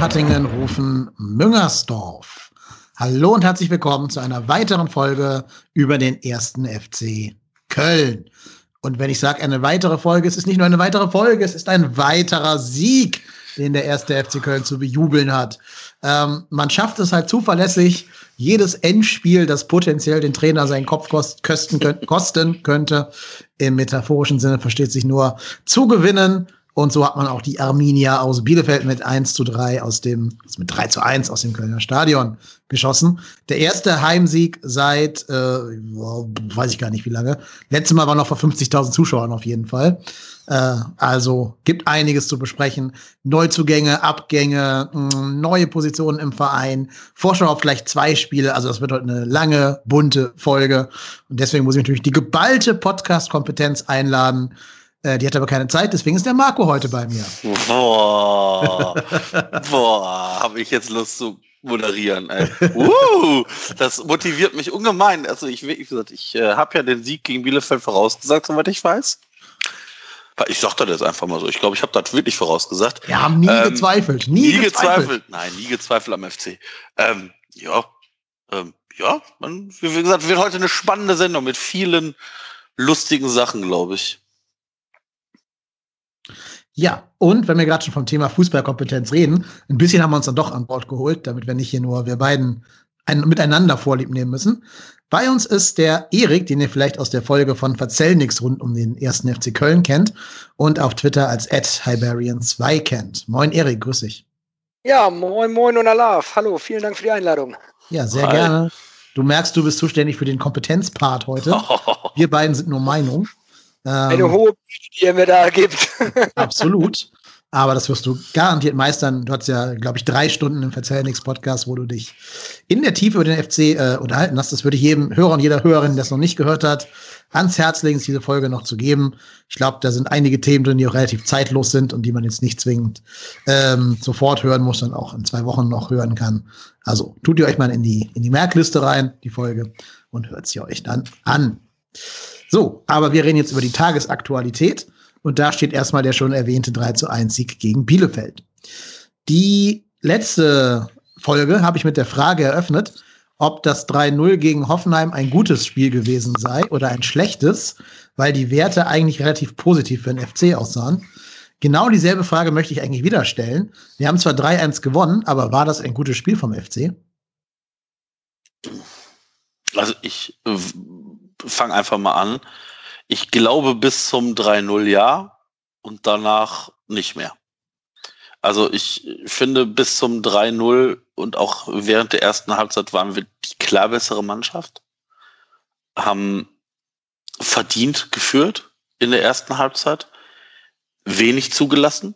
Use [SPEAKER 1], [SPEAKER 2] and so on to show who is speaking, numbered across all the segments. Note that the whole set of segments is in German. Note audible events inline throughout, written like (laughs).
[SPEAKER 1] Hattingen rufen Müngersdorf. Hallo und herzlich willkommen zu einer weiteren Folge über den ersten FC Köln. Und wenn ich sage eine weitere Folge, es ist nicht nur eine weitere Folge, es ist ein weiterer Sieg, den der erste FC Köln zu bejubeln hat. Ähm, man schafft es halt zuverlässig, jedes Endspiel, das potenziell den Trainer seinen Kopf kost kosten, kosten könnte, im metaphorischen Sinne versteht sich nur, zu gewinnen. Und so hat man auch die Arminia aus Bielefeld mit 1 zu 3 aus dem, mit 3 zu 1 aus dem Kölner Stadion geschossen. Der erste Heimsieg seit, äh, weiß ich gar nicht wie lange. Letztes Mal war noch vor 50.000 Zuschauern auf jeden Fall. Äh, also gibt einiges zu besprechen. Neuzugänge, Abgänge, mm, neue Positionen im Verein, Vorschau auf vielleicht zwei Spiele. Also das wird heute eine lange, bunte Folge. Und deswegen muss ich natürlich die geballte Podcast-Kompetenz einladen. Äh, die hat aber keine Zeit, deswegen ist der Marco heute bei mir.
[SPEAKER 2] Boah, (laughs) boah, habe ich jetzt Lust zu moderieren. Ey. Uh, das motiviert mich ungemein. Also ich, wie gesagt, ich äh, habe ja den Sieg gegen Bielefeld vorausgesagt, soweit ich weiß. Ich sag das jetzt einfach mal so. Ich glaube, ich habe das wirklich vorausgesagt.
[SPEAKER 1] Wir haben nie ähm, gezweifelt. Nie,
[SPEAKER 2] nie gezweifelt. gezweifelt. Nein, nie gezweifelt am FC. Ähm, ja, ähm, ja, man, wie gesagt, wird heute eine spannende Sendung mit vielen lustigen Sachen, glaube ich.
[SPEAKER 1] Ja, und wenn wir gerade schon vom Thema Fußballkompetenz reden, ein bisschen haben wir uns dann doch an Bord geholt, damit wir nicht hier nur wir beiden ein, miteinander Vorlieb nehmen müssen. Bei uns ist der Erik, den ihr vielleicht aus der Folge von Verzellnix rund um den ersten FC Köln kennt und auf Twitter als @hiberian2 kennt. Moin Erik, grüß dich.
[SPEAKER 3] Ja, moin moin und Alaf. Hallo, vielen Dank für die Einladung.
[SPEAKER 1] Ja, sehr Hi. gerne. Du merkst, du bist zuständig für den Kompetenzpart heute. (laughs) Wir beiden sind nur Meinung.
[SPEAKER 3] Ähm, Eine hohe Bühne, die ihr mir da gibt. (laughs)
[SPEAKER 1] absolut. Aber das wirst du garantiert meistern. Du hast ja, glaube ich, drei Stunden im Verzeiher nix Podcast, wo du dich in der Tiefe über den FC äh, unterhalten hast. Das würde ich jedem Hörer und jeder Hörerin, der es noch nicht gehört hat, ans Herz legen, diese Folge noch zu geben. Ich glaube, da sind einige Themen drin, die auch relativ zeitlos sind und die man jetzt nicht zwingend ähm, sofort hören muss, sondern auch in zwei Wochen noch hören kann. Also tut ihr euch mal in die, in die Merkliste rein, die Folge, und hört sie euch dann an. So, aber wir reden jetzt über die Tagesaktualität. Und da steht erstmal der schon erwähnte 3 zu 1 Sieg gegen Bielefeld. Die letzte Folge habe ich mit der Frage eröffnet, ob das 3-0 gegen Hoffenheim ein gutes Spiel gewesen sei oder ein schlechtes, weil die Werte eigentlich relativ positiv für den FC aussahen. Genau dieselbe Frage möchte ich eigentlich wieder stellen. Wir haben zwar 3-1 gewonnen, aber war das ein gutes Spiel vom FC?
[SPEAKER 2] Also ich fange einfach mal an. Ich glaube bis zum 3-0 ja und danach nicht mehr. Also ich finde bis zum 3-0 und auch während der ersten Halbzeit waren wir die klar bessere Mannschaft, haben verdient geführt in der ersten Halbzeit, wenig zugelassen.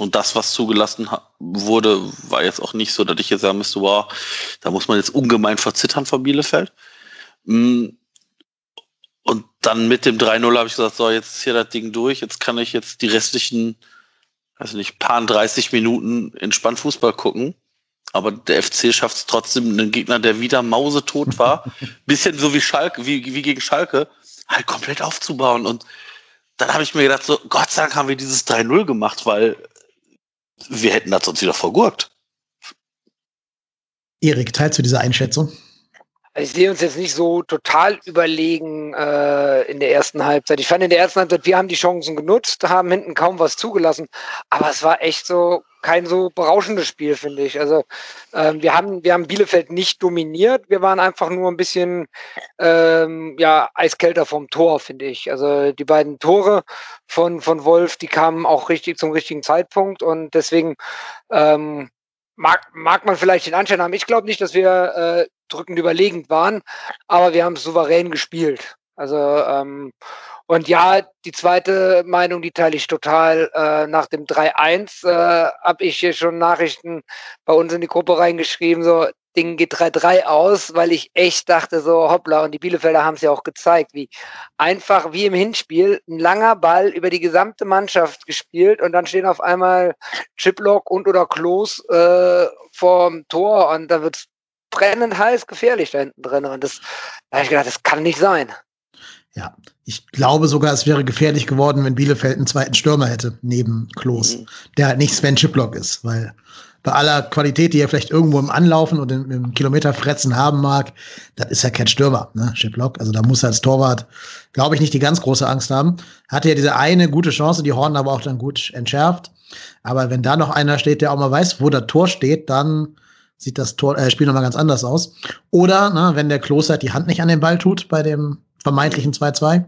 [SPEAKER 2] Und das, was zugelassen wurde, war jetzt auch nicht so, dass ich jetzt sagen müsste, wow, da muss man jetzt ungemein verzittern von Bielefeld. Mm. Und dann mit dem 3-0 habe ich gesagt, so, jetzt ist hier das Ding durch, jetzt kann ich jetzt die restlichen, weiß nicht, paar 30 Minuten entspannt Fußball gucken. Aber der FC schafft es trotzdem, einen Gegner, der wieder mausetot war, (laughs) bisschen so wie Schalke, wie, wie gegen Schalke, halt komplett aufzubauen. Und dann habe ich mir gedacht, so, Gott sei Dank haben wir dieses 3-0 gemacht, weil wir hätten das sonst wieder vergurkt.
[SPEAKER 1] Erik, teilst du diese Einschätzung?
[SPEAKER 3] Ich sehe uns jetzt nicht so total überlegen äh, in der ersten Halbzeit. Ich fand in der ersten Halbzeit, wir haben die Chancen genutzt, haben hinten kaum was zugelassen, aber es war echt so kein so berauschendes Spiel, finde ich. Also ähm, wir haben wir haben Bielefeld nicht dominiert, wir waren einfach nur ein bisschen ähm, ja eiskälter vom Tor, finde ich. Also die beiden Tore von von Wolf, die kamen auch richtig zum richtigen Zeitpunkt und deswegen ähm, mag, mag man vielleicht den Anschein haben. Ich glaube nicht, dass wir äh, drückend überlegend waren, aber wir haben souverän gespielt. Also ähm, und ja, die zweite Meinung, die teile ich total. Äh, nach dem 3-1 äh, habe ich hier schon Nachrichten bei uns in die Gruppe reingeschrieben, so Ding geht 3-3 aus, weil ich echt dachte, so hoppla, und die Bielefelder haben es ja auch gezeigt, wie einfach wie im Hinspiel ein langer Ball über die gesamte Mannschaft gespielt und dann stehen auf einmal Chiplock und oder Klos äh, vorm Tor und da wird es brennend heiß gefährlich da hinten drin. Und das da habe ich gedacht, das kann nicht sein.
[SPEAKER 1] Ja, ich glaube sogar, es wäre gefährlich geworden, wenn Bielefeld einen zweiten Stürmer hätte, neben Klos, mhm. der halt nicht Sven Chiplock ist, weil bei aller Qualität, die er vielleicht irgendwo im Anlaufen und im, im Kilometerfretzen haben mag, das ist ja kein Stürmer, ne, Chiplock. Also da muss er als Torwart, glaube ich, nicht die ganz große Angst haben. Hatte ja diese eine gute Chance, die Horn aber auch dann gut entschärft. Aber wenn da noch einer steht, der auch mal weiß, wo das Tor steht, dann sieht das Tor, äh, Spiel nochmal ganz anders aus. Oder, ne, wenn der Kloster die Hand nicht an den Ball tut bei dem vermeintlichen 2-2.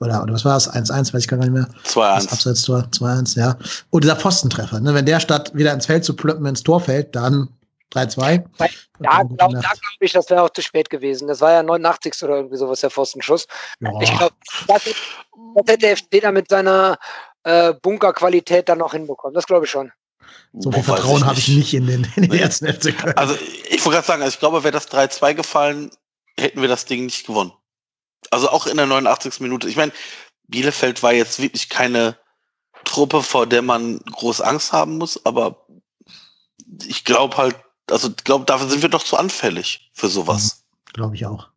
[SPEAKER 1] Oder, oder was war das? 1-1, weiß ich gar nicht mehr.
[SPEAKER 2] 2-1.
[SPEAKER 1] Abseits-Tor, 2-1, ja. Und dieser Pfostentreffer, ne? wenn der statt wieder ins Feld zu plöppen ins Tor fällt, dann 3-2.
[SPEAKER 3] Ja, glaube glaub ich, das wäre auch zu spät gewesen. Das war ja 89. oder irgendwie sowas, der Pfostenschuss. Ja. Ich glaube, das, das, hätte der FD da mit seiner äh, Bunkerqualität dann noch hinbekommen. Das glaube ich schon.
[SPEAKER 1] So viel Boah, Vertrauen habe ich nicht in den, in den nee. ersten FC
[SPEAKER 2] Also ich wollte gerade sagen, also ich glaube, wäre das 3-2 gefallen, hätten wir das Ding nicht gewonnen. Also auch in der 89. Minute. Ich meine, Bielefeld war jetzt wirklich keine Truppe, vor der man groß Angst haben muss, aber ich glaube halt, also ich glaube, dafür sind wir doch zu anfällig für sowas.
[SPEAKER 1] Mhm, glaube ich auch.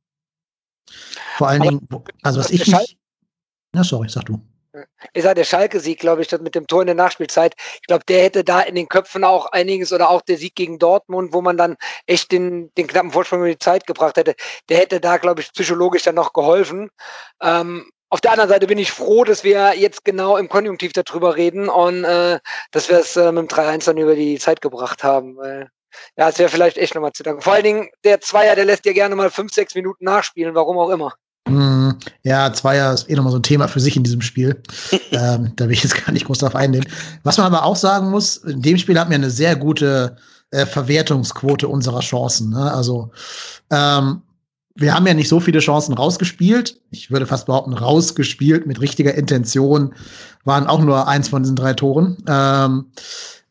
[SPEAKER 1] Vor allen aber, Dingen, also was ich nicht. Ja, sorry, sag du.
[SPEAKER 3] Ich sage, der Schalke-Sieg, glaube ich, mit dem Tor in der Nachspielzeit, ich glaube, der hätte da in den Köpfen auch einiges oder auch der Sieg gegen Dortmund, wo man dann echt den, den knappen Vorsprung über die Zeit gebracht hätte, der hätte da, glaube ich, psychologisch dann noch geholfen. Ähm, auf der anderen Seite bin ich froh, dass wir jetzt genau im Konjunktiv darüber reden und äh, dass wir es äh, mit dem 3-1 dann über die Zeit gebracht haben. Weil, ja, es wäre vielleicht echt nochmal zu danken. Vor allen Dingen, der Zweier, der lässt ja gerne mal fünf, sechs Minuten nachspielen, warum auch immer.
[SPEAKER 1] Hm, ja, Zweier ist eh nochmal so ein Thema für sich in diesem Spiel. (laughs) ähm, da will ich jetzt gar nicht groß drauf eingehen. Was man aber auch sagen muss, in dem Spiel hatten wir eine sehr gute äh, Verwertungsquote unserer Chancen. Ne? Also ähm, wir haben ja nicht so viele Chancen rausgespielt. Ich würde fast behaupten, rausgespielt mit richtiger Intention waren auch nur eins von diesen drei Toren. Ähm,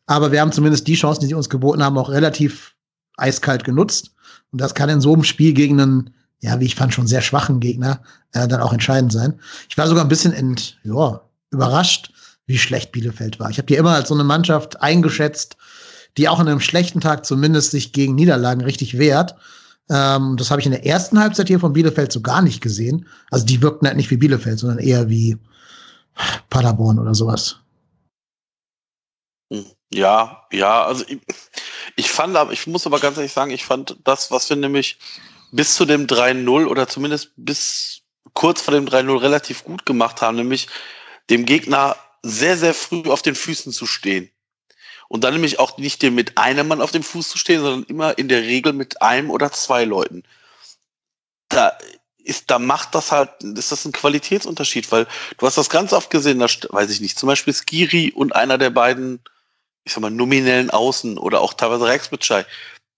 [SPEAKER 1] aber wir haben zumindest die Chancen, die sie uns geboten haben, auch relativ eiskalt genutzt. Und das kann in so einem Spiel gegen einen ja, wie ich fand, schon sehr schwachen Gegner äh, dann auch entscheidend sein. Ich war sogar ein bisschen ent, ja, überrascht, wie schlecht Bielefeld war. Ich habe die immer als so eine Mannschaft eingeschätzt, die auch an einem schlechten Tag zumindest sich gegen Niederlagen richtig wehrt. Ähm, das habe ich in der ersten Halbzeit hier von Bielefeld so gar nicht gesehen. Also die wirkten halt nicht wie Bielefeld, sondern eher wie Paderborn oder sowas.
[SPEAKER 2] Hm, ja, ja, also ich, ich fand, ich muss aber ganz ehrlich sagen, ich fand das, was wir nämlich bis zu dem 3-0 oder zumindest bis kurz vor dem 3-0 relativ gut gemacht haben, nämlich dem Gegner sehr, sehr früh auf den Füßen zu stehen. Und dann nämlich auch nicht mit einem Mann auf dem Fuß zu stehen, sondern immer in der Regel mit einem oder zwei Leuten. Da ist, da macht das halt, ist das ein Qualitätsunterschied, weil du hast das ganz oft gesehen, da weiß ich nicht, zum Beispiel Skiri und einer der beiden, ich sag mal, nominellen Außen oder auch teilweise Rex Bitschei,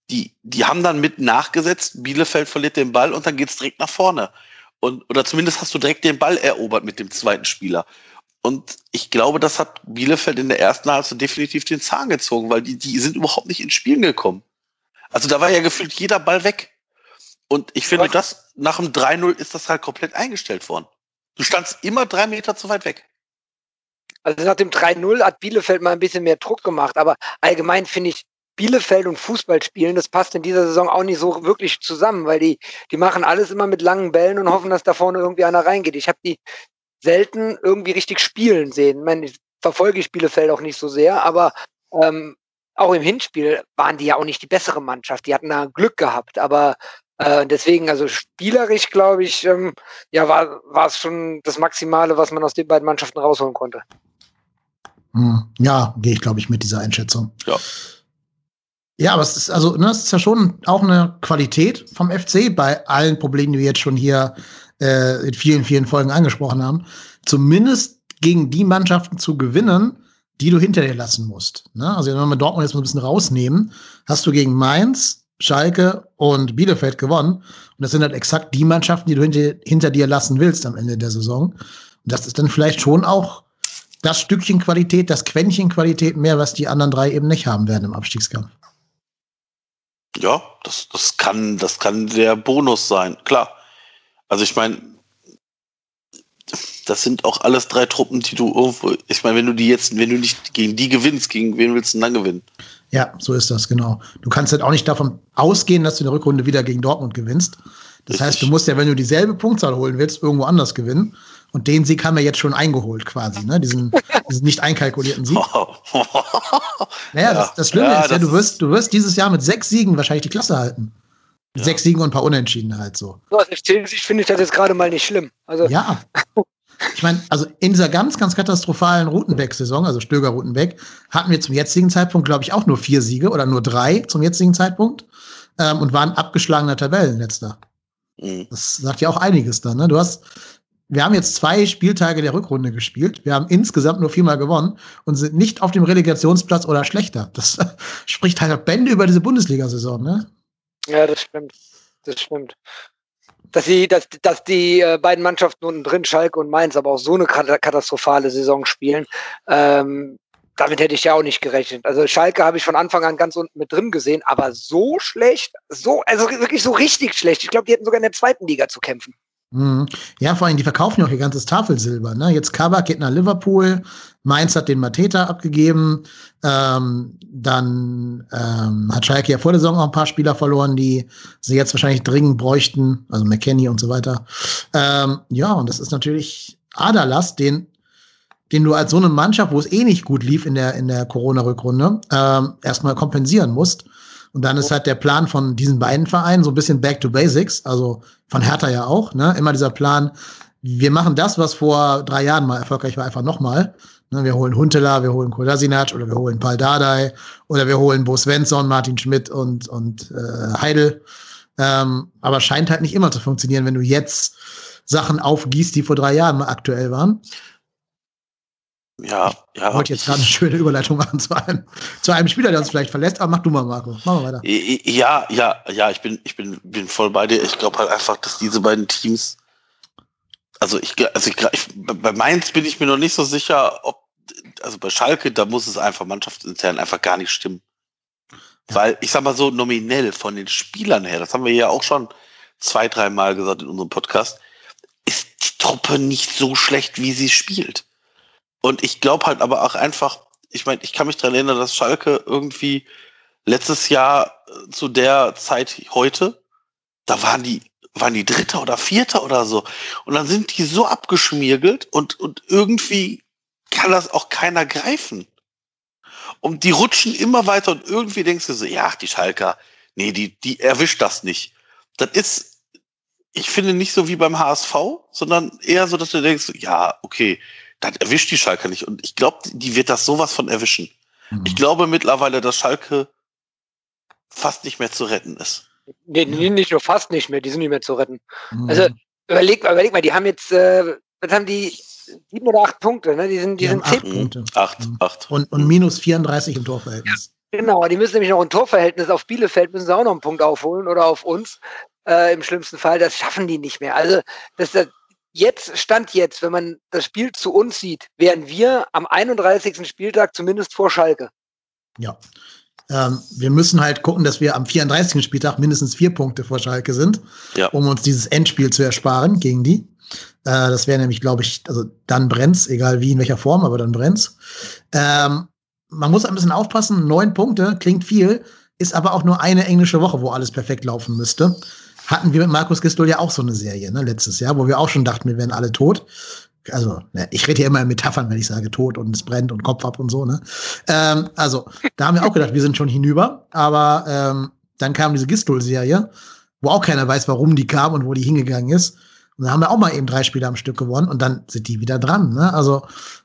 [SPEAKER 2] die, die haben dann mit nachgesetzt, Bielefeld verliert den Ball und dann geht's direkt nach vorne. Und, oder zumindest hast du direkt den Ball erobert mit dem zweiten Spieler. Und ich glaube, das hat Bielefeld in der ersten Halbzeit definitiv den Zahn gezogen, weil die, die sind überhaupt nicht ins Spielen gekommen. Also da war ja gefühlt jeder Ball weg. Und ich finde, das nach dem 3-0 ist das halt komplett eingestellt worden. Du standst immer drei Meter zu weit weg.
[SPEAKER 3] Also nach dem 3-0 hat Bielefeld mal ein bisschen mehr Druck gemacht, aber allgemein finde ich, Bielefeld und Fußball spielen, das passt in dieser Saison auch nicht so wirklich zusammen, weil die, die machen alles immer mit langen Bällen und hoffen, dass da vorne irgendwie einer reingeht. Ich habe die selten irgendwie richtig spielen sehen. Ich, meine, ich verfolge ich Bielefeld auch nicht so sehr, aber ähm, auch im Hinspiel waren die ja auch nicht die bessere Mannschaft. Die hatten da Glück gehabt, aber äh, deswegen, also spielerisch, glaube ich, ähm, ja, war, war es schon das Maximale, was man aus den beiden Mannschaften rausholen konnte.
[SPEAKER 1] Hm, ja, gehe ich, glaube ich, mit dieser Einschätzung.
[SPEAKER 2] Ja.
[SPEAKER 1] Ja, aber es ist also, ne, es ist ja schon auch eine Qualität vom FC bei allen Problemen, die wir jetzt schon hier äh, in vielen, vielen Folgen angesprochen haben. Zumindest gegen die Mannschaften zu gewinnen, die du hinter dir lassen musst. Ne? Also wenn wir Dortmund jetzt mal ein bisschen rausnehmen, hast du gegen Mainz, Schalke und Bielefeld gewonnen. Und das sind halt exakt die Mannschaften, die du hinter, hinter dir lassen willst am Ende der Saison. Und das ist dann vielleicht schon auch das Stückchen Qualität, das Quäntchen Qualität mehr, was die anderen drei eben nicht haben werden im Abstiegskampf.
[SPEAKER 2] Ja, das, das kann, das kann der Bonus sein, klar. Also ich meine, das sind auch alles drei Truppen, die du irgendwo, ich meine, wenn du die jetzt, wenn du nicht gegen die gewinnst, gegen wen willst du denn dann gewinnen?
[SPEAKER 1] Ja, so ist das, genau. Du kannst halt auch nicht davon ausgehen, dass du in der Rückrunde wieder gegen Dortmund gewinnst. Das Richtig. heißt, du musst ja, wenn du dieselbe Punktzahl holen willst, irgendwo anders gewinnen. Und den Sieg haben wir jetzt schon eingeholt, quasi, ne? Diesen, (laughs) diesen nicht einkalkulierten Sieg. (laughs) naja, das, das Schlimme ja, ist ja, du wirst, du wirst dieses Jahr mit sechs Siegen wahrscheinlich die Klasse halten. Ja. Sechs Siegen und ein paar Unentschieden halt so.
[SPEAKER 3] Aus FC-Sicht finde ich das jetzt gerade mal nicht schlimm. Also
[SPEAKER 1] ja. (laughs) Ich meine, also in dieser ganz, ganz katastrophalen Routenweg-Saison, also Stöger-Routenweg, hatten wir zum jetzigen Zeitpunkt, glaube ich, auch nur vier Siege oder nur drei zum jetzigen Zeitpunkt ähm, und waren abgeschlagener Tabellenletzter. Mhm. Das sagt ja auch einiges dann. Ne? Du hast, wir haben jetzt zwei Spieltage der Rückrunde gespielt. Wir haben insgesamt nur viermal gewonnen und sind nicht auf dem Relegationsplatz oder schlechter. Das (laughs) spricht halt Bände über diese Bundesliga-Saison, ne?
[SPEAKER 3] Ja, das stimmt. Das stimmt. Dass, sie, dass, dass die äh, beiden Mannschaften unten drin, Schalke und Mainz, aber auch so eine katastrophale Saison spielen, ähm, damit hätte ich ja auch nicht gerechnet. Also Schalke habe ich von Anfang an ganz unten mit drin gesehen, aber so schlecht, so, also wirklich so richtig schlecht. Ich glaube, die hätten sogar in der zweiten Liga zu kämpfen.
[SPEAKER 1] Mhm. Ja, vor allem, die verkaufen ja auch ihr ganzes Tafelsilber. Ne? Jetzt Kabak geht nach Liverpool, Mainz hat den Mateta abgegeben, ähm, dann ähm, hat Schalke ja vor der Saison auch ein paar Spieler verloren, die sie jetzt wahrscheinlich dringend bräuchten, also McKenny und so weiter. Ähm, ja, und das ist natürlich Aderlass, den, den du als so eine Mannschaft, wo es eh nicht gut lief in der, in der Corona-Rückrunde, ähm, erstmal kompensieren musst. Und dann ist halt der Plan von diesen beiden Vereinen so ein bisschen back to basics, also von Hertha ja auch, ne? Immer dieser Plan, wir machen das, was vor drei Jahren mal erfolgreich war, einfach nochmal. Ne, wir holen Huntela, wir holen Kolasinac oder wir holen Paul Dardai oder wir holen Bo Svensson, Martin Schmidt und, und äh, Heidel. Ähm, aber scheint halt nicht immer zu funktionieren, wenn du jetzt Sachen aufgießt, die vor drei Jahren mal aktuell waren.
[SPEAKER 2] Ja, ja.
[SPEAKER 1] Ich wollte jetzt gerade eine (laughs) schöne Überleitung machen zu einem, zu einem Spieler, der uns vielleicht verlässt, aber mach du mal, Marco. Mach mal weiter.
[SPEAKER 2] Ja, ja, ja, ich bin, ich bin, bin voll bei dir. Ich glaube halt einfach, dass diese beiden Teams, also ich, also ich, ich, bei Mainz bin ich mir noch nicht so sicher, ob, also bei Schalke, da muss es einfach mannschaftsintern einfach gar nicht stimmen. Ja. Weil, ich sag mal so, nominell von den Spielern her, das haben wir ja auch schon zwei, dreimal gesagt in unserem Podcast, ist die Truppe nicht so schlecht, wie sie spielt. Und ich glaube halt aber auch einfach, ich meine, ich kann mich daran erinnern, dass Schalke irgendwie letztes Jahr äh, zu der Zeit heute, da waren die, waren die Dritter oder Vierter oder so. Und dann sind die so abgeschmiergelt und, und irgendwie kann das auch keiner greifen. Und die rutschen immer weiter und irgendwie denkst du so, ja, die Schalker, nee, die, die erwischt das nicht. Das ist, ich finde nicht so wie beim HSV, sondern eher so, dass du denkst, ja, okay, das erwischt die Schalke nicht. Und ich glaube, die wird das sowas von erwischen. Mhm. Ich glaube mittlerweile, dass Schalke fast nicht mehr zu retten ist.
[SPEAKER 3] Nee, nee, nicht nur fast nicht mehr, die sind nicht mehr zu retten. Mhm. Also überleg, überleg mal, die haben jetzt, äh, was haben die, sieben oder acht Punkte, ne? Die sind, die, die sind
[SPEAKER 1] zehn Punkte.
[SPEAKER 2] Acht, mhm. acht.
[SPEAKER 1] Und, und minus 34 im Torverhältnis.
[SPEAKER 3] Ja, genau, die müssen nämlich noch ein Torverhältnis auf Bielefeld, müssen sie auch noch einen Punkt aufholen oder auf uns. Äh, Im schlimmsten Fall, das schaffen die nicht mehr. Also das, das, jetzt, Stand jetzt, wenn man das Spiel zu uns sieht, wären wir am 31. Spieltag zumindest vor Schalke.
[SPEAKER 1] Ja. Ähm, wir müssen halt gucken, dass wir am 34. Spieltag mindestens vier Punkte vor Schalke sind, ja. um uns dieses Endspiel zu ersparen gegen die. Äh, das wäre nämlich, glaube ich, also dann brennt's, egal wie, in welcher Form, aber dann brennt's. Ähm, man muss ein bisschen aufpassen, neun Punkte klingt viel, ist aber auch nur eine englische Woche, wo alles perfekt laufen müsste hatten wir mit Markus Gistol ja auch so eine Serie, ne, letztes Jahr, wo wir auch schon dachten, wir wären alle tot. Also, ne, ich rede ja immer in Metaphern, wenn ich sage tot und es brennt und Kopf ab und so, ne? Ähm, also, da haben wir auch gedacht, wir sind schon hinüber, aber ähm, dann kam diese Gistol-Serie, wo auch keiner weiß, warum die kam und wo die hingegangen ist. Und dann haben wir auch mal eben drei Spiele am Stück gewonnen und dann sind die wieder dran. Ne? Also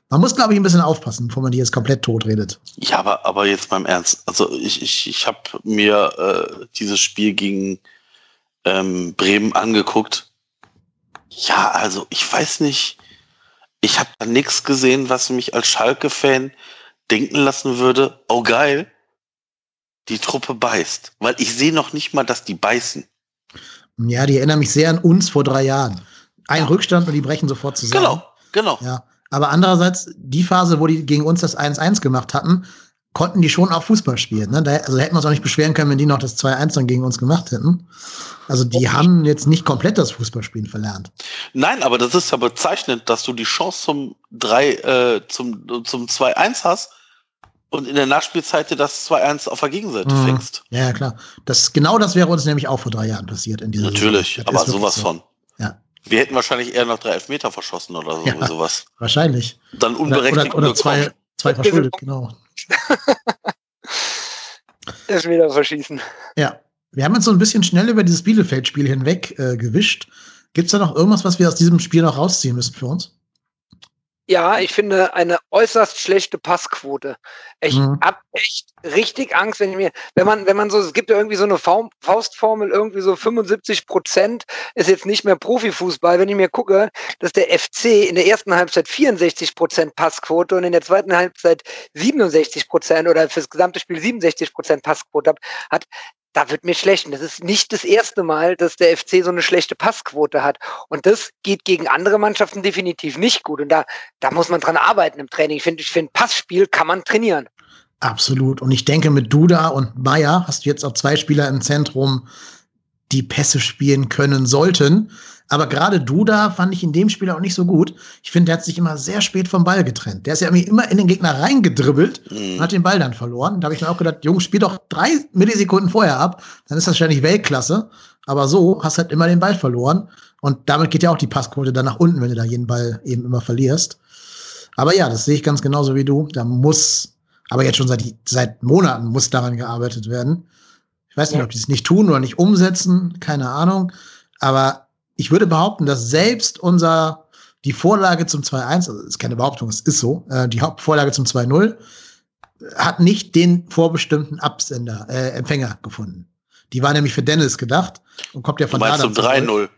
[SPEAKER 1] man muss, glaube ich, ein bisschen aufpassen, bevor man die jetzt komplett tot redet.
[SPEAKER 2] Ja, aber, aber jetzt beim Ernst. Also ich, ich, ich habe mir äh, dieses Spiel gegen ähm, Bremen angeguckt. Ja, also ich weiß nicht. Ich habe da nichts gesehen, was mich als Schalke-Fan denken lassen würde, oh geil, die Truppe beißt. Weil ich sehe noch nicht mal, dass die beißen.
[SPEAKER 1] Ja, die erinnern mich sehr an uns vor drei Jahren. Ein ja. Rückstand und die brechen sofort zusammen.
[SPEAKER 2] Genau, genau.
[SPEAKER 1] Ja. Aber andererseits, die Phase, wo die gegen uns das 1-1 gemacht hatten, konnten die schon auch Fußball spielen. Ne? Da, also hätten wir uns auch nicht beschweren können, wenn die noch das 2-1 dann gegen uns gemacht hätten. Also die haben jetzt nicht komplett das Fußballspielen verlernt.
[SPEAKER 2] Nein, aber das ist ja bezeichnend, dass du die Chance zum 3, äh, zum, zum 2-1 hast und in der Nachspielzeit dir das 2-1 auf der Gegenseite mhm. fängst.
[SPEAKER 1] Ja, klar. Das, genau das wäre uns nämlich auch vor drei Jahren passiert in dieser
[SPEAKER 2] Natürlich, aber sowas so. von.
[SPEAKER 1] Ja.
[SPEAKER 2] Wir hätten wahrscheinlich eher noch drei Elfmeter verschossen oder so, ja, sowas.
[SPEAKER 1] Wahrscheinlich.
[SPEAKER 2] Dann unberechtigt.
[SPEAKER 1] Oder, oder, oder zwei, zwei verschuldet, genau. (laughs)
[SPEAKER 3] Elfmeter verschießen.
[SPEAKER 1] Ja. Wir haben jetzt so ein bisschen schnell über dieses Bielefeld-Spiel hinweg äh, gewischt. Gibt es da noch irgendwas, was wir aus diesem Spiel noch rausziehen müssen für uns?
[SPEAKER 3] Ja, ich finde eine äußerst schlechte Passquote. Ich mhm. hab echt richtig Angst, wenn ich mir, wenn man, wenn man so, es gibt ja irgendwie so eine Faustformel, irgendwie so 75 Prozent ist jetzt nicht mehr Profifußball. Wenn ich mir gucke, dass der FC in der ersten Halbzeit 64 Prozent Passquote und in der zweiten Halbzeit 67 Prozent oder fürs gesamte Spiel 67 Prozent Passquote hat, da wird mir schlecht. Und das ist nicht das erste Mal, dass der FC so eine schlechte Passquote hat. Und das geht gegen andere Mannschaften definitiv nicht gut. Und da, da muss man dran arbeiten im Training. Ich finde, ich finde, Passspiel kann man trainieren.
[SPEAKER 1] Absolut. Und ich denke, mit Duda und Meier hast du jetzt auch zwei Spieler im Zentrum, die Pässe spielen können sollten. Aber gerade Duda fand ich in dem Spiel auch nicht so gut. Ich finde, der hat sich immer sehr spät vom Ball getrennt. Der ist ja irgendwie immer in den Gegner reingedribbelt mhm. und hat den Ball dann verloren. Da habe ich mir auch gedacht, Jungs, spiel doch drei Millisekunden vorher ab. Dann ist das wahrscheinlich Weltklasse. Aber so hast du halt immer den Ball verloren. Und damit geht ja auch die Passquote dann nach unten, wenn du da jeden Ball eben immer verlierst. Aber ja, das sehe ich ganz genauso wie du. Da muss, aber jetzt schon seit, seit Monaten muss daran gearbeitet werden. Ich weiß nicht, ja. ob die es nicht tun oder nicht umsetzen, keine Ahnung. Aber ich würde behaupten, dass selbst unser, die Vorlage zum 2-1, also ist keine Behauptung, es ist so, äh, die Hauptvorlage zum 2-0, hat nicht den vorbestimmten Absender, äh, Empfänger gefunden. Die war nämlich für Dennis gedacht und kommt ja von
[SPEAKER 2] du meinst
[SPEAKER 1] da.
[SPEAKER 2] zum 3-0.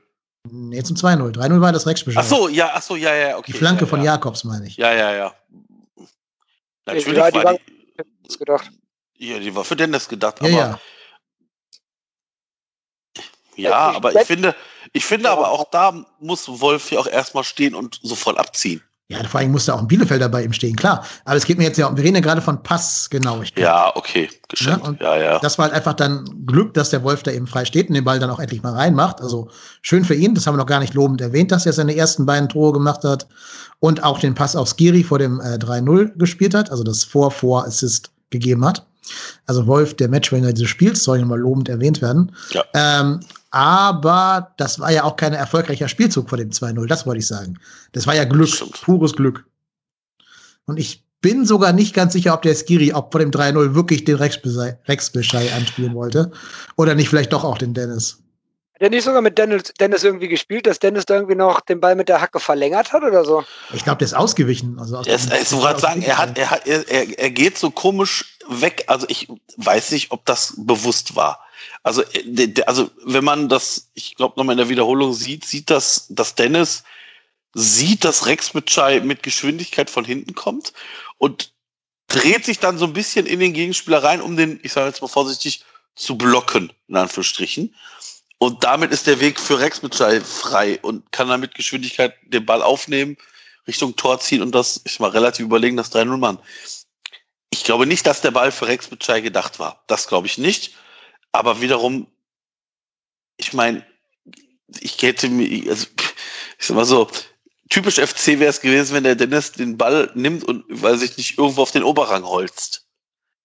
[SPEAKER 1] Nee, zum 2-0. 3-0 war das Rex-Bescheid.
[SPEAKER 2] Ach so, ja, ach so, ja, ja, okay.
[SPEAKER 1] Die Flanke
[SPEAKER 2] ja,
[SPEAKER 1] von
[SPEAKER 2] ja.
[SPEAKER 1] Jakobs, meine ich.
[SPEAKER 2] Ja, ja, ja.
[SPEAKER 3] Natürlich ja, die war die, gedacht.
[SPEAKER 2] Ja, die war für Dennis gedacht,
[SPEAKER 1] ja,
[SPEAKER 2] aber
[SPEAKER 1] ja.
[SPEAKER 2] Ja, aber ich finde, ich finde aber auch da muss Wolf ja auch erstmal stehen und sofort abziehen.
[SPEAKER 1] Ja, vor allem muss da auch ein Bielefeld dabei ihm stehen, klar. Aber es geht mir jetzt ja, wir reden ja gerade von Passgenauigkeit.
[SPEAKER 2] Ja, okay, geschenkt.
[SPEAKER 1] Ja, und
[SPEAKER 2] ja, ja.
[SPEAKER 1] Das war halt einfach dann Glück, dass der Wolf da eben frei steht und den Ball dann auch endlich mal reinmacht. Also schön für ihn, das haben wir noch gar nicht lobend erwähnt, dass er seine ersten beiden Tore gemacht hat und auch den Pass auf Skiri vor dem äh, 3-0 gespielt hat, also das Vor-Vor-Assist gegeben hat. Also Wolf, der Matchwinner dieses Spiels, soll nochmal lobend erwähnt werden.
[SPEAKER 2] Ja.
[SPEAKER 1] Ähm, aber das war ja auch kein erfolgreicher Spielzug vor dem 2-0, das wollte ich sagen. Das war ja Glück,
[SPEAKER 2] Stimmt.
[SPEAKER 1] pures Glück. Und ich bin sogar nicht ganz sicher, ob der Skiri, ob vor dem 3-0 wirklich den Rex Bescheid anspielen wollte. Oder nicht vielleicht doch auch den Dennis.
[SPEAKER 3] Hat er nicht sogar mit Dennis, Dennis irgendwie gespielt, dass Dennis da irgendwie noch den Ball mit der Hacke verlängert hat oder so?
[SPEAKER 1] Ich glaube, der ist ausgewiegen. Also
[SPEAKER 2] aus er ist, ich gerade sagen, er hat, er hat, er, er geht so komisch weg. Also ich weiß nicht, ob das bewusst war. Also, äh, also wenn man das, ich glaube, nochmal in der Wiederholung sieht, sieht das, dass Dennis sieht, dass Rex mit Chai mit Geschwindigkeit von hinten kommt und dreht sich dann so ein bisschen in den Gegenspieler rein, um den, ich sage jetzt mal vorsichtig, zu blocken, in Anführungsstrichen. Und damit ist der Weg für Rex Mitchell frei und kann dann mit Geschwindigkeit den Ball aufnehmen, Richtung Tor ziehen und das, ich mal relativ überlegen, das 3-0 Mann. Ich glaube nicht, dass der Ball für Rex Mitchell gedacht war. Das glaube ich nicht. Aber wiederum, ich meine, ich hätte mir, also, ich sag mal so, typisch FC wäre es gewesen, wenn der Dennis den Ball nimmt und, weil sich nicht irgendwo auf den Oberrang holzt.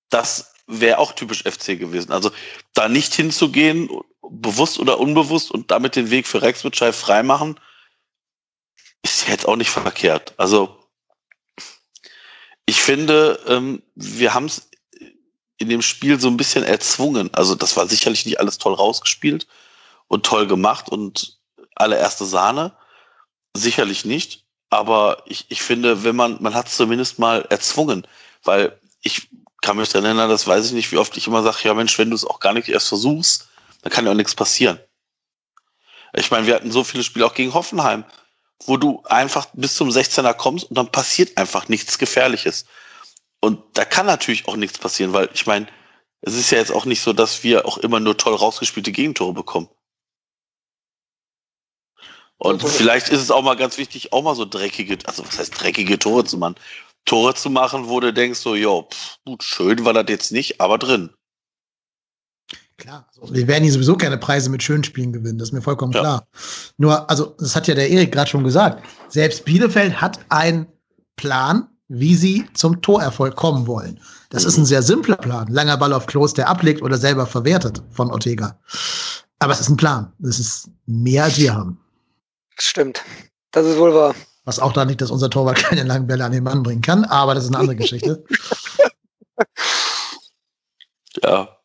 [SPEAKER 2] Das wäre auch typisch FC gewesen. Also da nicht hinzugehen, bewusst oder unbewusst und damit den Weg für Rex Mitchell freimachen, ist jetzt auch nicht verkehrt. Also ich finde, ähm, wir haben es in dem Spiel so ein bisschen erzwungen. Also das war sicherlich nicht alles toll rausgespielt und toll gemacht und allererste Sahne. Sicherlich nicht. Aber ich, ich finde, wenn man, man hat es zumindest mal erzwungen, weil ich kann mich daran erinnern, das weiß ich nicht, wie oft ich immer sage, ja Mensch, wenn du es auch gar nicht erst versuchst, dann kann ja auch nichts passieren. Ich meine, wir hatten so viele Spiele auch gegen Hoffenheim, wo du einfach bis zum 16er kommst und dann passiert einfach nichts Gefährliches. Und da kann natürlich auch nichts passieren, weil ich meine, es ist ja jetzt auch nicht so, dass wir auch immer nur toll rausgespielte Gegentore bekommen. Und vielleicht ist es auch mal ganz wichtig, auch mal so dreckige, also was heißt dreckige Tore zu machen? Tore zu machen, wo du denkst, so, ja, gut, schön war das jetzt nicht, aber drin.
[SPEAKER 1] Klar, also wir werden hier sowieso keine Preise mit schönen Spielen gewinnen, das ist mir vollkommen ja. klar. Nur, also, das hat ja der Erik gerade schon gesagt, selbst Bielefeld hat einen Plan, wie sie zum Torerfolg kommen wollen. Das ist ein sehr simpler Plan. Langer Ball auf Klos, der ablegt oder selber verwertet von Ortega. Aber es ist ein Plan. Das ist mehr, als wir haben.
[SPEAKER 3] Das stimmt. Das ist wohl wahr.
[SPEAKER 1] Was auch da liegt, dass unser Torwart keine langen Bälle an den Mann bringen kann, aber das ist eine andere Geschichte. (laughs)
[SPEAKER 2] ja.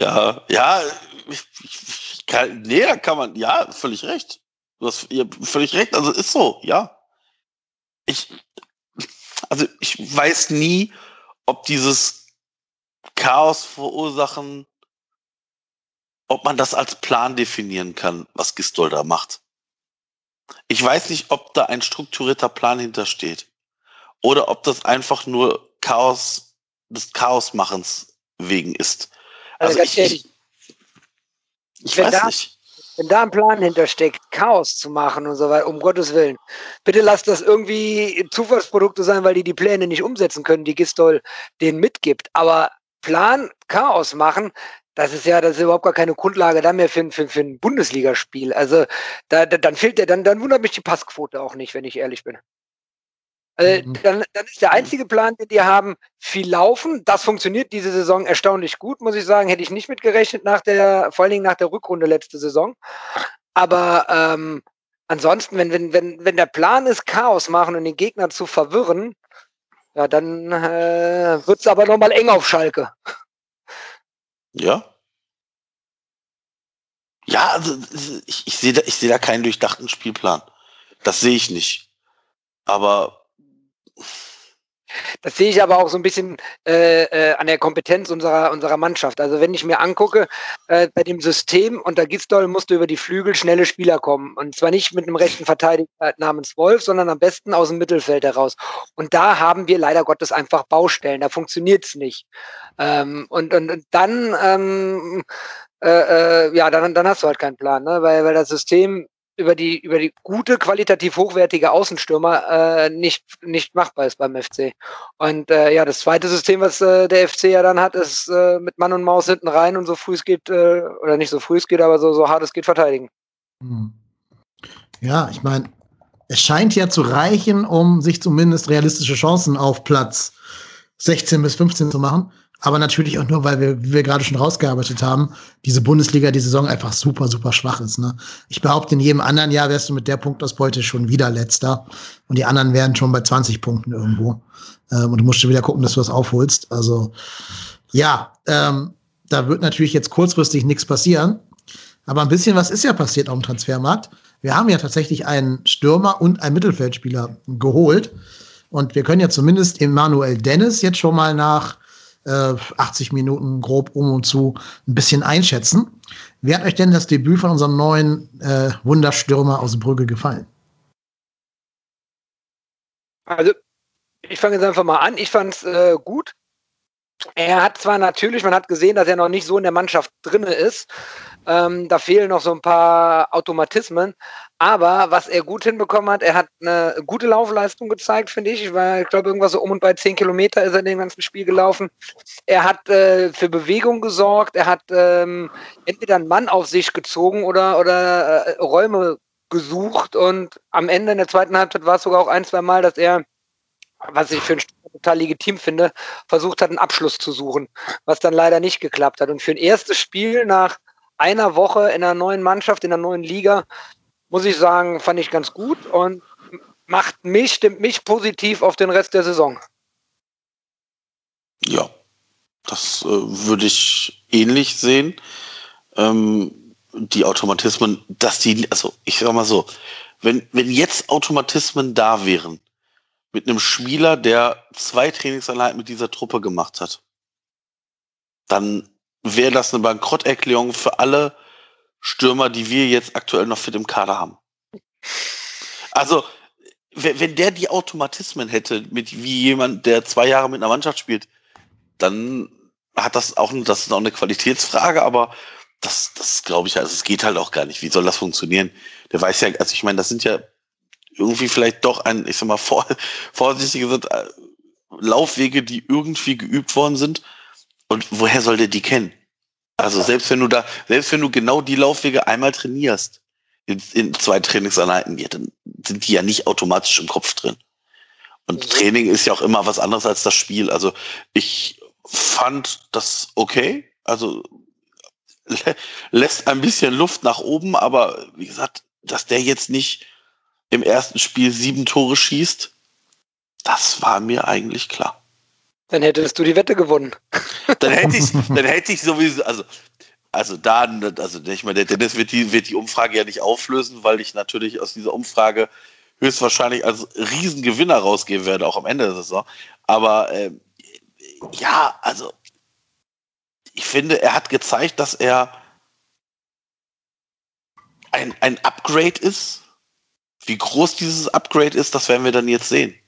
[SPEAKER 2] Ja, ja, ich, ich kann, nee, da kann man, ja, völlig recht. Du hast ihr völlig recht, also ist so, ja. Ich, also ich weiß nie, ob dieses Chaos verursachen, ob man das als Plan definieren kann, was Gistol da macht. Ich weiß nicht, ob da ein strukturierter Plan hintersteht. Oder ob das einfach nur Chaos des Chaosmachens wegen ist.
[SPEAKER 3] Also, also ich, ich, ich weiß da, nicht. Wenn da ein Plan hintersteckt, Chaos zu machen und so weiter, um Gottes Willen. Bitte lasst das irgendwie Zufallsprodukte sein, weil die die Pläne nicht umsetzen können, die Gistol denen mitgibt. Aber Plan, Chaos machen, das ist ja, das ist überhaupt gar keine Grundlage da mehr für, für, für ein Bundesligaspiel. Also da, da, dann fehlt der, dann, dann wundert mich die Passquote auch nicht, wenn ich ehrlich bin. Also, mhm. dann, dann ist der einzige Plan, den die haben, viel laufen. Das funktioniert diese Saison erstaunlich gut, muss ich sagen. Hätte ich nicht mitgerechnet nach der, vor allen Dingen nach der Rückrunde letzte Saison. Aber ähm, ansonsten, wenn, wenn, wenn, wenn der Plan ist, Chaos machen und den Gegner zu verwirren, ja, dann äh, wird es aber nochmal eng auf Schalke.
[SPEAKER 2] Ja. Ja, also ich, ich sehe da, ich seh da keinen durchdachten Spielplan. Das sehe ich nicht. Aber
[SPEAKER 3] das sehe ich aber auch so ein bisschen äh, äh, an der Kompetenz unserer, unserer Mannschaft. Also wenn ich mir angucke, äh, bei dem System unter Gistol musst du über die Flügel schnelle Spieler kommen. Und zwar nicht mit einem rechten Verteidiger namens Wolf, sondern am besten aus dem Mittelfeld heraus. Und da haben wir leider Gottes einfach Baustellen. Da funktioniert es nicht. Ähm, und, und, und dann, ähm, äh, äh, ja, dann, dann hast du halt keinen Plan, ne? weil, weil das System über die, über die gute, qualitativ hochwertige Außenstürmer äh, nicht, nicht machbar ist beim FC. Und äh, ja, das zweite System, was äh, der FC ja dann hat, ist äh, mit Mann und Maus hinten rein und so früh es geht, äh, oder nicht so früh es geht, aber so, so hart es geht, verteidigen. Hm.
[SPEAKER 1] Ja, ich meine, es scheint ja zu reichen, um sich zumindest realistische Chancen auf Platz 16 bis 15 zu machen. Aber natürlich auch nur, weil wir, wie wir gerade schon rausgearbeitet haben, diese Bundesliga die Saison einfach super, super schwach ist. Ne? Ich behaupte, in jedem anderen Jahr wärst du mit der Punktausbeute schon wieder letzter. Und die anderen wären schon bei 20 Punkten irgendwo. Ähm, und du musst schon wieder gucken, dass du das aufholst. Also, ja, ähm, da wird natürlich jetzt kurzfristig nichts passieren. Aber ein bisschen was ist ja passiert auf dem Transfermarkt. Wir haben ja tatsächlich einen Stürmer und einen Mittelfeldspieler geholt. Und wir können ja zumindest Emmanuel Dennis jetzt schon mal nach äh, 80 Minuten grob um und zu ein bisschen einschätzen. Wie hat euch denn das Debüt von unserem neuen äh, Wunderstürmer aus Brügge gefallen?
[SPEAKER 3] Also, ich fange jetzt einfach mal an. Ich fand es äh, gut. Er hat zwar natürlich, man hat gesehen, dass er noch nicht so in der Mannschaft drin ist. Ähm, da fehlen noch so ein paar Automatismen. Aber was er gut hinbekommen hat, er hat eine gute Laufleistung gezeigt, finde ich. Ich war, ich glaube, irgendwas so um und bei 10 Kilometer ist er in dem ganzen Spiel gelaufen. Er hat äh, für Bewegung gesorgt. Er hat ähm, entweder einen Mann auf sich gezogen oder, oder äh, Räume gesucht. Und am Ende in der zweiten Halbzeit war es sogar auch ein, zwei Mal, dass er was ich für ein total legitim finde, versucht hat, einen Abschluss zu suchen, was dann leider nicht geklappt hat. Und für ein erstes Spiel nach einer Woche in einer neuen Mannschaft, in einer neuen Liga, muss ich sagen, fand ich ganz gut und macht mich, stimmt mich positiv auf den Rest der Saison.
[SPEAKER 2] Ja, das äh, würde ich ähnlich sehen. Ähm, die Automatismen, dass die, also ich sag mal so, wenn, wenn jetzt Automatismen da wären, mit einem Spieler, der zwei Trainingseinheiten mit dieser Truppe gemacht hat, dann wäre das eine Bankrotterklärung für alle Stürmer, die wir jetzt aktuell noch fit im Kader haben. Also, wenn der die Automatismen hätte, mit wie jemand, der zwei Jahre mit einer Mannschaft spielt, dann hat das auch, das ist auch eine Qualitätsfrage, aber das, das glaube ich, also es geht halt auch gar nicht. Wie soll das funktionieren? Der weiß ja, also ich meine, das sind ja irgendwie vielleicht doch ein, ich sag mal, vor, vorsichtig gesagt, äh, Laufwege, die irgendwie geübt worden sind. Und woher soll der die kennen? Also selbst wenn du da, selbst wenn du genau die Laufwege einmal trainierst, in, in zwei Trainingseinheiten, ja, dann sind die ja nicht automatisch im Kopf drin. Und Training ist ja auch immer was anderes als das Spiel. Also ich fand das okay. Also lässt ein bisschen Luft nach oben, aber wie gesagt, dass der jetzt nicht im ersten Spiel sieben Tore schießt, das war mir eigentlich klar.
[SPEAKER 3] Dann hättest du die Wette gewonnen.
[SPEAKER 2] Dann hätte ich, dann hätte ich sowieso, also, also da, also ich meine, der Dennis wird die, wird die Umfrage ja nicht auflösen, weil ich natürlich aus dieser Umfrage höchstwahrscheinlich als Riesengewinner rausgehen werde, auch am Ende der Saison. Aber äh, ja, also ich finde, er hat gezeigt, dass er ein, ein Upgrade ist. Wie groß dieses Upgrade ist, das werden wir dann jetzt sehen.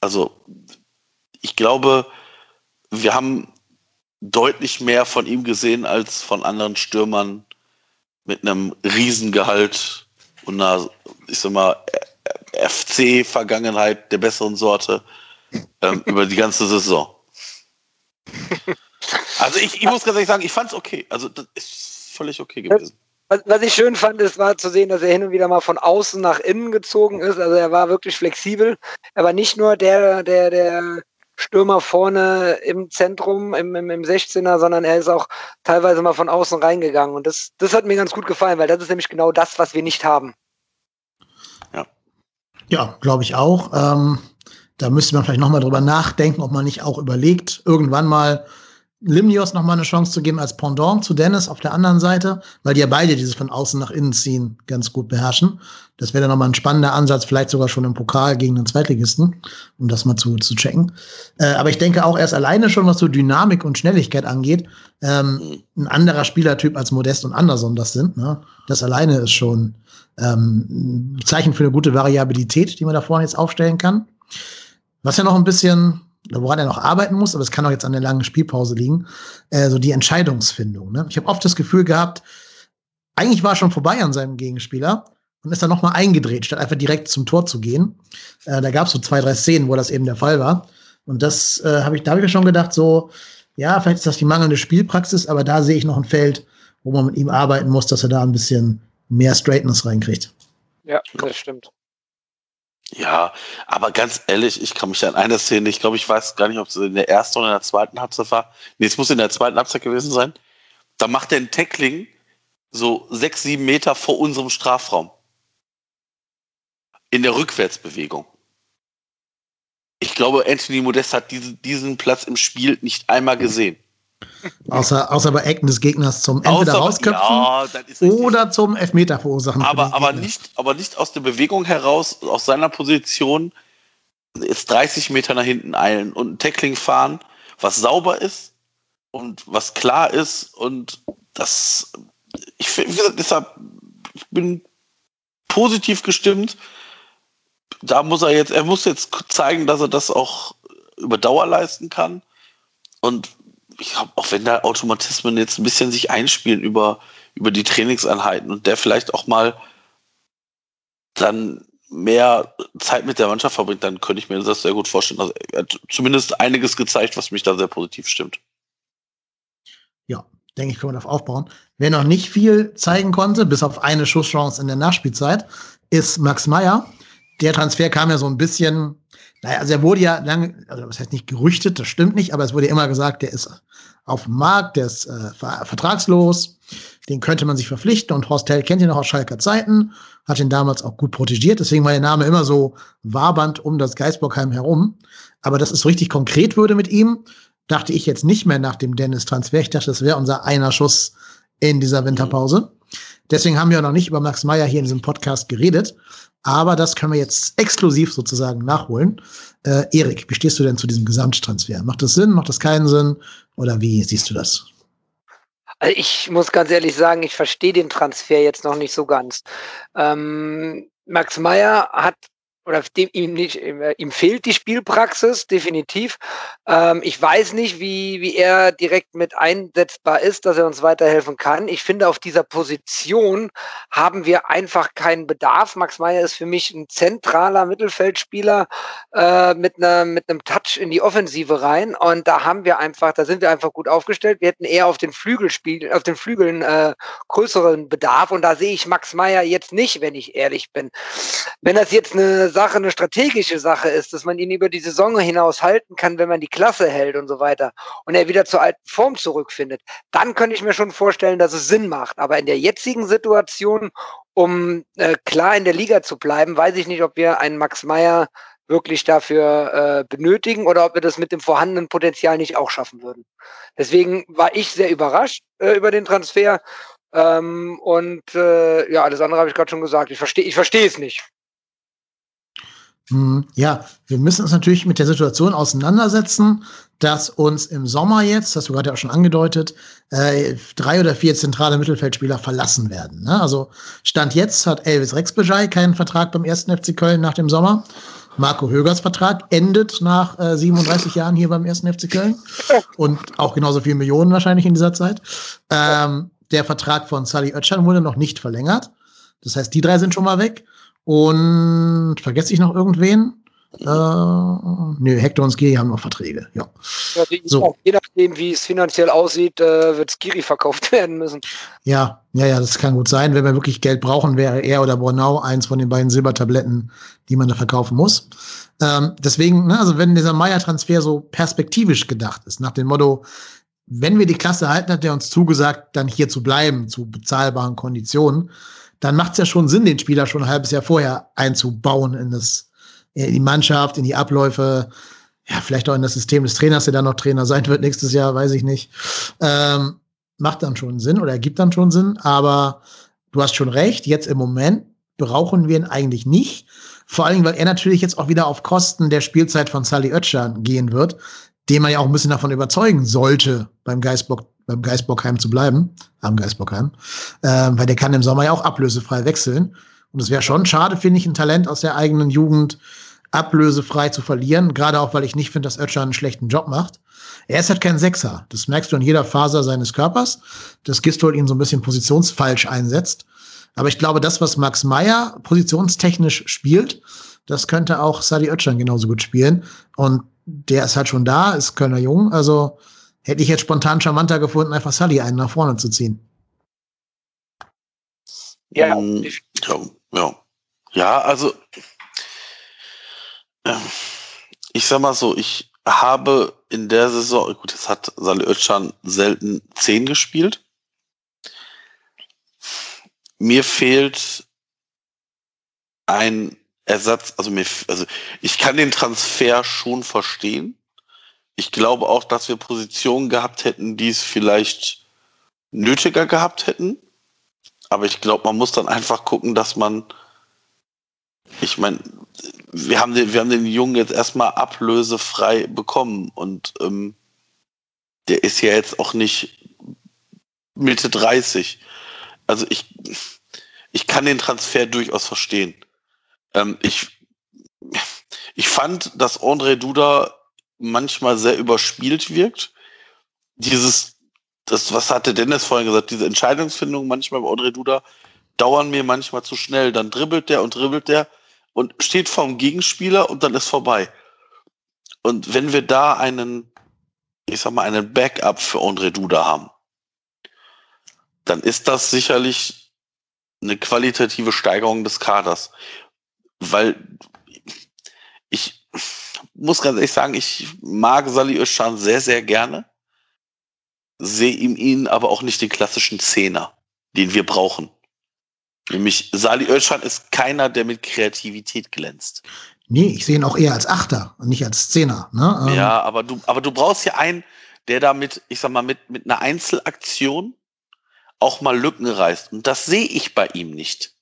[SPEAKER 2] Also ich glaube, wir haben deutlich mehr von ihm gesehen als von anderen Stürmern mit einem Riesengehalt und einer, ich sag mal, FC-Vergangenheit der besseren Sorte ähm, (laughs) über die ganze Saison. Also ich, ich muss ganz ehrlich sagen, ich fand es okay. Also das ist völlig okay gewesen.
[SPEAKER 3] Was, ich schön fand, ist, war zu sehen, dass er hin und wieder mal von außen nach innen gezogen ist. Also er war wirklich flexibel. Er war nicht nur der, der, der Stürmer vorne im Zentrum, im, im, im 16er, sondern er ist auch teilweise mal von außen reingegangen. Und das, das hat mir ganz gut gefallen, weil das ist nämlich genau das, was wir nicht haben.
[SPEAKER 1] Ja, ja glaube ich auch. Ähm, da müsste man vielleicht nochmal drüber nachdenken, ob man nicht auch überlegt, irgendwann mal Limnios nochmal eine Chance zu geben als Pendant zu Dennis auf der anderen Seite, weil die ja beide dieses von außen nach innen ziehen ganz gut beherrschen. Das wäre dann nochmal ein spannender Ansatz, vielleicht sogar schon im Pokal gegen den Zweitligisten, um das mal zu, zu checken. Äh, aber ich denke auch erst alleine schon, was so Dynamik und Schnelligkeit angeht, ähm, ein anderer Spielertyp als Modest und Anderson das sind. Ne? Das alleine ist schon ähm, ein Zeichen für eine gute Variabilität, die man da vorne jetzt aufstellen kann. Was ja noch ein bisschen woran er noch arbeiten muss, aber es kann auch jetzt an der langen Spielpause liegen, äh, so die Entscheidungsfindung. Ne? Ich habe oft das Gefühl gehabt, eigentlich war er schon vorbei an seinem Gegenspieler und ist dann nochmal eingedreht, statt einfach direkt zum Tor zu gehen. Äh, da gab es so zwei, drei Szenen, wo das eben der Fall war. Und das äh, habe ich, da habe ich mir schon gedacht, so, ja, vielleicht ist das die mangelnde Spielpraxis, aber da sehe ich noch ein Feld, wo man mit ihm arbeiten muss, dass er da ein bisschen mehr Straightness reinkriegt.
[SPEAKER 3] Ja, das stimmt.
[SPEAKER 2] Ja, aber ganz ehrlich, ich kann mich an eine Szene, ich glaube, ich weiß gar nicht, ob es in der ersten oder in der zweiten Halbzeit war. Nee, es muss in der zweiten Halbzeit gewesen sein. Da macht er ein Tackling so sechs, sieben Meter vor unserem Strafraum. In der Rückwärtsbewegung. Ich glaube, Anthony Modest hat diesen, diesen Platz im Spiel nicht einmal gesehen.
[SPEAKER 1] Außer, außer bei Ecken des Gegners zum entweder rausköpfen ja, oder zum Elfmeter verursachen.
[SPEAKER 2] Aber, aber, nicht, aber nicht aus der Bewegung heraus, aus seiner Position jetzt 30 Meter nach hinten eilen und ein Tackling fahren, was sauber ist und was klar ist und das, ich finde, deshalb, ich bin positiv gestimmt. Da muss er jetzt, er muss jetzt zeigen, dass er das auch über Dauer leisten kann. Und ich glaube, auch wenn da Automatismen jetzt ein bisschen sich einspielen über, über die Trainingseinheiten und der vielleicht auch mal dann mehr Zeit mit der Mannschaft verbringt, dann könnte ich mir das sehr gut vorstellen. Also er hat zumindest einiges gezeigt, was mich da sehr positiv stimmt.
[SPEAKER 1] Ja, denke ich, können wir darauf aufbauen. Wer noch nicht viel zeigen konnte, bis auf eine Schusschance in der Nachspielzeit, ist Max Meyer. Der Transfer kam ja so ein bisschen naja, also er wurde ja lange, also was heißt nicht gerüchtet, das stimmt nicht, aber es wurde ja immer gesagt, der ist auf dem Markt, der ist äh, vertragslos, den könnte man sich verpflichten und Horst Hell kennt ihn noch aus Schalker Zeiten, hat ihn damals auch gut protegiert, deswegen war der Name immer so wabernd um das Geisbockheim herum. Aber dass es so richtig konkret würde mit ihm, dachte ich jetzt nicht mehr nach dem Dennis-Transfer. Ich dachte, das wäre unser einer Schuss in dieser Winterpause. Deswegen haben wir noch nicht über Max Meyer hier in diesem Podcast geredet. Aber das können wir jetzt exklusiv sozusagen nachholen. Äh, Erik, wie stehst du denn zu diesem Gesamttransfer? Macht das Sinn? Macht das keinen Sinn? Oder wie siehst du das?
[SPEAKER 3] Also ich muss ganz ehrlich sagen, ich verstehe den Transfer jetzt noch nicht so ganz. Ähm, Max Meyer hat oder dem, ihm, nicht, äh, ihm fehlt die Spielpraxis, definitiv. Ähm, ich weiß nicht, wie, wie er direkt mit einsetzbar ist, dass er uns weiterhelfen kann. Ich finde, auf dieser Position haben wir einfach keinen Bedarf. Max Meyer ist für mich ein zentraler Mittelfeldspieler äh, mit, einer, mit einem Touch in die Offensive rein. Und da haben wir einfach, da sind wir einfach gut aufgestellt. Wir hätten eher auf den Flügelspiel, auf den Flügeln äh, größeren Bedarf. Und da sehe ich Max Meyer jetzt nicht, wenn ich ehrlich bin. Wenn das jetzt eine Sache, eine strategische Sache ist, dass man ihn über die Saison hinaus halten kann, wenn man die Klasse hält und so weiter und er wieder zur alten Form zurückfindet, dann könnte ich mir schon vorstellen, dass es Sinn macht. Aber in der jetzigen Situation, um äh, klar in der Liga zu bleiben, weiß ich nicht, ob wir einen Max Meyer wirklich dafür äh, benötigen oder ob wir das mit dem vorhandenen Potenzial nicht auch schaffen würden. Deswegen war ich sehr überrascht äh, über den Transfer. Ähm, und äh, ja, alles andere habe ich gerade schon gesagt. Ich verstehe ich verstehe es nicht.
[SPEAKER 1] Hm, ja, wir müssen uns natürlich mit der Situation auseinandersetzen, dass uns im Sommer jetzt, das hast du gerade auch schon angedeutet, äh, drei oder vier zentrale Mittelfeldspieler verlassen werden. Ne? Also Stand jetzt hat Elvis Rexbejai keinen Vertrag beim ersten FC Köln nach dem Sommer. Marco Högers Vertrag endet nach äh, 37 Jahren hier beim ersten FC Köln und auch genauso viele Millionen wahrscheinlich in dieser Zeit. Ähm, der Vertrag von Sally Oetschan wurde noch nicht verlängert. Das heißt, die drei sind schon mal weg. Und vergesse ich noch irgendwen? Äh, nö, Hector und Skiri haben noch Verträge. Ja.
[SPEAKER 3] ja so. Je nachdem, wie es finanziell aussieht, äh, wird Skiri verkauft (laughs) werden müssen.
[SPEAKER 1] Ja, ja, ja, das kann gut sein. Wenn wir wirklich Geld brauchen, wäre er oder Bornau eins von den beiden Silbertabletten, die man da verkaufen muss. Ähm, deswegen, ne, also wenn dieser Meier-Transfer so perspektivisch gedacht ist, nach dem Motto, wenn wir die Klasse halten, hat er uns zugesagt, dann hier zu bleiben, zu bezahlbaren Konditionen dann macht es ja schon Sinn, den Spieler schon ein halbes Jahr vorher einzubauen in das, in die Mannschaft, in die Abläufe, ja, vielleicht auch in das System des Trainers, der dann noch Trainer sein wird nächstes Jahr, weiß ich nicht. Ähm, macht dann schon Sinn oder ergibt dann schon Sinn, aber du hast schon recht, jetzt im Moment brauchen wir ihn eigentlich nicht. Vor allem, weil er natürlich jetzt auch wieder auf Kosten der Spielzeit von Sally Oetschan gehen wird, den man ja auch ein bisschen davon überzeugen sollte, beim Geistbock beim Geisbockheim zu bleiben, am Geisbockheim, äh, weil der kann im Sommer ja auch ablösefrei wechseln. Und es wäre schon schade, finde ich, ein Talent aus der eigenen Jugend ablösefrei zu verlieren, gerade auch, weil ich nicht finde, dass Ötcher einen schlechten Job macht. Er ist halt kein Sechser. Das merkst du in jeder Faser seines Körpers, dass Gistol ihn so ein bisschen positionsfalsch einsetzt. Aber ich glaube, das, was Max Meyer positionstechnisch spielt, das könnte auch Sadi Özcan genauso gut spielen. Und der ist halt schon da, ist Kölner Jung. Also hätte ich jetzt spontan charmanter gefunden, einfach Sully einen nach vorne zu ziehen.
[SPEAKER 2] Ja, ähm, ja, ja. ja also äh, ich sag mal so, ich habe in der Saison, gut, jetzt hat Salih Özcan selten 10 gespielt. Mir fehlt ein Ersatz, also mir, also ich kann den Transfer schon verstehen. Ich glaube auch, dass wir Positionen gehabt hätten, die es vielleicht nötiger gehabt hätten. Aber ich glaube, man muss dann einfach gucken, dass man, ich meine, wir haben den, wir haben den Jungen jetzt erstmal ablösefrei bekommen und ähm, der ist ja jetzt auch nicht Mitte 30. Also ich, ich kann den Transfer durchaus verstehen. Ähm, ich, ich fand, dass André Duda manchmal sehr überspielt wirkt. Dieses, das, was hatte Dennis vorhin gesagt, diese Entscheidungsfindung manchmal bei Audrey Duda dauern mir manchmal zu schnell. Dann dribbelt der und dribbelt der und steht vorm Gegenspieler und dann ist vorbei. Und wenn wir da einen, ich sag mal, einen Backup für André Duda haben, dann ist das sicherlich eine qualitative Steigerung des Kaders. Weil ich, muss ganz ehrlich sagen, ich mag Sali Özcan sehr, sehr gerne. Sehe ihm ihn aber auch nicht den klassischen Zehner, den wir brauchen. Nämlich Sali Özcan ist keiner, der mit Kreativität glänzt.
[SPEAKER 1] Nee, ich sehe ihn auch eher als Achter und nicht als Zehner. Ne?
[SPEAKER 2] Ähm ja, aber du, aber du brauchst ja einen, der da mit, ich sag mal, mit, mit einer Einzelaktion auch mal Lücken reißt. Und das sehe ich bei ihm nicht.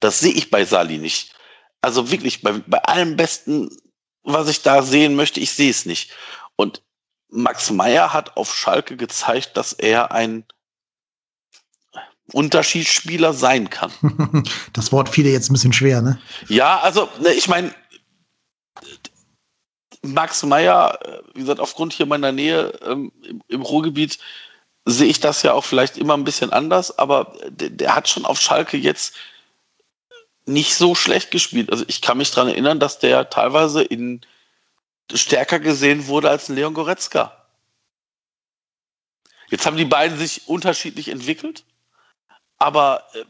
[SPEAKER 2] Das sehe ich bei Sali nicht. Also wirklich, bei, bei allem besten was ich da sehen möchte, ich sehe es nicht. Und Max Meyer hat auf Schalke gezeigt, dass er ein Unterschiedsspieler sein kann. (laughs)
[SPEAKER 1] Das Wort fiel jetzt ein bisschen schwer, ne?
[SPEAKER 2] Ja, also, ne, ich meine, Max Meyer, äh, wie gesagt, aufgrund hier meiner Nähe ähm, im, im, Ruhrgebiet sehe ich das ja auch vielleicht immer ein bisschen anders, aber der, der hat schon auf Schalke jetzt nicht so schlecht gespielt. Also ich kann mich daran erinnern, dass der teilweise in stärker gesehen wurde als Leon Goretzka. Jetzt haben die beiden sich unterschiedlich entwickelt, aber äh,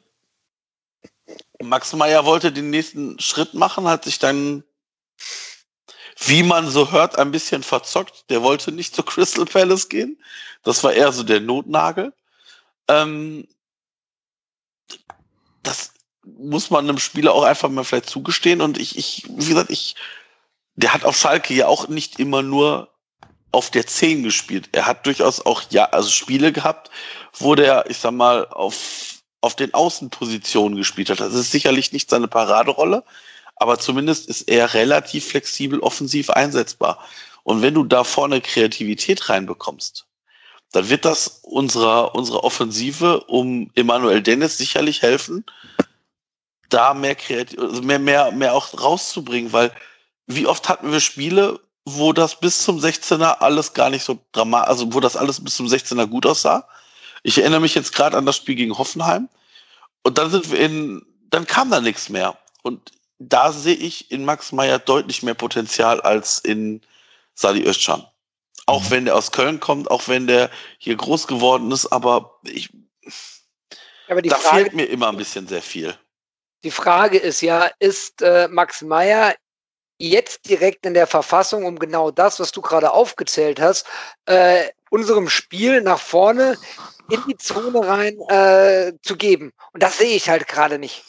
[SPEAKER 2] Max Meyer wollte den nächsten Schritt machen, hat sich dann, wie man so hört, ein bisschen verzockt. Der wollte nicht zu Crystal Palace gehen. Das war eher so der Notnagel. Ähm, das muss man einem Spieler auch einfach mal vielleicht zugestehen. Und ich, ich, wie gesagt, ich, der hat auf Schalke ja auch nicht immer nur auf der 10 gespielt. Er hat durchaus auch ja, also Spiele gehabt, wo der, ich sag mal, auf, auf den Außenpositionen gespielt hat. Das ist sicherlich nicht seine Paraderolle, aber zumindest ist er relativ flexibel offensiv einsetzbar. Und wenn du da vorne Kreativität reinbekommst, dann wird das unserer, unserer Offensive um Emanuel Dennis sicherlich helfen, da mehr kreativ, also mehr, mehr, mehr auch rauszubringen, weil wie oft hatten wir Spiele, wo das bis zum 16er alles gar nicht so dramatisch, also wo das alles bis zum 16er gut aussah. Ich erinnere mich jetzt gerade an das Spiel gegen Hoffenheim. Und dann sind wir in, dann kam da nichts mehr. Und da sehe ich in Max Meyer deutlich mehr Potenzial als in Sadi Özcan. Auch mhm. wenn der aus Köln kommt, auch wenn der hier groß geworden ist, aber ich, aber da Frage, fehlt mir immer ein bisschen sehr viel.
[SPEAKER 3] Die Frage ist ja, ist äh, Max Meyer jetzt direkt in der Verfassung, um genau das, was du gerade aufgezählt hast, äh, unserem Spiel nach vorne in die Zone rein äh, zu geben. Und das sehe ich halt gerade nicht.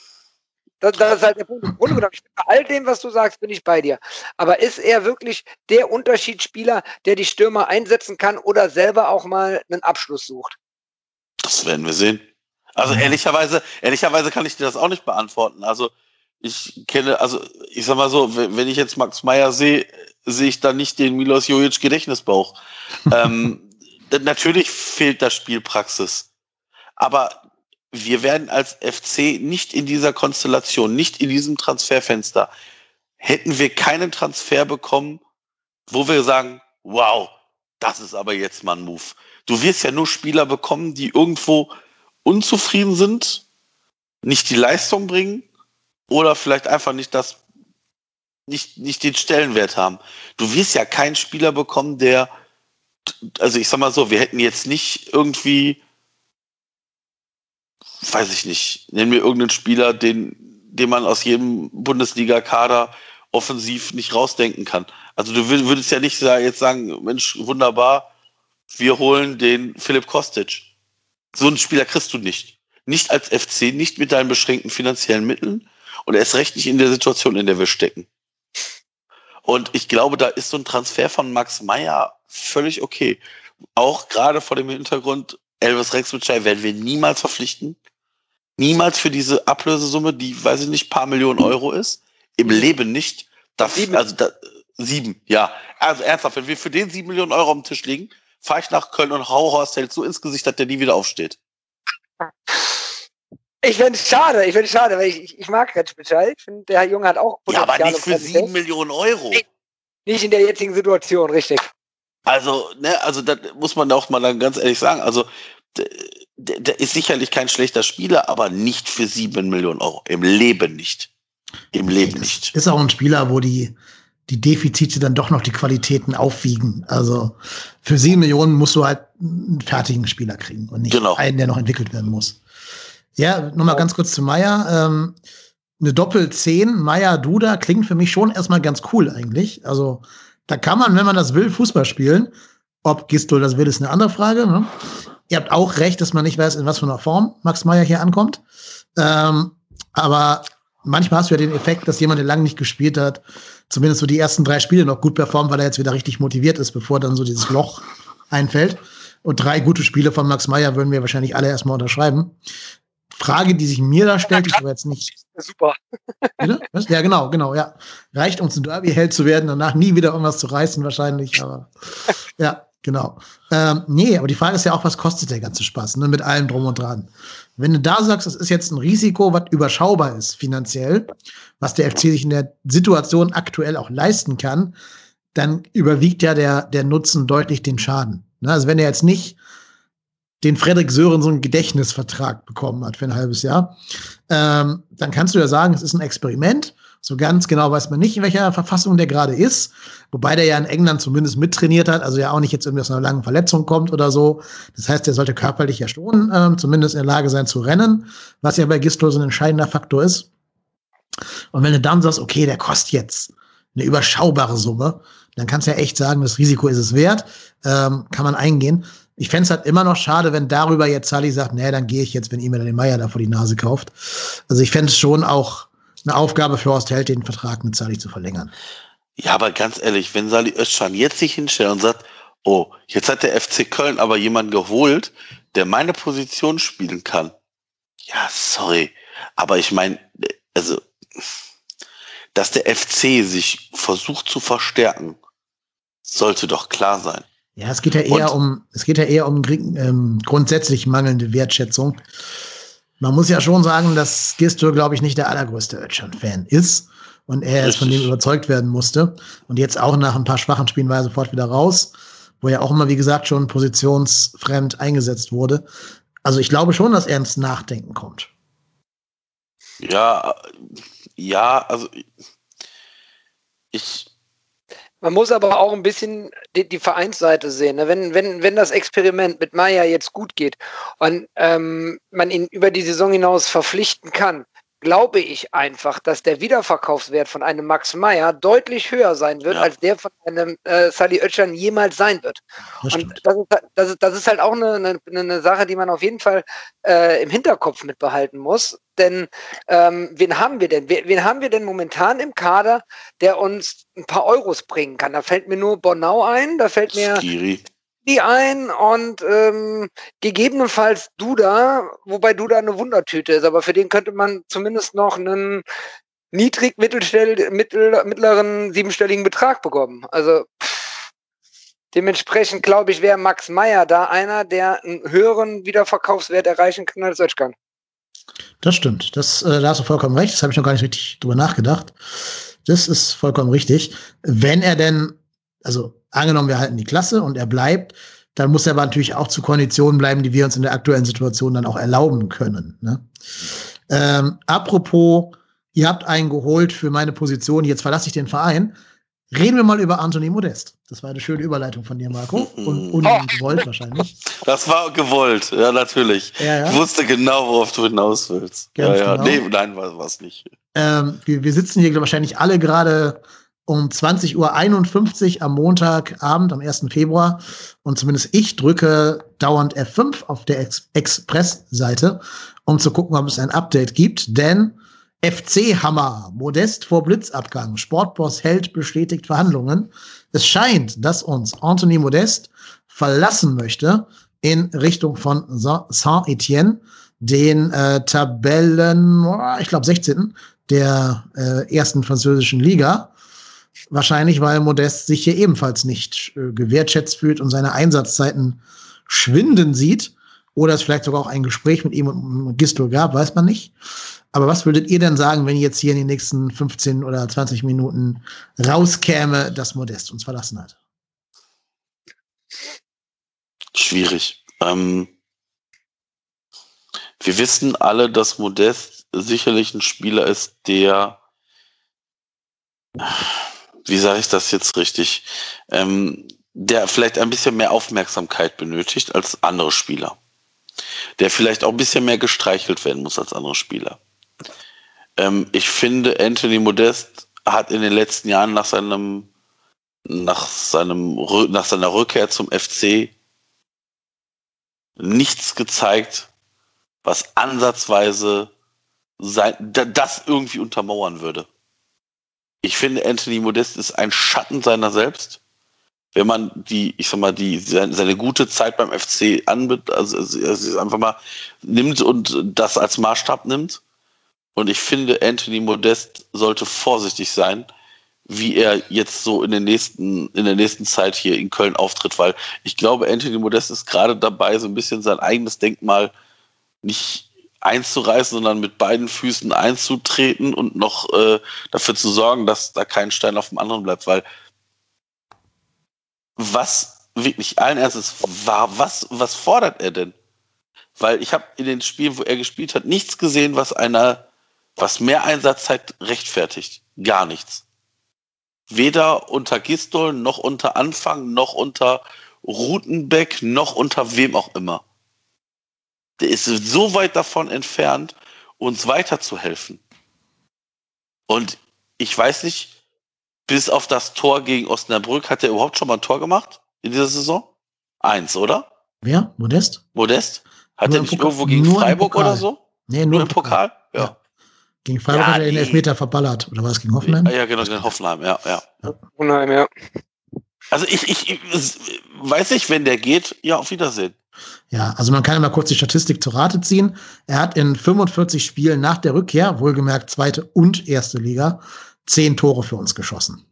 [SPEAKER 3] Das, das, ist halt der Punkt. Bei all dem, was du sagst, bin ich bei dir. Aber ist er wirklich der Unterschiedsspieler, der die Stürmer einsetzen kann oder selber auch mal einen Abschluss sucht?
[SPEAKER 2] Das werden wir sehen. Also ehrlicherweise, ehrlicherweise kann ich dir das auch nicht beantworten. Also ich kenne, also ich sag mal so, wenn ich jetzt Max Meyer sehe, sehe ich da nicht den Milos Jojic Gedächtnisbauch. (laughs) ähm, natürlich fehlt da Spielpraxis. Aber wir werden als FC nicht in dieser Konstellation, nicht in diesem Transferfenster, hätten wir keinen Transfer bekommen, wo wir sagen, wow, das ist aber jetzt mal ein Move. Du wirst ja nur Spieler bekommen, die irgendwo unzufrieden sind, nicht die Leistung bringen oder vielleicht einfach nicht das, nicht, nicht den Stellenwert haben. Du wirst ja keinen Spieler bekommen, der, also ich sag mal so, wir hätten jetzt nicht irgendwie, weiß ich nicht, nennen wir irgendeinen Spieler, den, den man aus jedem Bundesliga-Kader offensiv nicht rausdenken kann. Also du würdest ja nicht jetzt sagen, Mensch, wunderbar, wir holen den Philipp Kostic. So einen Spieler kriegst du nicht. Nicht als FC, nicht mit deinen beschränkten finanziellen Mitteln und erst recht nicht in der Situation, in der wir stecken. Und ich glaube, da ist so ein Transfer von Max Meyer völlig okay. Auch gerade vor dem Hintergrund, Elvis Rexwitschei werden wir niemals verpflichten. Niemals für diese Ablösesumme, die, weiß ich nicht, paar Millionen Euro ist. Im Leben nicht. Das, sieben. Also da, sieben, ja. Also ernsthaft, wenn wir für den sieben Millionen Euro auf dem Tisch liegen, fahre ich nach Köln und hau Horst Held so ins Gesicht, dass der nie wieder aufsteht.
[SPEAKER 3] Ich finde es schade, ich finde es schade, weil ich, ich, ich mag Retschbitschei. Ich finde, der Junge hat auch
[SPEAKER 2] Potenzial. Ja, aber nicht für sieben Millionen Euro.
[SPEAKER 3] Nicht in der jetzigen Situation, richtig.
[SPEAKER 2] Also, ne, also das muss man auch mal dann ganz ehrlich sagen. Also, der, der ist sicherlich kein schlechter Spieler, aber nicht für sieben Millionen Euro. Im Leben nicht. Im Leben nicht.
[SPEAKER 1] Ist auch ein Spieler, wo die, die Defizite dann doch noch die Qualitäten aufwiegen. Also für sieben Millionen musst du halt einen fertigen Spieler kriegen und nicht genau. einen, der noch entwickelt werden muss. Ja, nochmal ganz kurz zu Meier. Ähm, eine Doppel-10, Meier Duda, klingt für mich schon erstmal ganz cool eigentlich. Also da kann man, wenn man das will, Fußball spielen. Ob Gistol das will, ist eine andere Frage. Ne? Ihr habt auch recht, dass man nicht weiß, in was für einer Form Max Meier hier ankommt. Ähm, aber manchmal hast du ja den Effekt, dass jemand, der lange nicht gespielt hat, zumindest so die ersten drei Spiele noch gut performt, weil er jetzt wieder richtig motiviert ist, bevor dann so dieses Loch einfällt. Und drei gute Spiele von Max Meyer würden wir wahrscheinlich alle erstmal unterschreiben. Frage, die sich mir da stellt, ist aber jetzt nicht.
[SPEAKER 3] Super.
[SPEAKER 1] Ja, genau, genau, ja. Reicht, um zum Derby-Held zu werden, danach nie wieder irgendwas zu reißen, wahrscheinlich, aber (laughs) ja, genau. Ähm, nee, aber die Frage ist ja auch, was kostet der ganze Spaß, ne, mit allem drum und dran. Wenn du da sagst, das ist jetzt ein Risiko, was überschaubar ist finanziell, was der FC sich in der Situation aktuell auch leisten kann, dann überwiegt ja der, der Nutzen deutlich den Schaden. Ne? Also wenn er jetzt nicht den Frederik Sörensen Gedächtnisvertrag bekommen hat für ein halbes Jahr, ähm, dann kannst du ja sagen, es ist ein Experiment So ganz genau weiß man nicht, in welcher Verfassung der gerade ist. Wobei der ja in England zumindest mittrainiert hat, also ja auch nicht jetzt irgendwie aus einer langen Verletzung kommt oder so. Das heißt, er sollte körperlich ja schon äh, zumindest in der Lage sein zu rennen, was ja bei Gistol so ein entscheidender Faktor ist. Und wenn du dann sagst, okay, der kostet jetzt eine überschaubare Summe, dann kannst du ja echt sagen, das Risiko ist es wert, ähm, kann man eingehen. Ich fände es halt immer noch schade, wenn darüber jetzt Sally sagt, nee, dann gehe ich jetzt, wenn ihr mir den Meier da vor die Nase kauft. Also ich fände es schon auch eine Aufgabe für Horst Held, den Vertrag mit Sally zu verlängern.
[SPEAKER 2] Ja, aber ganz ehrlich, wenn Sally Özcan jetzt sich hinstellt und sagt, oh, jetzt hat der FC Köln aber jemanden geholt, der meine Position spielen kann. Ja, sorry. Aber ich meine, also, dass der FC sich versucht zu verstärken, sollte doch klar sein.
[SPEAKER 1] Ja, es geht ja eher und, um, es geht ja eher um ähm, grundsätzlich mangelnde Wertschätzung. Man muss ja schon sagen, dass Gisto, glaube ich, nicht der allergrößte Ötchan-Fan ist und er erst von dem überzeugt werden musste. Und jetzt auch nach ein paar schwachen Spielen war er sofort wieder raus, wo er auch immer, wie gesagt, schon positionsfremd eingesetzt wurde. Also ich glaube schon, dass er ins Nachdenken kommt.
[SPEAKER 2] Ja, ja, also ich,
[SPEAKER 3] man muss aber auch ein bisschen die, die Vereinsseite sehen. Ne? Wenn, wenn, wenn das Experiment mit Maya jetzt gut geht und ähm, man ihn über die Saison hinaus verpflichten kann, glaube ich einfach, dass der Wiederverkaufswert von einem Max Meyer deutlich höher sein wird, ja. als der von einem äh, Sally Oetschern jemals sein wird. Das und das ist, das, ist, das ist halt auch eine, eine, eine Sache, die man auf jeden Fall äh, im Hinterkopf mitbehalten muss. Denn ähm, wen haben wir denn? Wen, wen haben wir denn momentan im Kader, der uns ein paar Euros bringen kann? Da fällt mir nur Bonau ein, da fällt mir Skiri die ein und ähm, gegebenenfalls Duda, wobei Duda eine Wundertüte ist, aber für den könnte man zumindest noch einen niedrig mittel, mittleren siebenstelligen Betrag bekommen. Also dementsprechend glaube ich, wäre Max Meyer da einer, der einen höheren Wiederverkaufswert erreichen kann als Özcan.
[SPEAKER 1] Das stimmt. Das, äh, da hast du vollkommen recht. Das habe ich noch gar nicht richtig drüber nachgedacht. Das ist vollkommen richtig. Wenn er denn, also angenommen, wir halten die Klasse und er bleibt, dann muss er aber natürlich auch zu Konditionen bleiben, die wir uns in der aktuellen Situation dann auch erlauben können. Ne? Ähm, apropos, ihr habt einen geholt für meine Position, jetzt verlasse ich den Verein. Reden wir mal über Anthony Modest. Das war eine schöne Überleitung von dir, Marco. Und (laughs) ungewollt wahrscheinlich.
[SPEAKER 2] Das war gewollt, ja, natürlich. Ja, ja. Ich wusste genau, worauf du hinaus willst. Ganz ja, ja. Genau. Nee, nein, war es nicht.
[SPEAKER 1] Ähm, wir, wir sitzen hier wahrscheinlich alle gerade um 20.51 Uhr am Montagabend, am 1. Februar. Und zumindest ich drücke dauernd F5 auf der Ex Express-Seite, um zu gucken, ob es ein Update gibt. Denn FC Hammer, Modest vor Blitzabgang, Sportboss hält bestätigt Verhandlungen. Es scheint, dass uns Anthony Modest verlassen möchte in Richtung von Saint-Etienne, den äh, Tabellen, ich glaube 16. der äh, ersten französischen Liga. Wahrscheinlich, weil Modest sich hier ebenfalls nicht äh, gewertschätzt fühlt und seine Einsatzzeiten schwinden sieht. Oder es vielleicht sogar auch ein Gespräch mit ihm und Gistol gab, weiß man nicht. Aber was würdet ihr denn sagen, wenn jetzt hier in den nächsten 15 oder 20 Minuten rauskäme, dass Modest uns verlassen hat?
[SPEAKER 2] Schwierig. Ähm, wir wissen alle, dass Modest sicherlich ein Spieler ist, der wie sage ich das jetzt richtig, ähm, der vielleicht ein bisschen mehr Aufmerksamkeit benötigt als andere Spieler. Der vielleicht auch ein bisschen mehr gestreichelt werden muss als andere Spieler. Ähm, ich finde, Anthony Modest hat in den letzten Jahren nach seinem, nach seinem, nach seiner Rückkehr zum FC nichts gezeigt, was ansatzweise sein, das irgendwie untermauern würde ich finde, Anthony Modest ist ein Schatten seiner selbst. Wenn man die, ich sag mal, die, seine, seine gute Zeit beim FC anbet, also, also einfach mal nimmt und das als Maßstab nimmt. Und ich finde, Anthony Modest sollte vorsichtig sein, wie er jetzt so in, den nächsten, in der nächsten Zeit hier in Köln auftritt, weil ich glaube, Anthony Modest ist gerade dabei, so ein bisschen sein eigenes Denkmal nicht einzureißen, sondern mit beiden Füßen einzutreten und noch äh, dafür zu sorgen, dass da kein Stein auf dem anderen bleibt, weil was wirklich allen Ernstes war, was, was fordert er denn? Weil ich habe in den Spielen, wo er gespielt hat, nichts gesehen, was einer was mehr Einsatzzeit rechtfertigt. Gar nichts. Weder unter Gistol, noch unter Anfang, noch unter Rutenbeck, noch unter wem auch immer. Der ist so weit davon entfernt, uns weiterzuhelfen. Und ich weiß nicht, bis auf das Tor gegen Osnabrück, hat er überhaupt schon mal ein Tor gemacht in dieser Saison? Eins, oder?
[SPEAKER 1] Wer? Modest?
[SPEAKER 2] Modest? Hat
[SPEAKER 1] Nur
[SPEAKER 2] er nicht
[SPEAKER 1] Pokal-
[SPEAKER 2] irgendwo gegen
[SPEAKER 1] nur
[SPEAKER 2] Freiburg oder so?
[SPEAKER 1] Nee,
[SPEAKER 2] Nur im Pokal? Ja.
[SPEAKER 1] Ja. Gegen Freiburg
[SPEAKER 2] Ja,
[SPEAKER 1] hat er den. Elfmeter verballert. Oder war es gegen Hoffenheim?
[SPEAKER 2] Ah, ja, genau, gegen Hoffenheim, ja, ja.
[SPEAKER 3] Unheim, ja.
[SPEAKER 2] Also ich, ich, ich weiß nicht, wenn der geht, ja, auf Wiedersehen.
[SPEAKER 1] Ja, also man kann ja mal kurz die Statistik zu Rate ziehen. Er hat in 45 Spielen nach der Rückkehr, wohlgemerkt zweite und erste Liga, zehn Tore für uns geschossen.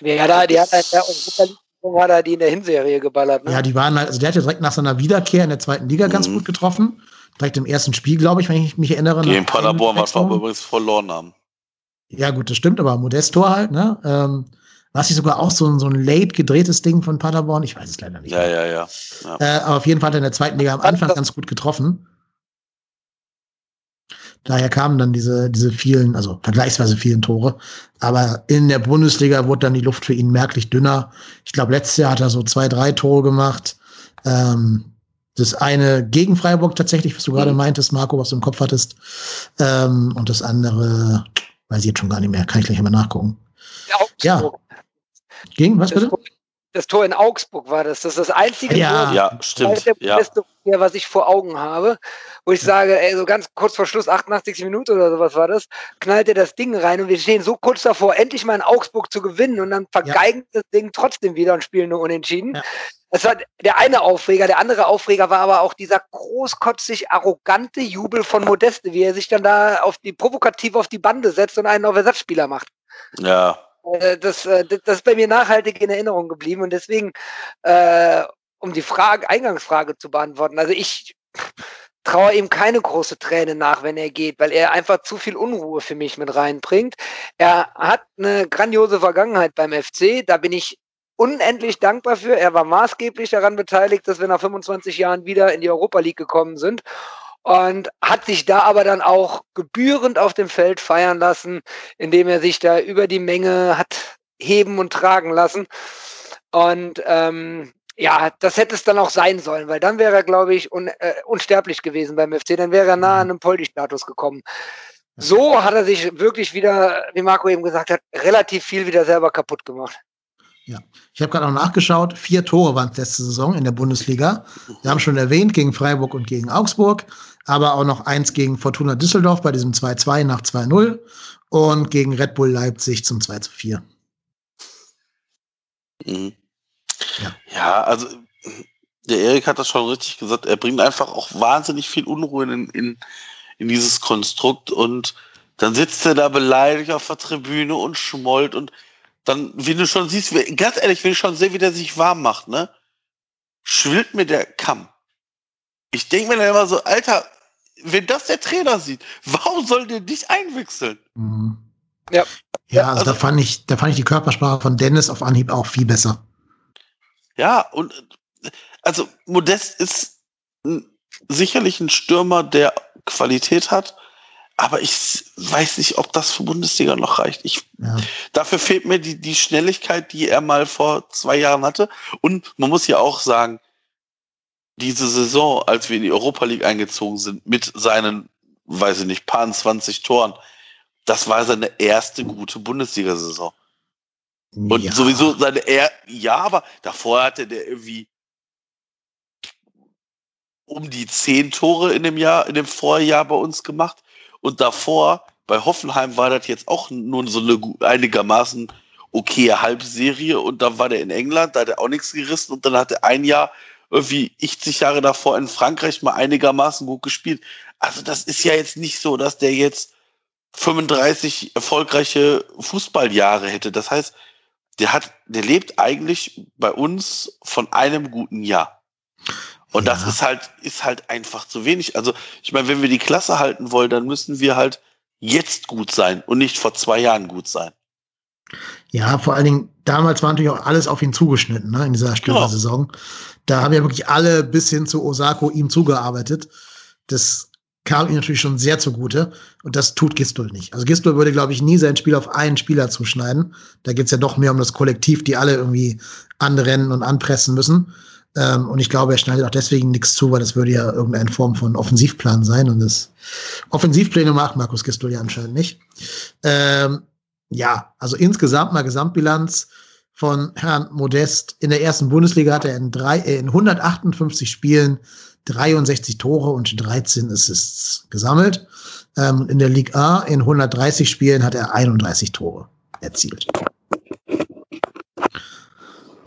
[SPEAKER 3] Die hat er, die hat er in der Europa League hat er die in der Hinserie geballert. Ne?
[SPEAKER 1] Ja, die waren halt, also der hat ja direkt nach seiner Wiederkehr in der zweiten Liga ganz
[SPEAKER 2] Mhm.
[SPEAKER 1] gut getroffen. Direkt im ersten Spiel, glaube ich, wenn ich mich erinnere.
[SPEAKER 2] Gegen
[SPEAKER 1] nach
[SPEAKER 2] Paderborn, was wir übrigens verloren haben.
[SPEAKER 1] Ja, gut, das stimmt, aber Modest-Tor halt, ne? Ähm, war es nicht sogar auch so, ein- so ein late gedrehtes Ding von Paderborn? Ich weiß es leider nicht.
[SPEAKER 2] Ja, ja, ja.
[SPEAKER 1] Äh, aber auf jeden Fall hat er in der zweiten Liga am Anfang ganz gut getroffen. Daher kamen dann diese, diese vielen, also vergleichsweise vielen Tore. Aber in der Bundesliga wurde dann die Luft für ihn merklich dünner. Ich glaube, letztes Jahr hat er so zwei, drei Tore gemacht. Ähm, das eine gegen Freiburg tatsächlich, was du gerade
[SPEAKER 2] Mhm.
[SPEAKER 1] meintest, Marco, was du im Kopf hattest. Ähm, und das andere, weiß ich jetzt schon gar nicht mehr, kann ich gleich mal nachgucken.
[SPEAKER 3] Ja.
[SPEAKER 1] Gegen, was
[SPEAKER 3] Das,
[SPEAKER 1] bitte?
[SPEAKER 3] Tor, das Tor in Augsburg war das. Das ist das einzige
[SPEAKER 1] Ja.
[SPEAKER 3] Tor,
[SPEAKER 2] Ja, stimmt.
[SPEAKER 3] der
[SPEAKER 2] Ja.
[SPEAKER 3] was ich vor Augen habe, wo ich sage, ey, so ganz kurz vor Schluss, 88 Minuten oder sowas war das, knallt er das Ding rein und wir stehen so kurz davor, endlich mal in Augsburg zu gewinnen und dann vergeigen das Ding trotzdem wieder und spielen nur unentschieden.
[SPEAKER 1] Ja.
[SPEAKER 3] Das war der eine Aufreger. Der andere Aufreger war aber auch dieser großkotzig arrogante Jubel von Modeste, wie er sich dann da auf die provokativ auf die Bande setzt und einen auf Ersatzspieler macht.
[SPEAKER 2] Ja.
[SPEAKER 3] Äh, das, äh, das ist bei mir nachhaltig in Erinnerung geblieben und deswegen, äh, um die Frage, Eingangsfrage zu beantworten, also ich traue ihm keine große Träne nach, wenn er geht, weil er einfach zu viel Unruhe für mich mit reinbringt. Er hat eine grandiose Vergangenheit beim FC, da bin ich unendlich dankbar für. Er war maßgeblich daran beteiligt, dass wir nach 25 Jahren wieder in die Europa League gekommen sind und hat sich da aber dann auch gebührend auf dem Feld feiern lassen, indem er sich da über die Menge hat heben und tragen lassen. Und ähm, ja, das hätte es dann auch sein sollen, weil dann wäre er, glaube ich, un, äh, unsterblich gewesen beim FC. Dann wäre er nah an einem Poldi-Status gekommen. So hat er sich wirklich wieder, wie Marco eben gesagt hat, relativ viel wieder selber kaputt gemacht.
[SPEAKER 1] Ich habe gerade noch nachgeschaut. Vier Tore waren es letzte Saison in der Bundesliga. Wir haben schon erwähnt, gegen Freiburg und gegen Augsburg, aber auch noch eins gegen Fortuna Düsseldorf bei diesem 2-2 nach 2-0 und gegen Red Bull Leipzig zum 2-4.
[SPEAKER 2] Mhm.
[SPEAKER 1] Ja.
[SPEAKER 2] Ja, also der Erik hat das schon richtig gesagt. Er bringt einfach auch wahnsinnig viel Unruhe in, in, in dieses Konstrukt und dann sitzt er da beleidigt auf der Tribüne und schmollt und dann, wie du schon siehst, ganz ehrlich, wenn ich schon sehe, wie der sich warm macht, ne, schwillt mir der Kamm. Ich denke mir dann immer so, Alter, wenn das der Trainer sieht, warum soll der dich einwechseln?
[SPEAKER 1] Mhm.
[SPEAKER 3] Ja.
[SPEAKER 1] Ja, also,
[SPEAKER 2] also-
[SPEAKER 1] da fand ich, da fand ich die Körpersprache von Dennis auf Anhieb auch viel besser.
[SPEAKER 2] Ja, und also Modest ist sicherlich ein Stürmer, der Qualität hat, aber ich weiß nicht, ob das für Bundesliga noch reicht. Ich,
[SPEAKER 1] Ja.
[SPEAKER 2] dafür fehlt mir die, die Schnelligkeit, die er mal vor zwei Jahren hatte. Und man muss ja auch sagen, diese Saison, als wir in die Europa League eingezogen sind, mit seinen, weiß ich nicht, paar 20 Toren, das war seine erste gute Bundesliga-Saison. Und
[SPEAKER 1] ja.
[SPEAKER 2] sowieso seine er ja, aber davor hatte der irgendwie um die zehn Tore in dem Jahr, in dem Vorjahr bei uns gemacht. Und davor, bei Hoffenheim war das jetzt auch nur so eine einigermaßen okaye Halbserie. Und dann war der in England, da hat er auch nichts gerissen. Und dann hat er ein Jahr, irgendwie 80 Jahre davor in Frankreich mal einigermaßen gut gespielt. Also das ist ja jetzt nicht so, dass der jetzt 35 erfolgreiche Fußballjahre hätte. Das heißt, der hat, der lebt eigentlich bei uns von einem guten Jahr. Und das
[SPEAKER 1] Ja.
[SPEAKER 2] ist halt, ist halt einfach zu wenig. Also, ich meine, wenn wir die Klasse halten wollen, dann müssen wir halt jetzt gut sein und nicht vor zwei Jahren gut sein.
[SPEAKER 1] Ja, vor allen Dingen, damals war natürlich auch alles auf ihn zugeschnitten, ne, in dieser Stürmer-Saison. Da haben ja wirklich alle bis hin zu Osako ihm zugearbeitet. Das kam ihm natürlich schon sehr zugute. Und das tut Gistol nicht. Also Gistol würde, glaube ich, nie sein Spiel auf einen Spieler zuschneiden. Da geht es ja doch mehr um das Kollektiv, die alle irgendwie anrennen und anpressen müssen. Ähm, und ich glaube, er schneidet auch deswegen nichts zu, weil das würde ja irgendeine Form von Offensivplan sein. Und das Offensivpläne macht Markus Gistol ja anscheinend nicht. Ähm, ja, also insgesamt mal Gesamtbilanz von Herrn Modest. In der ersten Bundesliga hat er in, drei, äh, in 158 Spielen 63 Tore und 13 Assists gesammelt. Ähm, in der Liga A in 130 Spielen hat er 31 Tore erzielt.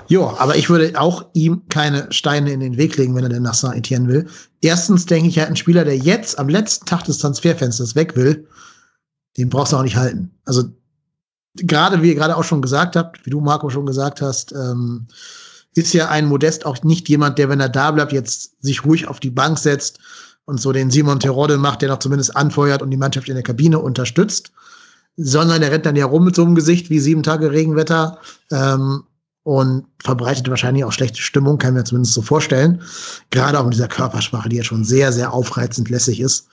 [SPEAKER 1] Jo, aber ich würde auch ihm keine Steine in den Weg legen, wenn er denn nach Saint-Etienne will. Erstens denke ich, er hat einen Spieler, der jetzt am letzten Tag des Transferfensters weg will, den brauchst du auch nicht halten. Also gerade, wie ihr gerade auch schon gesagt habt, wie du, Marco, schon gesagt hast, ähm, ist ja ein Modest auch nicht jemand, der, wenn er da bleibt, jetzt sich ruhig auf die Bank setzt und so den Simon Terodde macht, der noch zumindest anfeuert und die Mannschaft in der Kabine unterstützt, sondern der rennt dann ja rum mit so einem Gesicht wie sieben Tage Regenwetter ähm, und verbreitet wahrscheinlich auch schlechte Stimmung, kann mir zumindest so vorstellen. Gerade auch mit dieser Körpersprache, die ja schon sehr, sehr aufreizend lässig ist.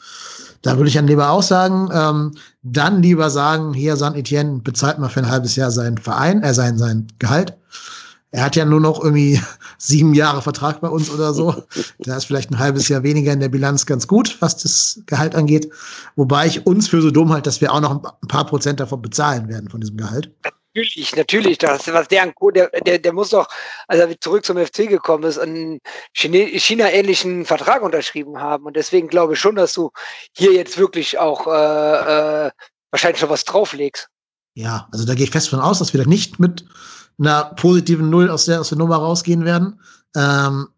[SPEAKER 1] Da würde ich dann lieber auch sagen, ähm, dann lieber sagen, hier San Etienne bezahlt mal für ein halbes Jahr seinen Verein, äh, sein, sein Gehalt er hat ja nur noch irgendwie (laughs) sieben Jahre Vertrag bei uns oder so. (laughs) Da ist vielleicht ein halbes Jahr weniger in der Bilanz ganz gut, was das Gehalt angeht. Wobei ich uns für so dumm halt, dass wir auch noch ein paar Prozent davon bezahlen werden von diesem Gehalt.
[SPEAKER 3] Natürlich, natürlich. Das, was der, der, der, der muss doch, als er zurück zum FC gekommen ist, einen China-ähnlichen Vertrag unterschrieben haben. Und deswegen glaube ich schon, dass du hier jetzt wirklich auch äh, äh, wahrscheinlich schon was drauflegst.
[SPEAKER 1] Ja, also da gehe ich fest von aus, dass wir da nicht mit einer positiven Null aus der, aus der Nummer rausgehen werden. Ähm,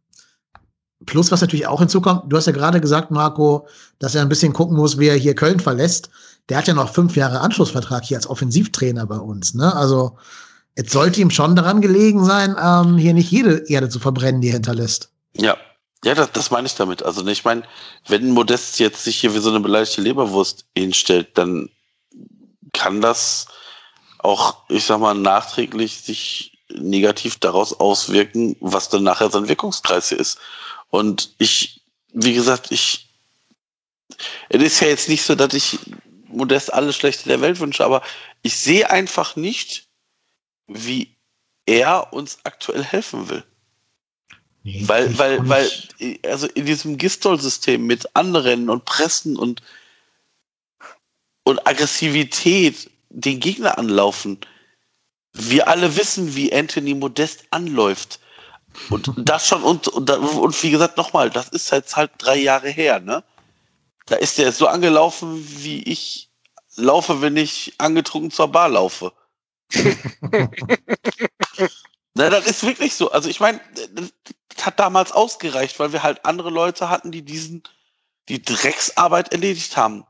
[SPEAKER 1] plus, was natürlich auch hinzukommt, du hast ja gerade gesagt, Marco, dass er ein bisschen gucken muss, wie er hier Köln verlässt. Der hat ja noch fünf Jahre Anschlussvertrag hier als Offensivtrainer bei uns. Ne? Also es sollte ihm schon daran gelegen sein, ähm, hier nicht jede Erde zu verbrennen, die er hinterlässt.
[SPEAKER 2] Ja, ja, das, das meine ich damit. Also ne, ich meine, wenn Modest jetzt sich hier wie so eine beleidigte Leberwurst hinstellt, dann kann das auch, ich sag mal, nachträglich sich negativ daraus auswirken, was dann nachher sein Wirkungskreis hier ist. Und ich, wie gesagt, ich, es ist ja jetzt nicht so, dass ich Modest alles Schlechte der Welt wünsche, aber ich sehe einfach nicht, wie er uns aktuell helfen will. Nee, weil, weil, weil, also in diesem Gistol-System mit Anrennen und Pressen und, und Aggressivität den Gegner anlaufen. Wir alle wissen, wie Anthony Modest anläuft. Und (laughs) das schon, und, und, und wie gesagt, nochmal, das ist jetzt halt drei Jahre her, ne? Da ist der so angelaufen, wie ich laufe, wenn ich angetrunken zur Bar laufe. (laughs) Na, das ist wirklich so. Also ich meine, das hat damals ausgereicht, weil wir halt andere Leute hatten, die diesen, die Drecksarbeit erledigt haben.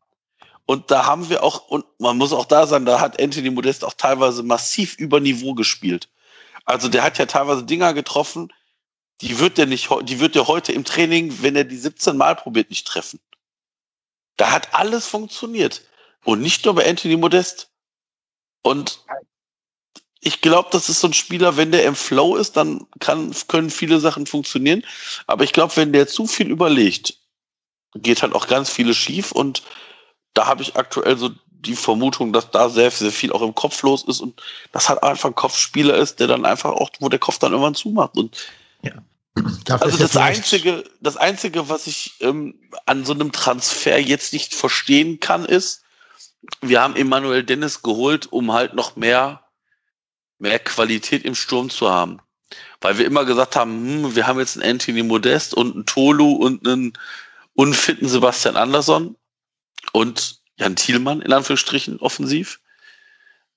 [SPEAKER 2] Und da haben wir auch, und man muss auch da sagen, da hat Anthony Modest auch teilweise massiv über Niveau gespielt. Also der hat ja teilweise Dinger getroffen, die wird er nicht, die wird er heute im Training, wenn er die 17 Mal probiert, nicht treffen. Da hat alles funktioniert. Und nicht nur bei Anthony Modest. Und ich glaube, das ist so ein Spieler, wenn der im Flow ist, dann kann, können viele Sachen funktionieren. Aber ich glaube, wenn der zu viel überlegt, geht halt auch ganz vieles schief und da habe ich aktuell so die Vermutung, dass da sehr, sehr viel auch im Kopf los ist und das halt einfach ein Kopfspieler ist, der dann einfach auch, wo der Kopf dann irgendwann zumacht. Und ja. Also das einzige, das einzige, was ich ähm, an so einem Transfer jetzt nicht verstehen kann, ist, wir haben Emanuel Dennis geholt, um halt noch mehr, mehr Qualität im Sturm zu haben. Weil wir immer gesagt haben, hm, wir haben jetzt einen Anthony Modest und einen Tolu und einen unfitten Sebastian Andersson und Jan Thielmann in Anführungsstrichen offensiv.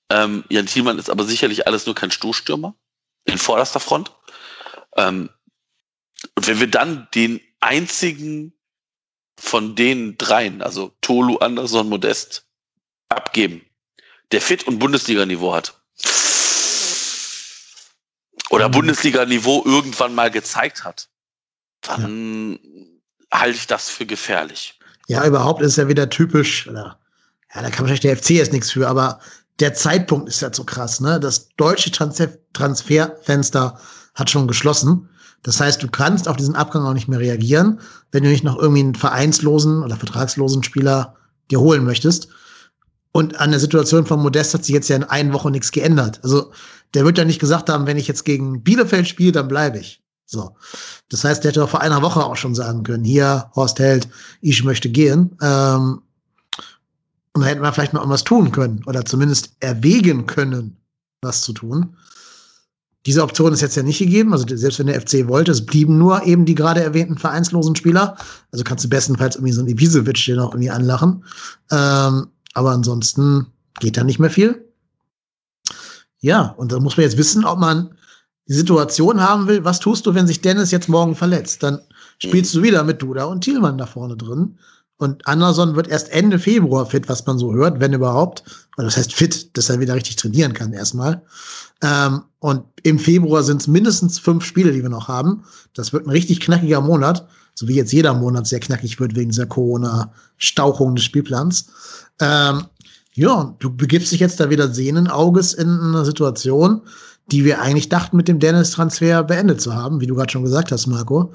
[SPEAKER 2] Ähm, Jan Thielmann ist aber sicherlich alles nur kein Stoßstürmer in vorderster Front. Ähm, und wenn wir dann den einzigen von den dreien, also Tolu, Anderson, Modest, abgeben, der fit und Bundesliga-Niveau hat, oder mhm. Bundesliga-Niveau irgendwann mal gezeigt hat, dann ja. halte ich das für gefährlich.
[SPEAKER 1] Ja, überhaupt ist ja wieder typisch, oder, ja, da kann wahrscheinlich der FC jetzt nichts für, aber der Zeitpunkt ist ja halt so krass, ne? Das deutsche Transfer Transferfenster hat schon geschlossen. Das heißt, du kannst auf diesen Abgang auch nicht mehr reagieren, wenn du nicht noch irgendwie einen vereinslosen oder vertragslosen Spieler dir holen möchtest. Und an der Situation von Modest hat sich jetzt ja in einer Woche nichts geändert. Also der wird ja nicht gesagt haben, wenn ich jetzt gegen Bielefeld spiele, dann bleibe ich. So. Das heißt, der hätte doch vor einer Woche auch schon sagen können, hier, Horst Held, ich möchte gehen. Ähm, und da hätten wir vielleicht noch irgendwas tun können oder zumindest erwägen können, was zu tun. Diese Option ist jetzt ja nicht gegeben. Also selbst wenn der FC wollte, es blieben nur eben die gerade erwähnten vereinslosen Spieler. Also kannst du bestenfalls irgendwie so einen Ibisevic den auch irgendwie anlachen. Ähm, aber ansonsten geht da nicht mehr viel. Ja, und da muss man jetzt wissen, ob man die Situation haben will, was tust du, wenn sich Dennis jetzt morgen verletzt? Dann spielst du wieder mit Duda und Thielmann da vorne drin. Und Anderson wird erst Ende Februar fit, was man so hört, wenn überhaupt. Oder das heißt fit, dass er wieder richtig trainieren kann erstmal. Ähm, und im Februar sind es mindestens fünf Spiele, die wir noch haben. Das wird ein richtig knackiger Monat, so wie jetzt jeder Monat sehr knackig wird wegen dieser Corona-Stauchung des Spielplans. Ähm, ja, du begibst dich jetzt da wieder sehenden Auges in eine Situation, die wir eigentlich dachten, mit dem Dennis-Transfer beendet zu haben, wie du gerade schon gesagt hast, Marco.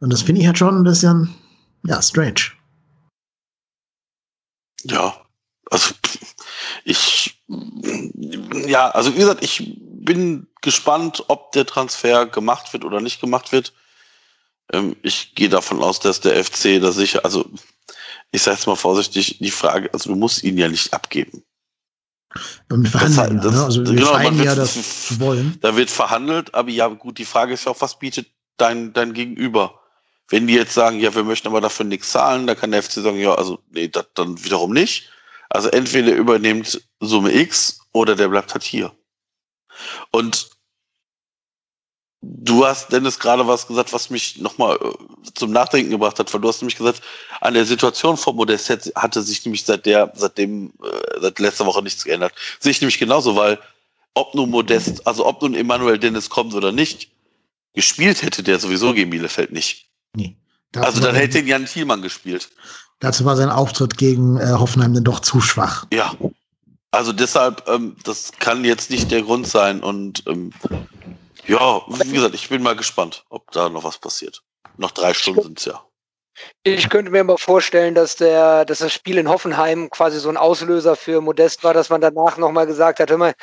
[SPEAKER 1] Und das finde ich halt schon ein bisschen, ja, strange.
[SPEAKER 2] Ja, also ich, ja, also wie gesagt, ich bin gespannt, ob der Transfer gemacht wird oder nicht gemacht wird. Ähm, ich gehe davon aus, dass der FC da sicher, also ich sage jetzt mal vorsichtig, die Frage, also du musst ihn ja nicht abgeben.
[SPEAKER 1] Und verhandeln, das, das, ne? also wir
[SPEAKER 2] genau, wird,
[SPEAKER 1] ja das wollen. (laughs)
[SPEAKER 2] Da wird verhandelt, aber ja gut, die Frage ist ja auch, was bietet dein, dein Gegenüber? Wenn die jetzt sagen, ja, wir möchten aber dafür nichts zahlen, da kann der FC sagen, ja, also nee, das dann wiederum nicht. Also entweder übernehmt Summe X oder der bleibt halt hier. Und du hast, Dennis, gerade was gesagt, was mich nochmal äh, zum Nachdenken gebracht hat, weil du hast nämlich gesagt, an der Situation von Modest hatte sich nämlich seit der, seitdem, äh, seit letzter Woche nichts geändert. Sehe ich nämlich genauso, weil ob nun Modest, also ob nun Emanuel Dennis kommt oder nicht, gespielt hätte der sowieso gegen Bielefeld nicht. Nee. Also dann hätte ihn Jan Thielmann gespielt.
[SPEAKER 1] Dazu war sein Auftritt gegen äh, Hoffenheim dann doch zu schwach.
[SPEAKER 2] Ja. Also deshalb, ähm, das kann jetzt nicht der Grund sein. Und ähm, ja, wie gesagt, ich bin mal gespannt, ob da noch was passiert. Noch drei Stunden sind es ja.
[SPEAKER 3] Ich könnte mir mal vorstellen, dass der, dass das Spiel in Hoffenheim quasi so ein Auslöser für Modest war, dass man danach nochmal gesagt hat, hör mal,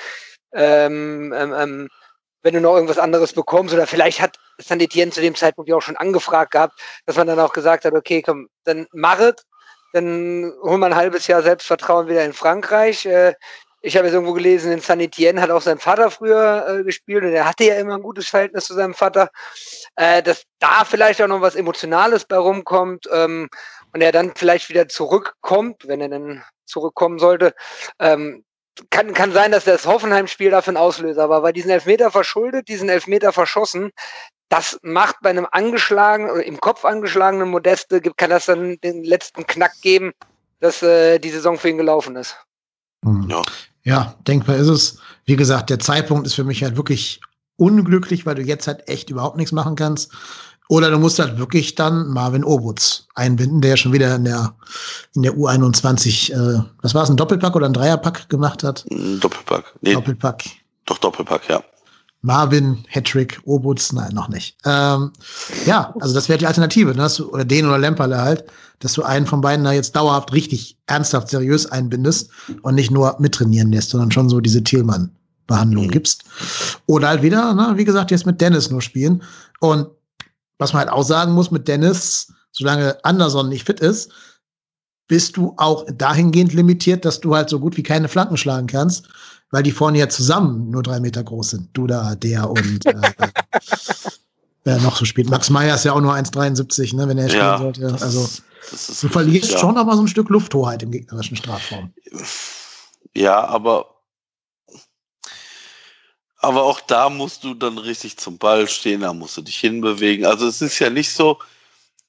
[SPEAKER 3] ähm, ähm, ähm wenn du noch irgendwas anderes bekommst oder vielleicht hat Sanitien zu dem Zeitpunkt ja auch schon angefragt gehabt, dass man dann auch gesagt hat, okay, komm, dann mach es, dann holen wir ein halbes Jahr Selbstvertrauen wieder in Frankreich. Äh, ich habe jetzt irgendwo gelesen, in Sanitien hat auch sein Vater früher äh, gespielt und er hatte ja immer ein gutes Verhältnis zu seinem Vater. Äh, dass da vielleicht auch noch was Emotionales bei rumkommt ähm, und er dann vielleicht wieder zurückkommt, wenn er dann zurückkommen sollte. Ähm, kann, kann sein, dass das Hoffenheim-Spiel dafür ein Auslöser war, weil diesen Elfmeter verschuldet, diesen Elfmeter verschossen. Das macht bei einem angeschlagenen oder im Kopf angeschlagenen Modeste, kann das dann den letzten Knack geben, dass äh, die Saison für ihn gelaufen ist.
[SPEAKER 1] Hm. Ja. ja, denkbar ist es. Wie gesagt, der Zeitpunkt ist für mich halt wirklich unglücklich, weil du jetzt halt echt überhaupt nichts machen kannst. Oder du musst halt wirklich dann Marvin Obutz einbinden, der ja schon wieder in der, in der U21, äh, was war es, ein Doppelpack oder ein Dreierpack gemacht hat?
[SPEAKER 2] Ein Doppelpack.
[SPEAKER 1] Nee. Doppelpack.
[SPEAKER 2] Doch, Doppelpack, ja.
[SPEAKER 1] Marvin, Hattrick, Obutz, nein, noch nicht. Ähm, ja, also das wäre die Alternative, ne? Du, oder den oder Lemperle halt, dass du einen von beiden da jetzt dauerhaft richtig ernsthaft seriös einbindest und nicht nur mittrainieren lässt, sondern schon so diese Thielmann-Behandlung mhm. gibst. Oder halt wieder, ne, wie gesagt, jetzt mit Dennis nur spielen. Und was man halt auch sagen muss mit Dennis, solange Anderson nicht fit ist, bist du auch dahingehend limitiert, dass du halt so gut wie keine Flanken schlagen kannst, weil die vorne ja zusammen nur drei Meter groß sind. Du da, der und äh, (laughs) wer noch so spielt. Max Meyer ist ja auch nur 1,73, ne, wenn er spielen ja, sollte. Also du verlierst ja. schon aber so ein Stück Lufthoheit im gegnerischen Strafraum.
[SPEAKER 2] Ja, aber aber auch da musst du dann richtig zum Ball stehen, da musst du dich hinbewegen. Also es ist ja nicht so,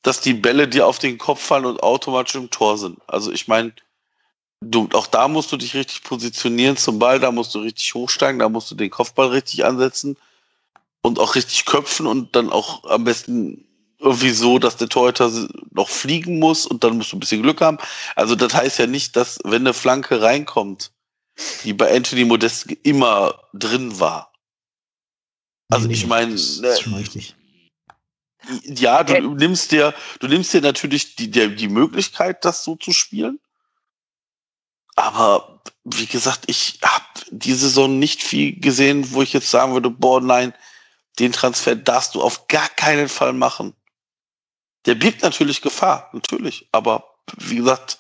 [SPEAKER 2] dass die Bälle dir auf den Kopf fallen und automatisch im Tor sind. Also ich meine, du, auch da musst du dich richtig positionieren zum Ball, da musst du richtig hochsteigen, da musst du den Kopfball richtig ansetzen und auch richtig köpfen und dann auch am besten irgendwie so, dass der Torhüter noch fliegen muss und dann musst du ein bisschen Glück haben. Also das heißt ja nicht, dass wenn eine Flanke reinkommt, die bei Anthony Modest immer drin war. Also ich meine, das ist schon richtig. Ja, du nimmst dir, du nimmst dir natürlich die, die, die Möglichkeit, das so zu spielen. Aber wie gesagt, ich habe die Saison nicht viel gesehen, wo ich jetzt sagen würde, boah, nein, den Transfer darfst du auf gar keinen Fall machen. Der birgt natürlich Gefahr, natürlich. Aber wie gesagt,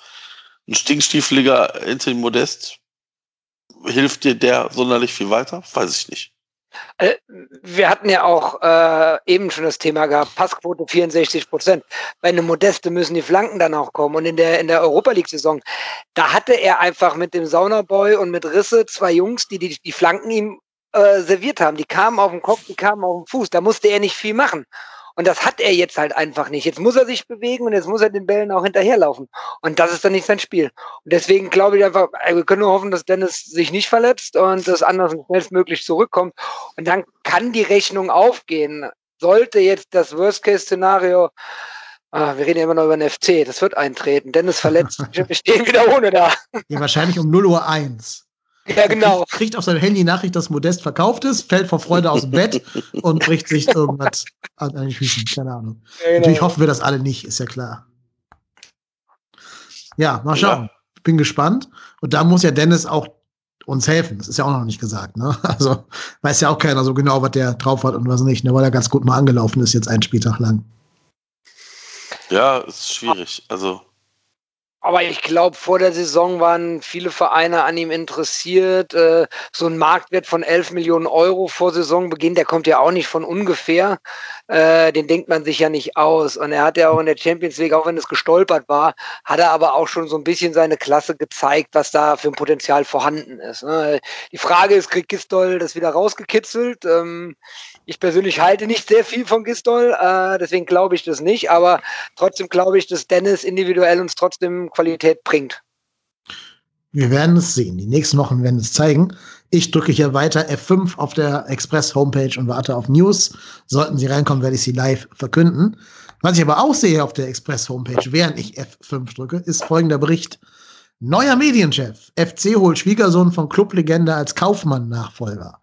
[SPEAKER 2] ein stinkstiefeliger Anthony Modest, hilft dir der sonderlich viel weiter? Weiß ich nicht.
[SPEAKER 3] Äh, wir hatten ja auch äh, eben schon das Thema gehabt, Passquote 64 Prozent. Bei einem Modeste müssen die Flanken dann auch kommen. Und in der, in der Europa League-Saison, da hatte er einfach mit dem Saunaboy und mit Risse zwei Jungs, die die, die Flanken ihm äh, serviert haben. Die kamen auf den Kopf, die kamen auf den Fuß. Da musste er nicht viel machen. Und das hat er jetzt halt einfach nicht. Jetzt muss er sich bewegen und jetzt muss er den Bällen auch hinterherlaufen. Und das ist dann nicht sein Spiel. Und deswegen glaube ich einfach, wir können nur hoffen, dass Dennis sich nicht verletzt und dass Anders schnellstmöglich zurückkommt. Und dann kann die Rechnung aufgehen. Sollte jetzt das Worst-Case-Szenario Ah, wir reden ja immer noch über den FC. Das wird eintreten. Dennis verletzt. (laughs) Wir stehen wieder ohne da.
[SPEAKER 1] Ja, wahrscheinlich um 0 Uhr 1. (laughs)
[SPEAKER 3] Ja, genau.
[SPEAKER 1] Kriegt, kriegt auf seinem Handy Nachricht, dass Modest verkauft ist, fällt vor Freude aus dem Bett und bricht sich irgendwas an den Füßen. Keine Ahnung. Ja, genau. Natürlich hoffen wir das alle nicht, ist ja klar. Ja, mal schauen. Ja. Bin gespannt. Und da muss ja Dennis auch uns helfen. Das ist ja auch noch nicht gesagt. Ne? Also weiß ja auch keiner so genau, was der drauf hat und was nicht, ne? weil er ganz gut mal angelaufen ist, jetzt einen Spieltag lang.
[SPEAKER 2] Ja, ist schwierig. Also
[SPEAKER 3] aber ich glaube, vor der Saison waren viele Vereine an ihm interessiert. Äh, so ein Marktwert von 11 Millionen Euro vor Saisonbeginn, der kommt ja auch nicht von ungefähr. Äh, den denkt man sich ja nicht aus. Und er hat ja auch in der Champions League, auch wenn es gestolpert war, hat er aber auch schon so ein bisschen seine Klasse gezeigt, was da für ein Potenzial vorhanden ist. Ne? Die Frage ist, kriegt Gistol das wieder rausgekitzelt? Ich persönlich halte nicht sehr viel von Gistol, äh, deswegen glaube ich das nicht, aber trotzdem glaube ich, dass Dennis individuell uns trotzdem Qualität bringt.
[SPEAKER 1] Wir werden es sehen. Die nächsten Wochen werden es zeigen. Ich drücke hier weiter F5 auf der Express Homepage und warte auf News. Sollten sie reinkommen, werde ich sie live verkünden. Was ich aber auch sehe auf der Express Homepage, während ich F5 drücke, ist folgender Bericht. Neuer Medienchef. FC holt Schwiegersohn von Clublegende als Kaufmann-Nachfolger.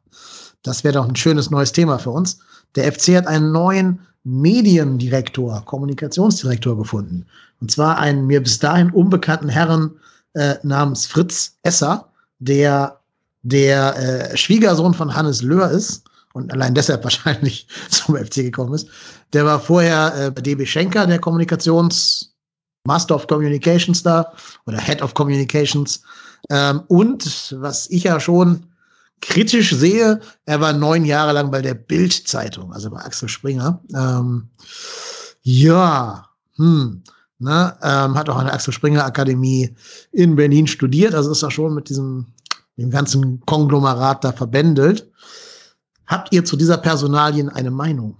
[SPEAKER 1] Das wäre doch ein schönes neues Thema für uns. Der FC hat einen neuen Mediendirektor, Kommunikationsdirektor gefunden. Und zwar einen mir bis dahin unbekannten Herren äh, namens Fritz Esser, der der äh, Schwiegersohn von Hannes Löhr ist und allein deshalb (laughs) wahrscheinlich zum FC gekommen ist. Der war vorher äh, bei DB Schenker, der Kommunikations Master of Communications da oder Head of Communications. Ähm, und was ich ja schon kritisch sehe, er war neun Jahre lang bei der Bild-Zeitung, also bei Axel Springer. Ähm, ja, hm, ne, ähm, hat auch an der Axel Springer Akademie in Berlin studiert, also ist er schon mit diesem dem ganzen Konglomerat da verbändelt. Habt ihr zu dieser Personalien eine Meinung?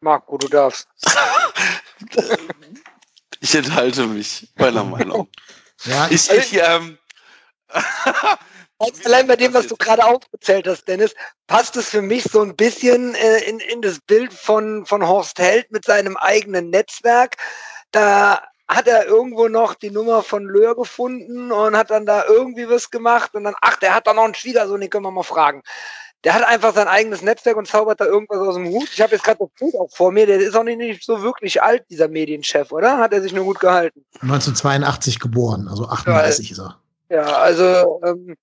[SPEAKER 3] Marco, du darfst. (laughs)
[SPEAKER 2] ich enthalte mich meiner Meinung. Ja, ich, ich ähm, (laughs)
[SPEAKER 3] Allein bei dem, was du gerade aufgezählt hast, Dennis, passt es für mich so ein bisschen äh, in, in das Bild von, von Horst Held mit seinem eigenen Netzwerk. Da hat er irgendwo noch die Nummer von Löhr gefunden und hat dann da irgendwie was gemacht und dann, ach, der hat da noch einen Schwiegersohn, den können wir mal fragen. Der hat einfach sein eigenes Netzwerk und zaubert da irgendwas aus dem Hut. Ich habe jetzt gerade das Bild auch vor mir, der ist auch nicht, nicht so wirklich alt, dieser Medienchef, oder? Hat er sich nur gut gehalten?
[SPEAKER 1] 1982 geboren, also 38 ja, ist er.
[SPEAKER 3] Ja, also ähm,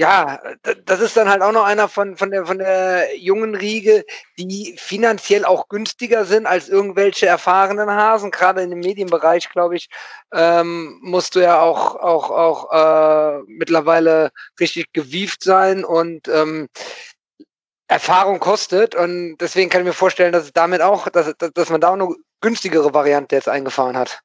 [SPEAKER 3] ja, das ist dann halt auch noch einer von, von, der, von der jungen Riege, die finanziell auch günstiger sind als irgendwelche erfahrenen Hasen. Gerade in dem Medienbereich, glaube ich, ähm, musst du ja auch, auch, auch äh, mittlerweile richtig gewieft sein und ähm, Erfahrung kostet. Und deswegen kann ich mir vorstellen, dass damit auch, dass, dass man da auch eine günstigere Variante jetzt eingefahren hat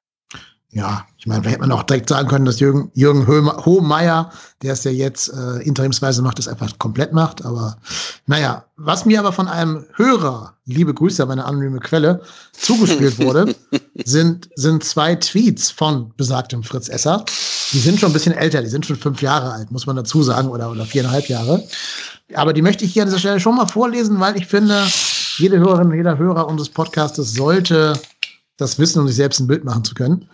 [SPEAKER 1] ja, ich meine, hätte man auch direkt sagen können, dass Jürgen, Jürgen Hohmeier, der es ja jetzt äh, interimsweise macht, das einfach komplett macht. Aber naja, was mir aber von einem Hörer, liebe Grüße an meine anonyme Quelle, zugespielt wurde, (laughs) sind, sind zwei Tweets von besagtem Fritz Esser. Die sind schon ein bisschen älter, die sind schon fünf Jahre alt, muss man dazu sagen, oder, oder viereinhalb Jahre. Aber die möchte ich hier an dieser Stelle schon mal vorlesen, weil ich finde, jede Hörerin, jeder Hörer unseres Podcastes sollte das wissen, um sich selbst ein Bild machen zu können.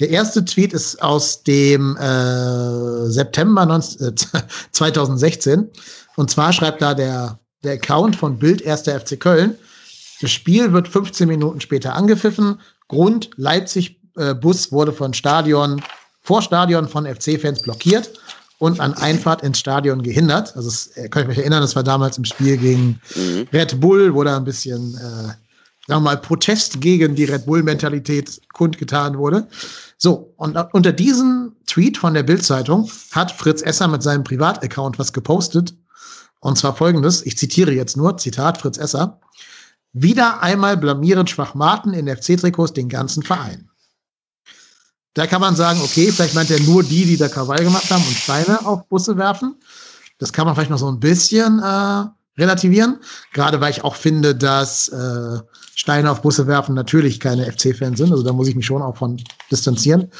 [SPEAKER 1] Der erste Tweet ist aus dem äh, September 19, äh, (laughs) 2016 Und zwar schreibt da der, der Account von Bild 1. FC Köln. Das Spiel wird 15 Minuten später angepfiffen. Grund Leipzig-Bus äh, wurde von Stadion, vor Stadion von FC-Fans blockiert und an Einfahrt ins Stadion gehindert. Also, es, äh, kann ich mich erinnern, das war damals im Spiel gegen mhm. Red Bull, wo da ein bisschen, äh, sagen wir mal, Protest gegen die Red Bull-Mentalität kundgetan wurde. So, und unter diesem Tweet von der Bild-Zeitung hat Fritz Esser mit seinem Privataccount was gepostet. Und zwar folgendes, ich zitiere jetzt nur, Zitat Fritz Esser. Wieder einmal blamieren Schwachmaten in FC-Trikots den ganzen Verein. Da kann man sagen, okay, vielleicht meint er nur die, die da Krawall gemacht haben und Steine auf Busse werfen. Das kann man vielleicht noch so ein bisschen äh, relativieren. Gerade weil ich auch finde, dass äh, Steine auf Busse werfen natürlich keine FC-Fans sind. Also da muss ich mich schon auch von distanzieren.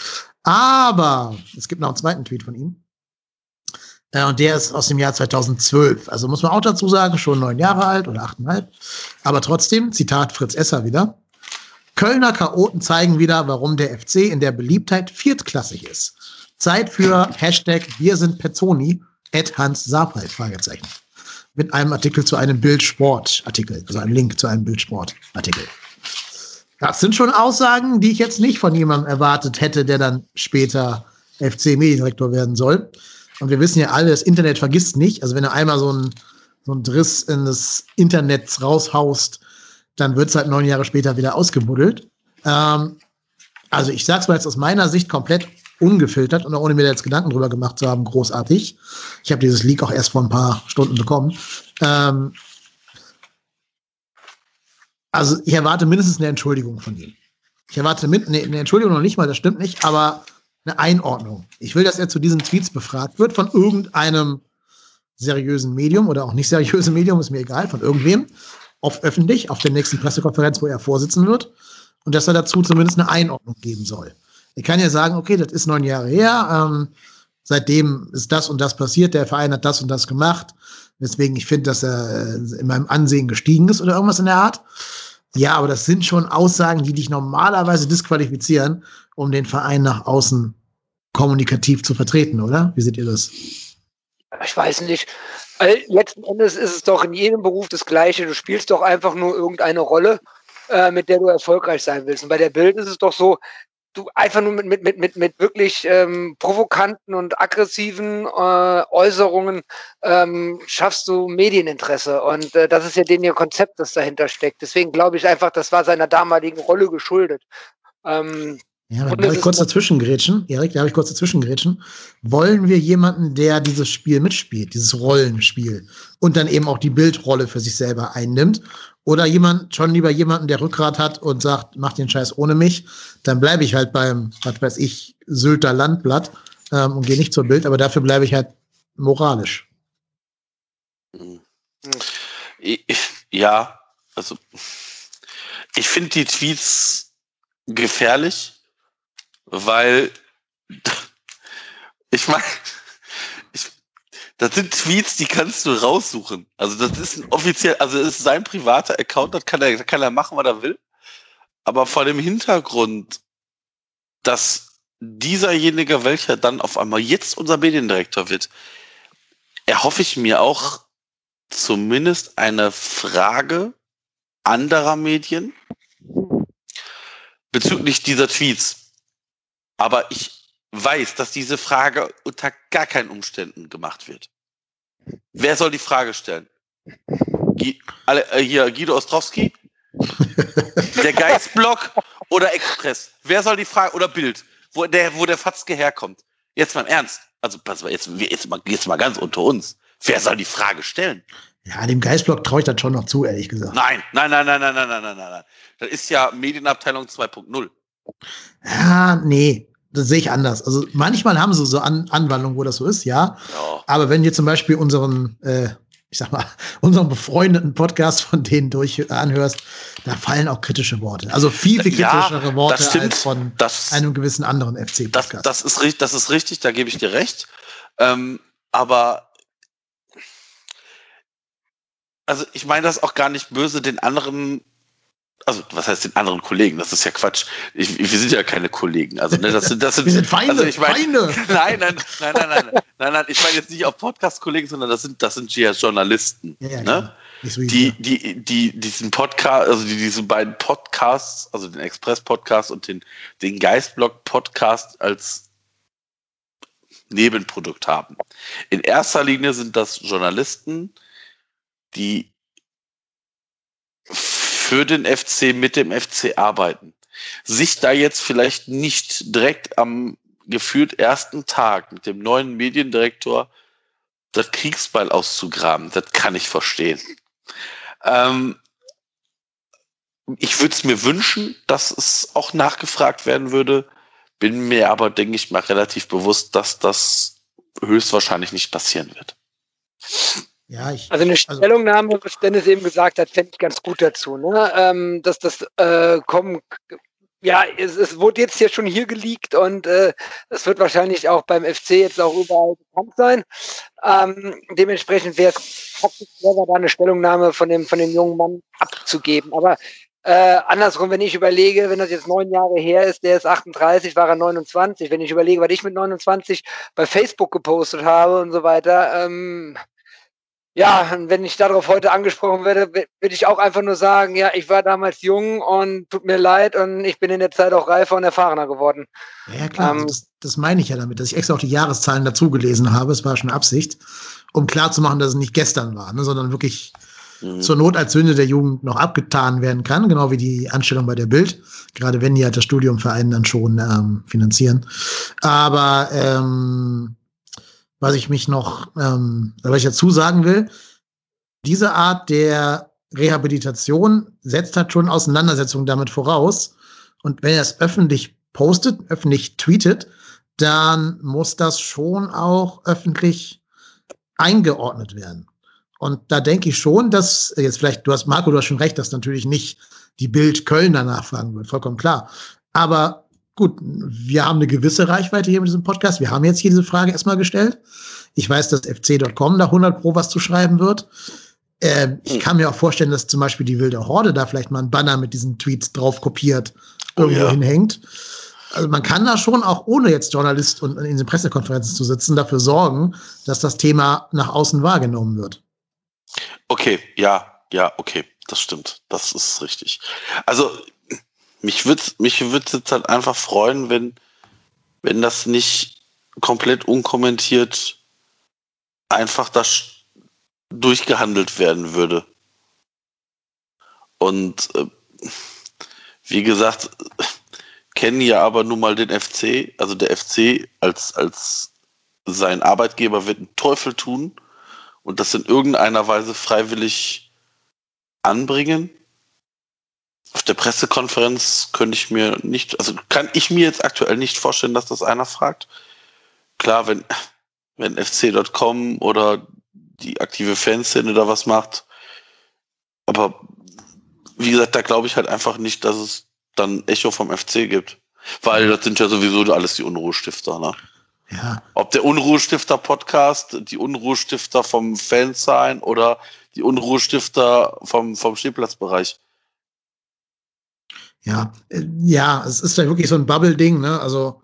[SPEAKER 1] Aber es gibt noch einen zweiten Tweet von ihm. Äh, und der ist aus dem Jahr 2012. Also muss man auch dazu sagen, schon neun Jahre alt oder achteinhalb. Aber trotzdem, Zitat Fritz Esser wieder. Kölner Chaoten zeigen wieder, warum der FC in der Beliebtheit viertklassig ist. Zeit für Hashtag Wir sind Pezzoni, at Hans Sapai, Fragezeichen. Mit einem Artikel zu einem Bildsport-Artikel, also einem Link zu einem Bildsport-Artikel. Das sind schon Aussagen, die ich jetzt nicht von jemandem erwartet hätte, der dann später FC-Mediendirektor werden soll. Und wir wissen ja alle, das Internet vergisst nicht. Also wenn du einmal so ein, so ein Driss in das Internet raushaust, dann wird es halt neun Jahre später wieder ausgebuddelt. Ähm, also ich sage es mal jetzt aus meiner Sicht komplett ungefiltert und ohne mir jetzt Gedanken drüber gemacht zu haben, großartig. Ich habe dieses Leak auch erst vor ein paar Stunden bekommen. Ähm, also ich erwarte mindestens eine Entschuldigung von ihm. Ich erwarte mit, nee, eine Entschuldigung noch nicht mal, das stimmt nicht, aber eine Einordnung. Ich will, dass er zu diesen Tweets befragt wird von irgendeinem seriösen Medium oder auch nicht seriösen Medium, ist mir egal, von irgendwem, auf öffentlich, auf der nächsten Pressekonferenz, wo er vorsitzen wird, und dass er dazu zumindest eine Einordnung geben soll. Er kann ja sagen, okay, das ist neun Jahre her, ähm, seitdem ist das und das passiert, der Verein hat das und das gemacht, weswegen ich finde, dass er äh, in meinem Ansehen gestiegen ist oder irgendwas in der Art. Ja, aber das sind schon Aussagen, die dich normalerweise disqualifizieren, um den Verein nach außen kommunikativ zu vertreten, oder? Wie seht ihr das?
[SPEAKER 3] Ich weiß nicht. Letzten Endes ist es doch in jedem Beruf das Gleiche. Du spielst doch einfach nur irgendeine Rolle, äh, mit der du erfolgreich sein willst. Und bei der Bild ist es doch so, du einfach nur mit, mit, mit, mit, wirklich ähm, provokanten und aggressiven äh, Äußerungen ähm, schaffst du Medieninteresse. Und äh, das ist ja den ihr Konzept, das dahinter steckt. Deswegen glaube ich einfach, das war seiner damaligen Rolle geschuldet.
[SPEAKER 1] Ähm, ja, da darf ich kurz dazwischen grätschen. Erik, da habe ich kurz dazwischen grätschen. Wollen wir jemanden, der dieses Spiel mitspielt, dieses Rollenspiel und dann eben auch die Bildrolle für sich selber einnimmt? Oder jemand, schon lieber jemanden, der Rückgrat hat und sagt, mach den Scheiß ohne mich, dann bleibe ich halt beim, was weiß ich, Sylter Landblatt ähm, und gehe nicht zur Bild, aber dafür bleibe ich halt moralisch.
[SPEAKER 2] Ja, also ich finde die Tweets gefährlich weil (laughs) ich meine, das sind Tweets, die kannst du raussuchen. Also das ist ein offiziell, also es ist sein privater Account, das kann er, kann er machen, was er will. Aber vor dem Hintergrund, dass dieserjenige, welcher dann auf einmal jetzt unser Mediendirektor wird, erhoffe ich mir auch zumindest eine Frage anderer Medien bezüglich dieser Tweets. Aber ich weiß, dass diese Frage unter gar keinen Umständen gemacht wird. Wer soll die Frage stellen? G alle, äh, hier Guido Ostrowski? (laughs) der Geistblock oder Express? Wer soll die Frage oder Bild, wo der, wo der Fatzke herkommt? Jetzt mal im Ernst. Also pass mal, jetzt, jetzt, mal, jetzt mal ganz unter uns. Wer soll die Frage stellen?
[SPEAKER 1] Ja, dem Geistblock traue ich das schon noch zu, ehrlich gesagt.
[SPEAKER 2] Nein, nein, nein, nein, nein, nein, nein, nein, nein. Das ist ja Medienabteilung 2.0.
[SPEAKER 1] Ja, nee das sehe ich anders. Also manchmal haben sie so An Anwandlungen, wo das so ist, ja. ja. Aber wenn ihr zum Beispiel unseren, äh, ich sag mal, (laughs) unseren befreundeten Podcast von denen durch äh, anhörst, da fallen auch kritische Worte. Also viel, viel kritischere ja, Worte als von das, einem gewissen anderen FC-Podcast.
[SPEAKER 2] Das, das, ist, das ist richtig, da gebe ich dir recht. Ähm, aber also ich meine das auch gar nicht böse den anderen also was heißt den anderen Kollegen? Das ist ja Quatsch. Ich, wir sind ja keine Kollegen. Also ne, das sind, das sind, (laughs)
[SPEAKER 1] wir sind Feinde. Also
[SPEAKER 2] ich mein,
[SPEAKER 1] Feinde. (laughs)
[SPEAKER 2] Nein, nein, nein, nein, nein, nein, nein. Ich meine jetzt nicht auf Podcast-Kollegen, sondern das sind, das sind ja Journalisten. Ja, ja, ne? So die, die, die, diesen Podcast, also die, diese beiden Podcasts, also den Express-Podcast und den, den Geistblog-Podcast als Nebenprodukt haben. In erster Linie sind das Journalisten, die für den FC, mit dem FC arbeiten. Sich da jetzt vielleicht nicht direkt am gefühlt ersten Tag mit dem neuen Mediendirektor das Kriegsbeil auszugraben, das kann ich verstehen. Ähm, ich würde es mir wünschen, dass es auch nachgefragt werden würde, bin mir aber, denke ich mal, relativ bewusst, dass das höchstwahrscheinlich nicht passieren wird.
[SPEAKER 3] Ja, ich, also eine also Stellungnahme, was Dennis eben gesagt hat, fände ich ganz gut dazu. Ne? Ähm, dass das äh, kommen, ja, es, es wurde jetzt ja schon hier geleakt und äh, es wird wahrscheinlich auch beim FC jetzt auch überall bekannt sein. Ähm, dementsprechend wäre es praktisch clever, da eine Stellungnahme von dem, von dem jungen Mann abzugeben. Aber äh, andersrum, wenn ich überlege, wenn das jetzt neun Jahre her ist, der ist 38, war er 29. Wenn ich überlege, was ich mit 29 bei Facebook gepostet habe und so weiter, ähm, ja, wenn ich darauf heute angesprochen werde, würde ich auch einfach nur sagen, ja, ich war damals jung und tut mir leid und ich bin in der Zeit auch reifer und erfahrener geworden.
[SPEAKER 1] Ja, klar, ähm, das, das, meine ich ja damit, dass ich extra auch die Jahreszahlen dazu gelesen habe. Es war schon Absicht, um klarzumachen, dass es nicht gestern war, ne, sondern wirklich mhm. zur Not als Sünde der Jugend noch abgetan werden kann, genau wie die Anstellung bei der Bild, gerade wenn die halt das Studium für einen dann schon ähm, finanzieren. Aber ähm, was ich mich noch, ähm, was ich dazu sagen will, diese Art der Rehabilitation setzt halt schon Auseinandersetzungen damit voraus. Und wenn er es öffentlich postet, öffentlich tweetet, dann muss das schon auch öffentlich eingeordnet werden. Und da denke ich schon, dass jetzt vielleicht, du hast, Marco, du hast schon recht, dass natürlich nicht die Bild Köln danach fragen wird, vollkommen klar. Aber gut, wir haben eine gewisse Reichweite hier mit diesem Podcast. Wir haben jetzt hier diese Frage erstmal gestellt. Ich weiß, dass fc.com da 100 pro was zu schreiben wird. Ähm, ich hm. kann mir auch vorstellen, dass zum Beispiel die wilde Horde da vielleicht mal ein Banner mit diesen Tweets drauf kopiert, oh irgendwo oh ja. hinhängt. Also man kann da schon auch ohne jetzt Journalist und in den Pressekonferenzen zu sitzen, dafür sorgen, dass das Thema nach außen wahrgenommen wird.
[SPEAKER 2] Okay, ja, ja, okay, das stimmt. Das ist richtig. Also mich würde mich würd jetzt halt einfach freuen, wenn, wenn das nicht komplett unkommentiert einfach das durchgehandelt werden würde. Und äh, wie gesagt, (laughs) kennen ja aber nun mal den FC, also der FC als, als sein Arbeitgeber wird einen Teufel tun und das in irgendeiner Weise freiwillig anbringen auf der Pressekonferenz könnte ich mir nicht, also kann ich mir jetzt aktuell nicht vorstellen, dass das einer fragt. Klar, wenn, wenn FC.com oder die aktive Fanszene da was macht. Aber wie gesagt, da glaube ich halt einfach nicht, dass es dann Echo vom FC gibt. Weil das sind ja sowieso alles die Unruhestifter, ne?
[SPEAKER 1] Ja.
[SPEAKER 2] Ob der Unruhestifter-Podcast, die Unruhestifter vom Fansign oder die Unruhestifter vom, vom Stehplatzbereich.
[SPEAKER 1] Ja, äh, ja, es ist ja wirklich so ein Bubble-Ding, ne? Also,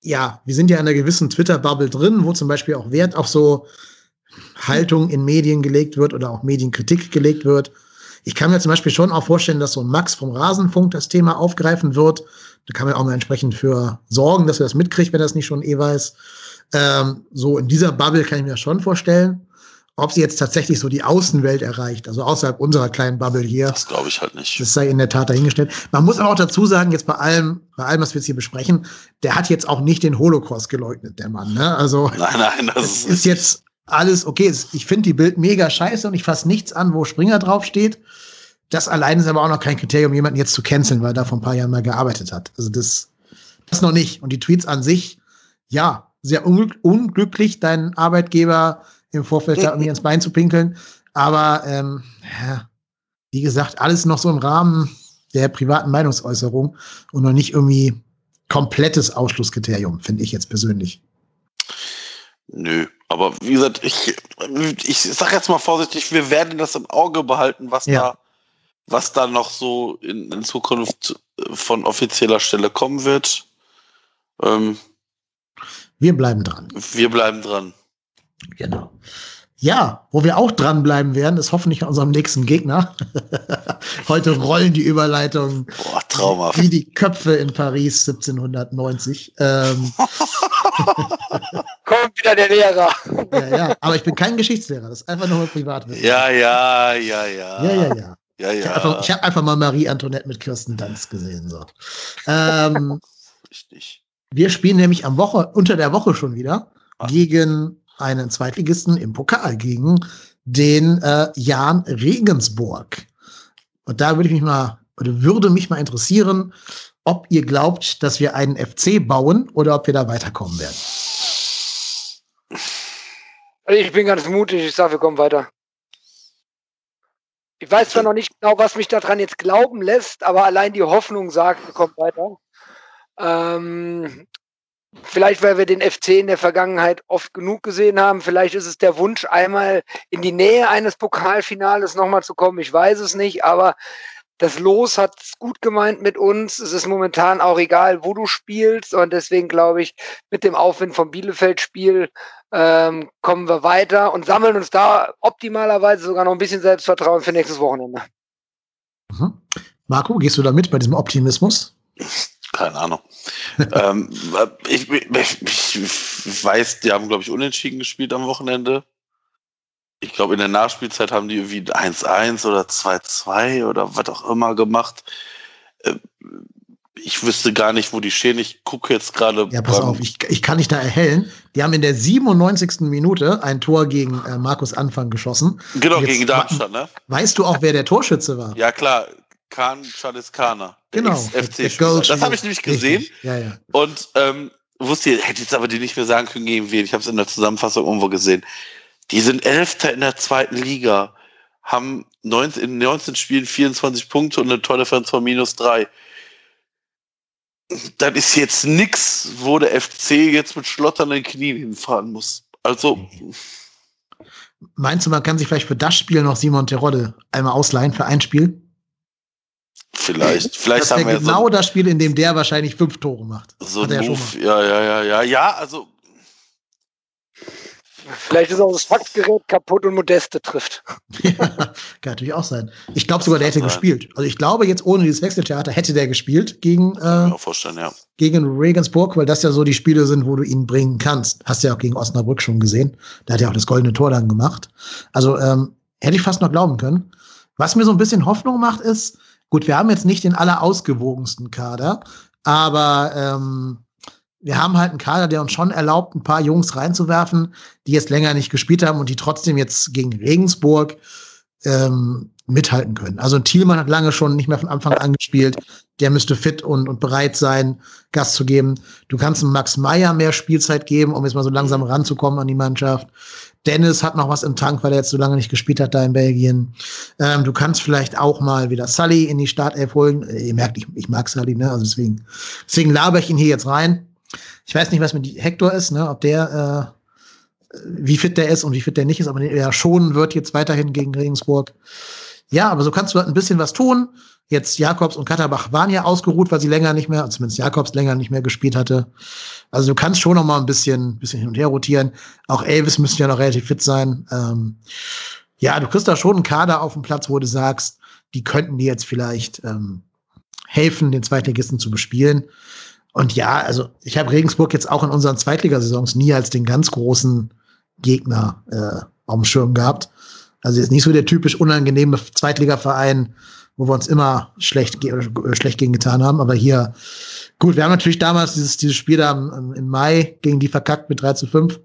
[SPEAKER 1] ja, wir sind ja in einer gewissen Twitter-Bubble drin, wo zum Beispiel auch Wert auf so Haltung in Medien gelegt wird oder auch Medienkritik gelegt wird. Ich kann mir zum Beispiel schon auch vorstellen, dass so ein Max vom Rasenfunk das Thema aufgreifen wird. Da kann man auch mal entsprechend für sorgen, dass er das mitkriegt, wenn er das nicht schon eh weiß. Ähm, so in dieser Bubble kann ich mir das schon vorstellen. Ob sie jetzt tatsächlich so die Außenwelt erreicht, also außerhalb unserer kleinen Bubble hier.
[SPEAKER 2] Das glaube ich halt nicht.
[SPEAKER 1] Das sei in der Tat dahingestellt. Man muss aber auch dazu sagen, jetzt bei allem, bei allem, was wir jetzt hier besprechen, der hat jetzt auch nicht den Holocaust geleugnet, der Mann. Ne? Also
[SPEAKER 2] nein, nein, das
[SPEAKER 1] ist, ist jetzt alles okay. Ich finde die Bild mega scheiße und ich fasse nichts an, wo Springer draufsteht. Das allein ist aber auch noch kein Kriterium, jemanden jetzt zu canceln, weil er da vor ein paar Jahren mal gearbeitet hat. Also das, das noch nicht. Und die Tweets an sich, ja, sehr unglücklich, dein Arbeitgeber im Vorfeld da mir ins Bein zu pinkeln. Aber ähm, ja, wie gesagt, alles noch so im Rahmen der privaten Meinungsäußerung und noch nicht irgendwie komplettes Ausschlusskriterium, finde ich jetzt persönlich.
[SPEAKER 2] Nö, aber wie gesagt, ich, ich sage jetzt mal vorsichtig, wir werden das im Auge behalten, was ja. da was dann noch so in, in Zukunft von offizieller Stelle kommen wird. Ähm,
[SPEAKER 1] wir bleiben dran.
[SPEAKER 2] Wir bleiben dran.
[SPEAKER 1] Genau. Ja, wo wir auch dranbleiben werden, ist hoffentlich an unserem nächsten Gegner. (laughs) Heute rollen die Überleitungen
[SPEAKER 2] Boah, traumhaft.
[SPEAKER 1] wie die Köpfe in Paris 1790. Ähm, (laughs)
[SPEAKER 3] Kommt wieder der Lehrer. (laughs)
[SPEAKER 1] ja, ja, aber ich bin kein Geschichtslehrer, das ist einfach nur Privatwissen.
[SPEAKER 2] Ja, ja, ja, ja.
[SPEAKER 1] ja, ja. ja.
[SPEAKER 2] Ja,
[SPEAKER 1] Ich
[SPEAKER 2] ja.
[SPEAKER 1] habe einfach, ich hab einfach mal Marie Antoinette mit Kirsten Dunst gesehen. So. Ähm,
[SPEAKER 2] Richtig.
[SPEAKER 1] wir spielen nämlich am Woche, unter der Woche schon wieder
[SPEAKER 2] Ah.
[SPEAKER 1] gegen einen Zweitligisten im Pokal, gegen den äh, Jan Regensburg. Und da würde ich mich mal, oder würde mich mal interessieren, ob ihr glaubt, dass wir einen FC bauen oder ob wir da weiterkommen werden.
[SPEAKER 3] Also ich bin ganz mutig, ich sage, wir kommen weiter. Ich weiß zwar noch nicht genau, was mich daran jetzt glauben lässt, aber allein die Hoffnung sagt, wir kommen weiter. Ähm, vielleicht, weil wir den FC in der Vergangenheit oft genug gesehen haben. Vielleicht ist es der Wunsch, einmal in die Nähe eines Pokalfinales nochmal zu kommen. Ich weiß es nicht, aber das Los hat es gut gemeint mit uns. Es ist momentan auch egal, wo du spielst. Und deswegen glaube ich, mit dem Aufwind vom Bielefeld-Spiel ähm, kommen wir weiter und sammeln uns da optimalerweise sogar noch ein bisschen Selbstvertrauen für nächstes Wochenende.
[SPEAKER 1] Mhm. Marco, gehst du da mit bei diesem Optimismus?
[SPEAKER 2] Keine Ahnung. (laughs) ähm, ich, ich, ich weiß, die haben, glaube ich, unentschieden gespielt am Wochenende. Ich glaube, in der Nachspielzeit haben die irgendwie 1-1 oder 2-2 oder was auch immer gemacht. Äh, Ich wüsste gar nicht, wo die stehen. Ich gucke jetzt gerade.
[SPEAKER 1] Ja, pass auf, ich, ich kann dich da erhellen. Die haben in der 97. Minute ein Tor gegen äh, Markus Anfang geschossen.
[SPEAKER 2] Genau, gegen Darmstadt, ne?
[SPEAKER 1] Weißt du auch, wer der Torschütze war?
[SPEAKER 2] Ja, klar. Kahner. Der
[SPEAKER 1] genau.
[SPEAKER 2] FC Das habe ich nämlich gesehen.
[SPEAKER 1] Ja, ja.
[SPEAKER 2] Und ähm, wusste, hätte jetzt aber die nicht mehr sagen können, gegen wen. Ich habe es in der Zusammenfassung irgendwo gesehen. Die sind Elfter in der zweiten Liga, haben 19, in 19 Spielen 24 Punkte und eine Tordifferenz von minus 3. Das ist jetzt nix, wo der FC jetzt mit schlotternden Knien hinfahren muss. Also,
[SPEAKER 1] Meinst du, man kann sich vielleicht für das Spiel noch Simon Terodde einmal ausleihen für ein Spiel?
[SPEAKER 2] Vielleicht. Vielleicht
[SPEAKER 1] das
[SPEAKER 2] haben wir
[SPEAKER 1] genau
[SPEAKER 2] so,
[SPEAKER 1] das Spiel, in dem der wahrscheinlich fünf Tore macht.
[SPEAKER 2] so
[SPEAKER 1] ja
[SPEAKER 2] Move. Ja, ja, ja, ja. Ja, also,
[SPEAKER 3] Vielleicht ist auch das Faxgerät kaputt und Modeste trifft. (laughs)
[SPEAKER 1] kann natürlich auch sein. Ich glaube sogar, der hätte
[SPEAKER 2] sein.
[SPEAKER 1] gespielt. Also ich glaube, jetzt ohne dieses Wechseltheater hätte der gespielt gegen, äh,
[SPEAKER 2] ja.
[SPEAKER 1] gegen Regensburg, weil das ja so die Spiele sind, wo du ihn bringen kannst. Hast du ja auch gegen Osnabrück schon gesehen. Da hat er auch das goldene Tor dann gemacht. Also ähm, hätte ich fast noch glauben können. Was mir so ein bisschen Hoffnung macht, ist, gut, wir haben jetzt nicht den allerausgewogensten Kader, aber ähm, wir haben halt einen Kader, der uns schon erlaubt, ein paar Jungs reinzuwerfen, die jetzt länger nicht gespielt haben und die trotzdem jetzt gegen Regensburg ähm, mithalten können. Also Thielmann hat lange schon nicht mehr von Anfang an gespielt. Der müsste fit und, und bereit sein, Gas zu geben. Du kannst Max Meyer mehr Spielzeit geben, um jetzt mal so langsam ranzukommen an die Mannschaft. Dennis hat noch was im Tank, weil er jetzt so lange nicht gespielt hat da in Belgien. Ähm, du kannst vielleicht auch mal wieder Sully in die Startelf holen. Äh, Ihr merkt, ich, ich mag Sully, ne? Also deswegen, deswegen laber ich ihn hier jetzt rein. Ich weiß nicht, was mit Hector ist, ne? Ob der, äh, wie fit der ist und wie fit der nicht ist, aber er schonen wird jetzt weiterhin gegen Regensburg. Ja, aber so kannst du halt ein bisschen was tun. Jetzt Jakobs und Katterbach waren ja ausgeruht, weil sie länger nicht mehr, zumindest Jakobs länger nicht mehr gespielt hatte. Also du kannst schon noch mal ein bisschen, bisschen hin und her rotieren. Auch Elvis müsste ja noch relativ fit sein. Ähm, ja, du kriegst da schon einen Kader auf dem Platz, wo du sagst, die könnten dir jetzt vielleicht ähm, helfen, den Zweitligisten zu bespielen. Und ja, also ich habe Regensburg jetzt auch in unseren Zweitligasaisons nie als den ganz großen Gegner äh, auf dem Schirm gehabt. Also jetzt nicht so der typisch unangenehme Zweitligaverein, wo wir uns immer schlecht, ge äh, schlecht gegen getan haben. Aber hier, gut, wir haben natürlich damals dieses, dieses Spiel da im, Mai gegen die verkackt mit 3 zu 5.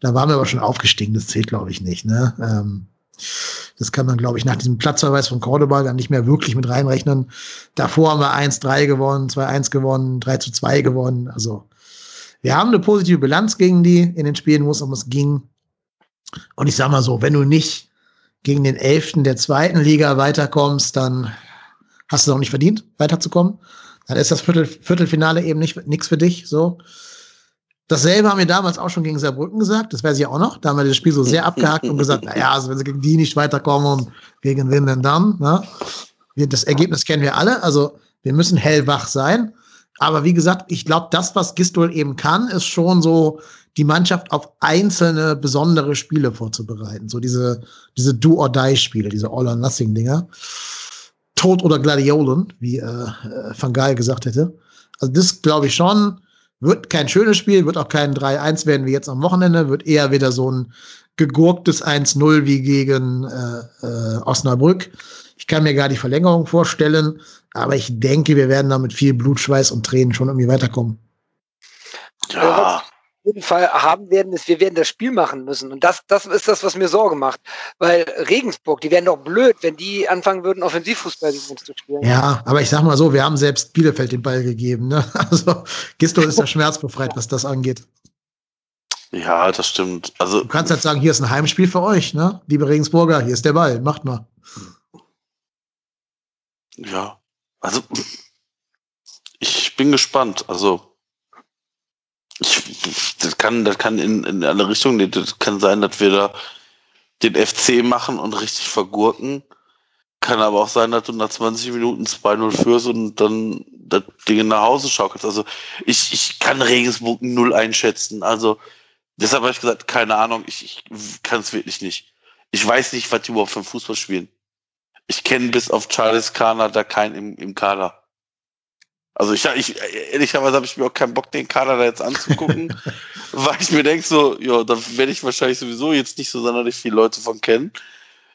[SPEAKER 1] Da waren wir aber schon aufgestiegen. Das zählt, glaube ich, nicht. Ne? Ähm, das kann man, glaube ich, nach diesem Platzverweis von Cordoba dann nicht mehr wirklich mit reinrechnen. Davor haben wir 1-3 gewonnen, 2-1 gewonnen, 3-2 gewonnen. Also wir haben eine positive Bilanz gegen die in den Spielen, wo es um es ging. Und ich sag mal so, wenn du nicht gegen den Elften der zweiten Liga weiterkommst, dann hast du es auch nicht verdient, weiterzukommen. Dann ist das Viertel, Viertelfinale eben nicht nichts für dich. So. Dasselbe haben wir damals auch schon gegen Saarbrücken gesagt, das weiß ich auch noch. Da haben wir das Spiel so sehr abgehakt und gesagt, naja, also wenn sie gegen die nicht weiterkommen und gegen wen denn dann? Ne? Das Ergebnis kennen wir alle. Also wir müssen hellwach sein. Aber wie gesagt, ich glaube, das, was Gistol eben kann, ist schon so die Mannschaft auf einzelne besondere Spiele vorzubereiten. So diese, diese Do-or-Die-Spiele, diese All-or-Nothing-Dinger. Tod oder Gladiolen, wie äh, äh, Van Gaal gesagt hätte. Also das glaube ich schon. Wird kein schönes Spiel, wird auch kein 3-1 werden wie jetzt am Wochenende, wird eher wieder so ein gegurktes 1-0 wie gegen äh, äh, Osnabrück. Ich kann mir gar die Verlängerung vorstellen, aber ich denke, wir werden da mit viel Blut, Schweiß und Tränen schon irgendwie weiterkommen.
[SPEAKER 3] Ja, jeden Fall haben werden, ist, wir werden das Spiel machen müssen. Und das, das ist das, was mir Sorge macht. Weil Regensburg, die wären doch blöd, wenn die anfangen würden, Offensivfußball gegen uns zu spielen.
[SPEAKER 1] Ja, aber ich sag mal so, wir haben selbst Bielefeld den Ball gegeben. Ne? (laughs) Also Gisto ist ja schmerzbefreit, was das angeht.
[SPEAKER 2] Ja, das stimmt. Also,
[SPEAKER 1] du kannst halt sagen, hier ist ein Heimspiel für euch, ne? Liebe Regensburger, hier ist der Ball, macht mal.
[SPEAKER 2] Ja, also ich bin gespannt. Also ich, das kann, das kann in, in alle Richtungen, das kann sein, dass wir da den FC machen und richtig vergurken. Kann aber auch sein, dass du nach 20 Minuten 2-0 führst und dann das Ding nach Hause schaukelst. Also ich, ich kann Regensburg null einschätzen. Also deshalb habe ich gesagt, keine Ahnung, ich, ich kann es wirklich nicht. Ich weiß nicht, was die überhaupt für Fußball spielen. Ich kenne bis auf Charles Kana da keinen im, im Kader. Also ich, ich ehrlicherweise habe ich mir auch keinen Bock, den Kader da jetzt anzugucken, (laughs) weil ich mir denke so, ja, da werde ich wahrscheinlich sowieso jetzt nicht so sonderlich viele Leute von kennen.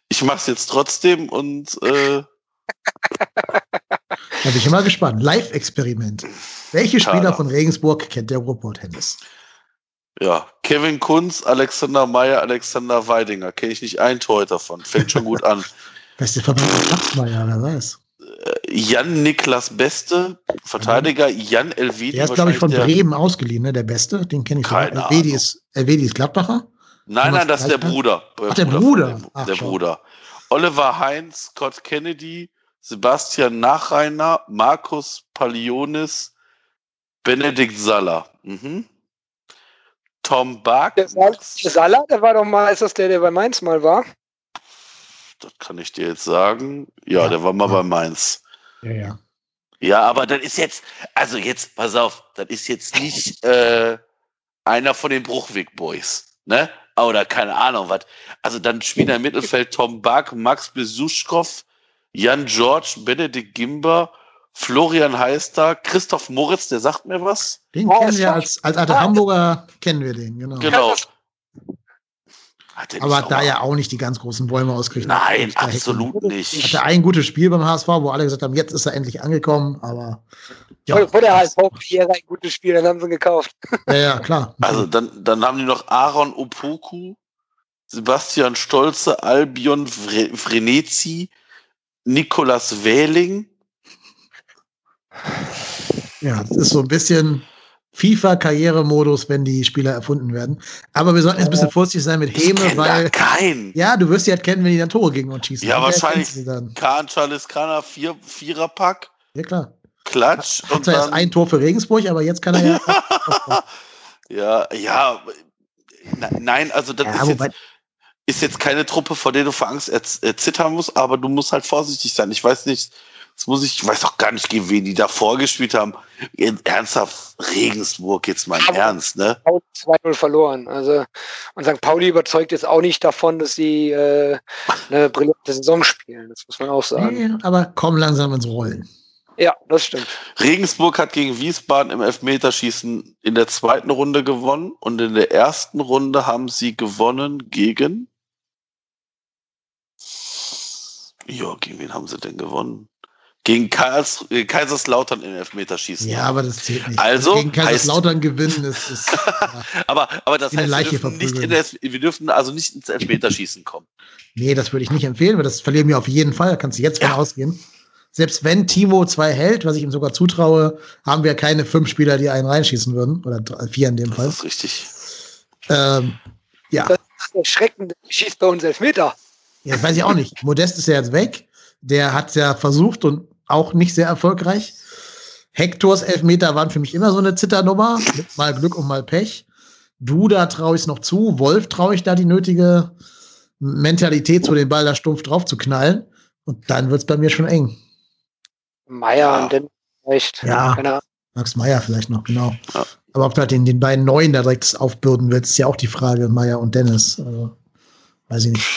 [SPEAKER 2] Ich mache es jetzt trotzdem und äh, (laughs)
[SPEAKER 1] Da bin ich immer gespannt. Live-Experiment. Welche Spieler Kader. von Regensburg kennt der Ruhrport Hennis?
[SPEAKER 2] Ja, Kevin Kunz, Alexander Meyer, Alexander Weidinger. Kenne ich nicht ein Tor davon. Fängt schon gut an. (laughs)
[SPEAKER 1] Beste Verband Kraftmeier, wer weiß.
[SPEAKER 2] Jan Niklas Beste, Verteidiger, Jan Elvedi.
[SPEAKER 1] Der ist, glaube ich, von Bremen ausgeliehen, ne? der Beste, den kenne ich.
[SPEAKER 2] Keine Elvedi ist,
[SPEAKER 1] Elvedi ist Gladbacher?
[SPEAKER 2] Nein, nein, das ist der Bruder.
[SPEAKER 1] Ach, der Bruder.
[SPEAKER 2] Ach, der Bruder. Oliver Heinz, Scott Kennedy, Sebastian Nachreiner, Markus Palionis, Benedikt Saller. Mhm. Tom Bark.
[SPEAKER 3] Der, Saller, der war doch mal, ist das der, der bei Mainz mal war?
[SPEAKER 2] Das kann ich dir jetzt sagen. Ja, ja der war mal ja. bei Mainz.
[SPEAKER 1] Ja, ja.
[SPEAKER 2] Ja, aber das ist jetzt, also jetzt, pass auf, das ist jetzt nicht äh, einer von den Bruchweg Boys, ne? Oder keine Ahnung was. Also dann spielen im Mittelfeld Tom Bach, Max Besuschkow, Jan George, Benedikt Gimber, Florian Heister, Christoph Moritz, der sagt mir was.
[SPEAKER 1] Den oh, kennen wir als, als alter Hamburger, kennen wir den, genau.
[SPEAKER 2] Genau.
[SPEAKER 1] Aber da ja auch nicht die ganz großen Bäume ausgerichtet.
[SPEAKER 2] Nein, absolut nicht.
[SPEAKER 1] Hatte ein gutes Spiel beim HSV, wo alle gesagt haben, jetzt ist er endlich angekommen, aber.
[SPEAKER 3] Ja, vor der HSV-Karriere ein gutes Spiel, dann haben sie ihn gekauft.
[SPEAKER 1] Ja, ja, klar.
[SPEAKER 2] Also dann, dann haben die noch Aaron Opoku, Sebastian Stolze, Albion Vrenezi, Nikolas Wähling.
[SPEAKER 1] Ja, das ist so ein bisschen FIFA-Karrieremodus, wenn die Spieler erfunden werden. Aber wir sollten jetzt ein bisschen vorsichtig sein mit Heme, weil.
[SPEAKER 2] Kein.
[SPEAKER 1] Ja, du wirst sie halt kennen, wenn die dann Tore gegen uns schießen.
[SPEAKER 2] Ja, wahrscheinlich. Kahn, Charles Kana, vier, Viererpack.
[SPEAKER 1] Ja, klar.
[SPEAKER 2] Klatsch.
[SPEAKER 1] Hat, hat zwar erst ein Tor für Regensburg, aber jetzt kann er ja. (laughs) (laughs)
[SPEAKER 2] ja, ja. Nein, also das ja, ist, jetzt, ist, jetzt, keine Truppe, vor der du vor Angst erzittern musst, aber du musst halt vorsichtig sein. Ich weiß nicht, Jetzt muss ich, ich weiß auch gar nicht, gegen wen die da vorgespielt haben. Ernsthaft, Regensburg, jetzt mal im Ernst, ne?
[SPEAKER 3] 2-0 verloren. Also, und St. Pauli überzeugt jetzt auch nicht davon, dass sie äh, eine brillante Saison spielen. Das muss man auch sagen.
[SPEAKER 1] Nee, aber komm langsam ins Rollen.
[SPEAKER 3] Ja, das stimmt.
[SPEAKER 2] Regensburg hat gegen Wiesbaden im Elfmeterschießen in der zweiten Runde gewonnen und in der ersten Runde haben sie gewonnen gegen. Ja, gegen wen haben sie denn gewonnen? Gegen Karls, äh, Kaiserslautern in Elfmeterschießen.
[SPEAKER 1] Ja, aber das zählt nicht.
[SPEAKER 2] Also,
[SPEAKER 1] gegen Kaiserslautern gewinnen ist. ist (laughs)
[SPEAKER 2] ja, aber, aber das heißt, wir dürfen, nicht in das, wir dürfen also nicht ins Elfmeterschießen kommen.
[SPEAKER 1] Nee, das würde ich nicht empfehlen, weil das verlieren wir auf jeden Fall. Da kannst du jetzt ja. von ausgehen. Selbst wenn Timo zwei hält, was ich ihm sogar zutraue, haben wir keine fünf Spieler, die einen reinschießen würden. Oder drei, vier in dem Fall.
[SPEAKER 2] Das ist richtig.
[SPEAKER 1] Ähm, ja.
[SPEAKER 3] Das ist erschreckend. Schießt bei uns Elfmeter.
[SPEAKER 1] Ja, weiß ich auch nicht. Modest ist ja jetzt weg. Der hat ja versucht und auch nicht sehr erfolgreich. Hektors Elfmeter waren für mich immer so eine Zitternummer, mit mal Glück und mal Pech. Duda traue ich es noch zu, Wolf traue ich da die nötige Mentalität zu, den Ball da stumpf drauf zu knallen. Und dann wird es bei mir schon eng.
[SPEAKER 3] Meier ja. und dann vielleicht.
[SPEAKER 1] Ja, Max Meier vielleicht noch, genau. Ja. Aber ob du halt den, den beiden Neuen da direkt aufbürden willst, ist ja auch die Frage, Meier und Dennis. Also, weiß ich nicht.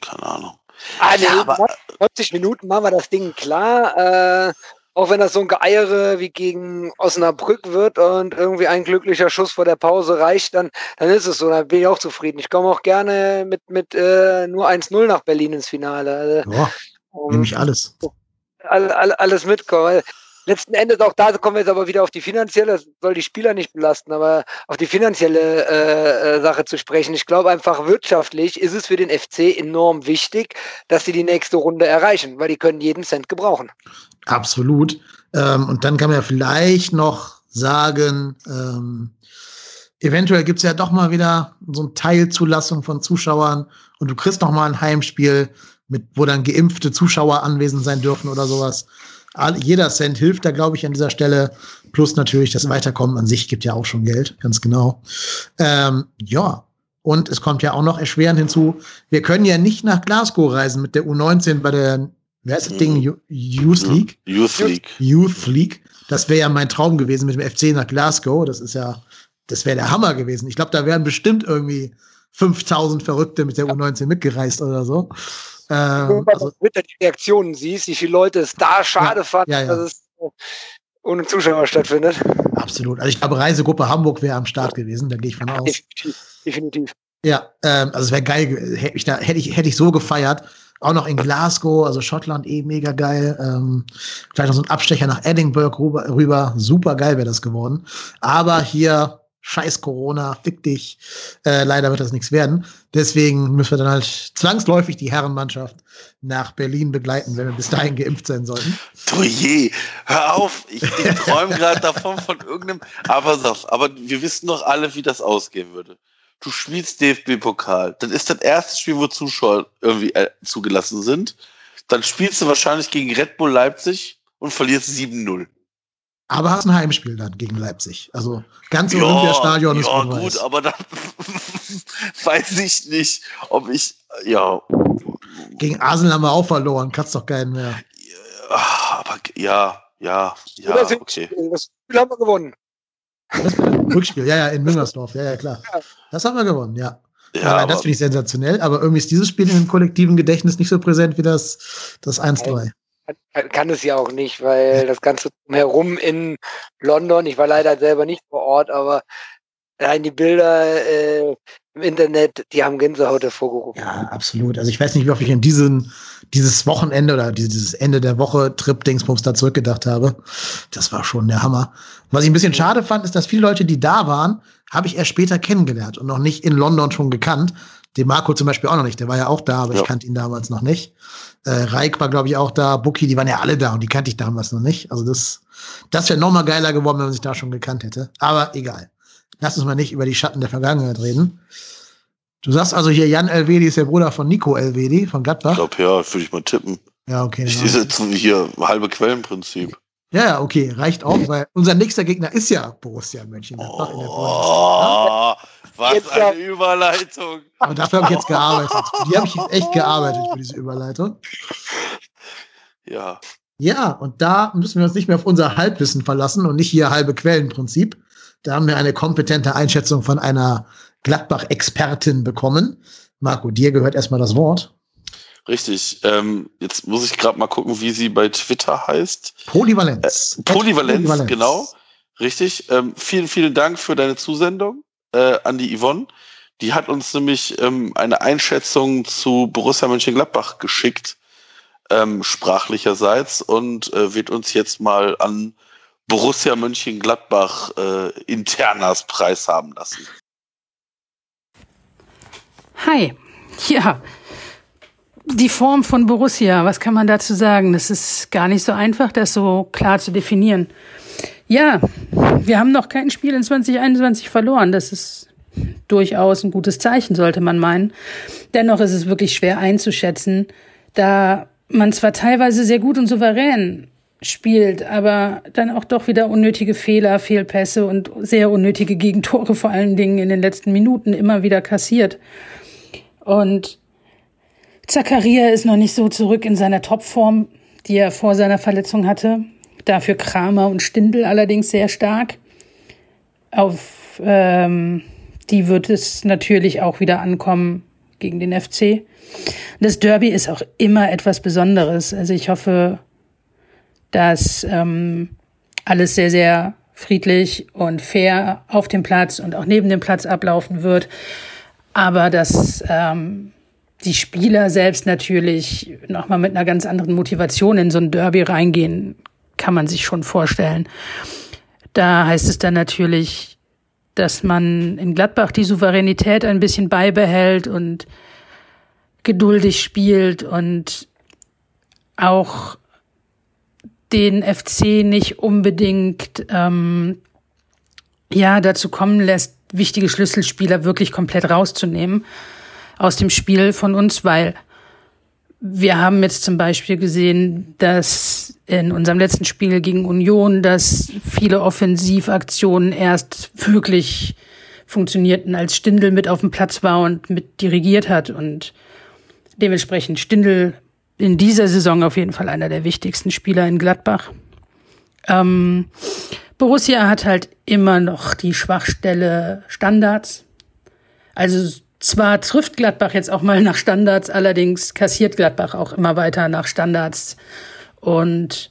[SPEAKER 2] Keine Ahnung.
[SPEAKER 3] Ah, nee, ja, aber 90 Minuten machen wir das Ding klar. Äh, auch wenn das so ein Geeiere wie gegen Osnabrück wird und irgendwie ein glücklicher Schuss vor der Pause reicht, dann, dann ist es so. Dann bin ich auch zufrieden. Ich komme auch gerne mit, mit äh, nur 1-0 nach Berlin ins Finale. Also,
[SPEAKER 1] um, nehme ich alles.
[SPEAKER 3] All, all, alles mitkommen letzten Endes auch da kommen wir jetzt aber wieder auf die finanzielle, soll die Spieler nicht belasten, aber auf die finanzielle äh, äh Sache zu sprechen. Ich glaube einfach wirtschaftlich ist es für den FC enorm wichtig, dass sie die nächste Runde erreichen, weil die können jeden Cent gebrauchen.
[SPEAKER 1] Absolut. Ähm, und dann kann man ja vielleicht noch sagen, ähm, eventuell gibt es ja doch mal wieder so eine Teilzulassung von Zuschauern und du kriegst noch mal ein Heimspiel, mit, wo dann geimpfte Zuschauer anwesend sein dürfen oder sowas jeder Cent hilft da, glaube ich, an dieser Stelle. Plus natürlich das Weiterkommen an sich gibt ja auch schon Geld, ganz genau. Ähm, ja, und es kommt ja auch noch erschwerend hinzu, wir können ja nicht nach Glasgow reisen mit der U19 bei der, wer ist das Ding? Youth League?
[SPEAKER 2] Youth League.
[SPEAKER 1] Youth League. Das wäre ja mein Traum gewesen mit dem FC nach Glasgow. Das ist ja, das wäre der Hammer gewesen. Ich glaube, da wären bestimmt irgendwie 5000 Verrückte mit der U19 mitgereist oder so.
[SPEAKER 3] Ähm, Wenn du also, Twitter die Reaktionen siehst, wie viele Leute es da schade ja, fanden, ja, ja. dass es ohne Zuschauer stattfindet.
[SPEAKER 1] Absolut. Also ich glaube, Reisegruppe Hamburg wäre am Start gewesen, da gehe ich von aus.
[SPEAKER 3] Definitiv. Definitiv.
[SPEAKER 1] Ja, ähm, also es wäre geil, hätte ich, da, hätte, ich, hätte ich so gefeiert. Auch noch in Glasgow, also Schottland eh mega geil. Ähm, vielleicht noch so ein Abstecher nach Edinburgh rüber, rüber. super geil wäre das geworden. Aber hier scheiß Corona, fick dich. Äh, leider wird das nichts werden. Deswegen müssen wir dann halt zwangsläufig die Herrenmannschaft nach Berlin begleiten, wenn wir bis dahin geimpft sein sollten.
[SPEAKER 2] Du je, hör auf, ich, ich träume gerade davon von irgendeinem, aber aber wir wissen doch alle, wie das ausgehen würde. Du spielst DFB-Pokal, dann ist das erste Spiel, wo Zuschauer irgendwie äh, zugelassen sind. Dann spielst du wahrscheinlich gegen Red Bull Leipzig und verlierst 7-0.
[SPEAKER 1] Aber hast ein Heimspiel dann gegen Leipzig. Also ganz ja, Olympiastadion ist
[SPEAKER 2] Ja, gut, weiß. aber dann (laughs) weiß ich nicht, ob ich, ja.
[SPEAKER 1] Gegen Arsenal haben wir auch verloren, kannst doch keinen mehr.
[SPEAKER 2] Ja, aber ja, ja, ja, okay.
[SPEAKER 3] Das Spiel haben wir gewonnen.
[SPEAKER 1] Das Rückspiel, ja, ja, in Müngersdorf, ja, ja, klar. Das haben wir gewonnen, ja. Ja, das finde ich sensationell, aber irgendwie ist dieses Spiel im kollektiven Gedächtnis nicht so präsent wie das, das 1-3.
[SPEAKER 3] Kann, es ja auch nicht, weil das Ganze herum in London, ich war leider selber nicht vor Ort, aber Nein, die Bilder äh, im Internet, die haben Gänsehaut hervorgerufen.
[SPEAKER 1] Ja, absolut. Also ich weiß nicht, wie oft ich an diesen, dieses Wochenende oder dieses Ende der Woche Trip-Dingsbums da zurückgedacht habe. Das war schon der Hammer. Was ich ein bisschen schade fand, ist, dass viele Leute, die da waren, habe ich erst später kennengelernt und noch nicht in London schon gekannt. Den Marco zum Beispiel auch noch nicht. Der war ja auch da, aber ja. ich kannte ihn damals noch nicht. Äh, Reik war, glaube ich, auch da. Buki, die waren ja alle da und die kannte ich damals noch nicht. Also das, das wäre noch mal geiler geworden, wenn man sich da schon gekannt hätte. Aber egal. Lass uns mal nicht über die Schatten der Vergangenheit reden. Du sagst also hier, Jan Elvedi ist der Bruder von Nico Elvedi von Gladbach.
[SPEAKER 2] Ich glaube, ja, würde ich mal tippen.
[SPEAKER 1] Ja, okay.
[SPEAKER 2] Ich setze hier halbe Quellenprinzip.
[SPEAKER 1] Ja, okay, reicht auch, weil unser nächster Gegner ist ja Borussia Mönchengladbach
[SPEAKER 2] oh, in der Bundesliga. Was jetzt eine Überleitung.
[SPEAKER 1] Aber dafür habe ich jetzt gearbeitet. Die habe ich jetzt echt gearbeitet für diese Überleitung.
[SPEAKER 2] Ja.
[SPEAKER 1] Ja, und da müssen wir uns nicht mehr auf unser Halbwissen verlassen und nicht hier halbe Quellenprinzip. Da haben wir eine kompetente Einschätzung von einer Gladbach-Expertin bekommen. Marco, dir gehört erstmal das Wort.
[SPEAKER 2] Richtig. Ähm, jetzt muss ich gerade mal gucken, wie sie bei Twitter heißt.
[SPEAKER 1] Polyvalenz.
[SPEAKER 2] Äh, Polyvalenz, Polyvalenz, genau. Richtig. Ähm, vielen, vielen Dank für deine Zusendung äh, an die Yvonne. Die hat uns nämlich ähm, eine Einschätzung zu Borussia Mönchengladbach geschickt, ähm, sprachlicherseits, und äh, wird uns jetzt mal an Borussia Mönchengladbach äh, Internas Preis haben lassen.
[SPEAKER 4] Hi, ja. Die Form von Borussia, was kann man dazu sagen? Das ist gar nicht so einfach, das so klar zu definieren. Ja, wir haben noch kein Spiel in 2021 verloren. Das ist durchaus ein gutes Zeichen, sollte man meinen. Dennoch ist es wirklich schwer einzuschätzen, da man zwar teilweise sehr gut und souverän spielt, aber dann auch doch wieder unnötige Fehler, Fehlpässe und sehr unnötige Gegentore vor allen Dingen in den letzten Minuten immer wieder kassiert. Und Zakaria ist noch nicht so zurück in seiner Topform, die er vor seiner Verletzung hatte. Dafür Kramer und Stindel allerdings sehr stark. Auf ähm, die wird es natürlich auch wieder ankommen gegen den FC. Das Derby ist auch immer etwas Besonderes. Also ich hoffe, dass ähm, alles sehr, sehr friedlich und fair auf dem Platz und auch neben dem Platz ablaufen wird. Aber dass ähm, die Spieler selbst natürlich nochmal mit einer ganz anderen Motivation in so ein Derby reingehen, kann man sich schon vorstellen. Da heißt es dann natürlich, dass man in Gladbach die Souveränität ein bisschen beibehält und geduldig spielt und auch den FC nicht unbedingt ähm, ja dazu kommen lässt, wichtige Schlüsselspieler wirklich komplett rauszunehmen aus dem Spiel von uns, weil wir haben jetzt zum Beispiel gesehen, dass in unserem letzten Spiel gegen Union, dass viele Offensivaktionen erst wirklich funktionierten, als Stindel mit auf dem Platz war und mit dirigiert hat und dementsprechend Stindel in dieser Saison auf jeden Fall einer der wichtigsten Spieler in Gladbach. Ähm, Borussia hat halt immer noch die Schwachstelle Standards. Also zwar trifft Gladbach jetzt auch mal nach Standards, allerdings kassiert Gladbach auch immer weiter nach Standards. Und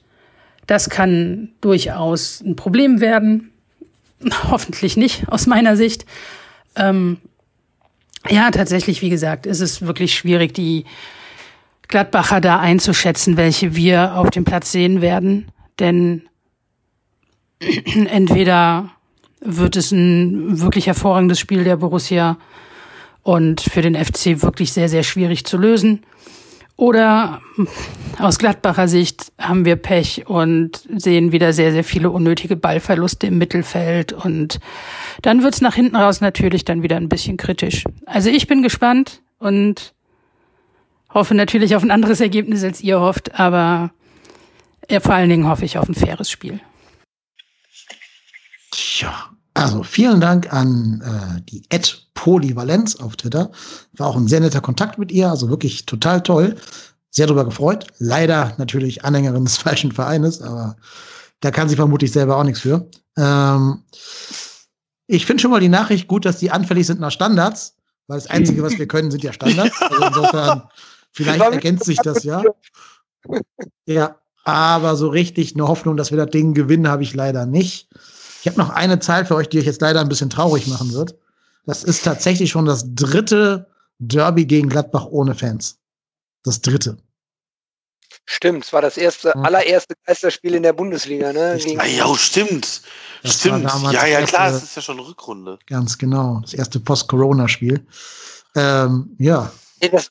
[SPEAKER 4] das kann durchaus ein Problem werden. (laughs) Hoffentlich nicht, aus meiner Sicht. Ähm, ja, tatsächlich, wie gesagt, ist es wirklich schwierig, die Gladbacher da einzuschätzen, welche wir auf dem Platz sehen werden. Denn (clears throat) entweder wird es ein wirklich hervorragendes Spiel der Borussia und für den FC wirklich sehr, sehr schwierig zu lösen. Oder aus Gladbacher Sicht haben wir Pech und sehen wieder sehr, sehr viele unnötige Ballverluste im Mittelfeld. Und dann wird's nach hinten raus natürlich dann wieder ein bisschen kritisch. Also ich bin gespannt und hoffe natürlich auf ein anderes Ergebnis, als ihr hofft, aber vor allen Dingen hoffe ich auf ein faires Spiel.
[SPEAKER 1] Tja, also vielen Dank an äh, die Ed Polyvalenz auf Twitter. War auch ein sehr netter Kontakt mit ihr, also wirklich total toll. Sehr darüber gefreut. Leider natürlich Anhängerin des (laughs) falschen Vereines, aber da kann sie vermutlich selber auch nichts für. Ähm, ich finde schon mal die Nachricht gut, dass die anfällig sind nach Standards, weil das Einzige, was wir können, sind ja Standards. (laughs) Also insofern, vielleicht ergänzt sich das ja. (laughs) Ja, aber so richtig eine Hoffnung, dass wir das Ding gewinnen, habe ich leider nicht. Ich habe noch eine Zahl für euch, die euch jetzt leider ein bisschen traurig machen wird. Das ist tatsächlich schon das dritte Derby gegen Gladbach ohne Fans. Das dritte.
[SPEAKER 3] Stimmt, es war das erste, ja. allererste Geisterspiel in der Bundesliga, ne?
[SPEAKER 2] ah, ja, stimmt. Das stimmt. Ja, ja, klar, es ist ja schon eine Rückrunde.
[SPEAKER 1] Ganz genau. Das erste Post-Corona-Spiel. Ähm, ja.
[SPEAKER 3] Das,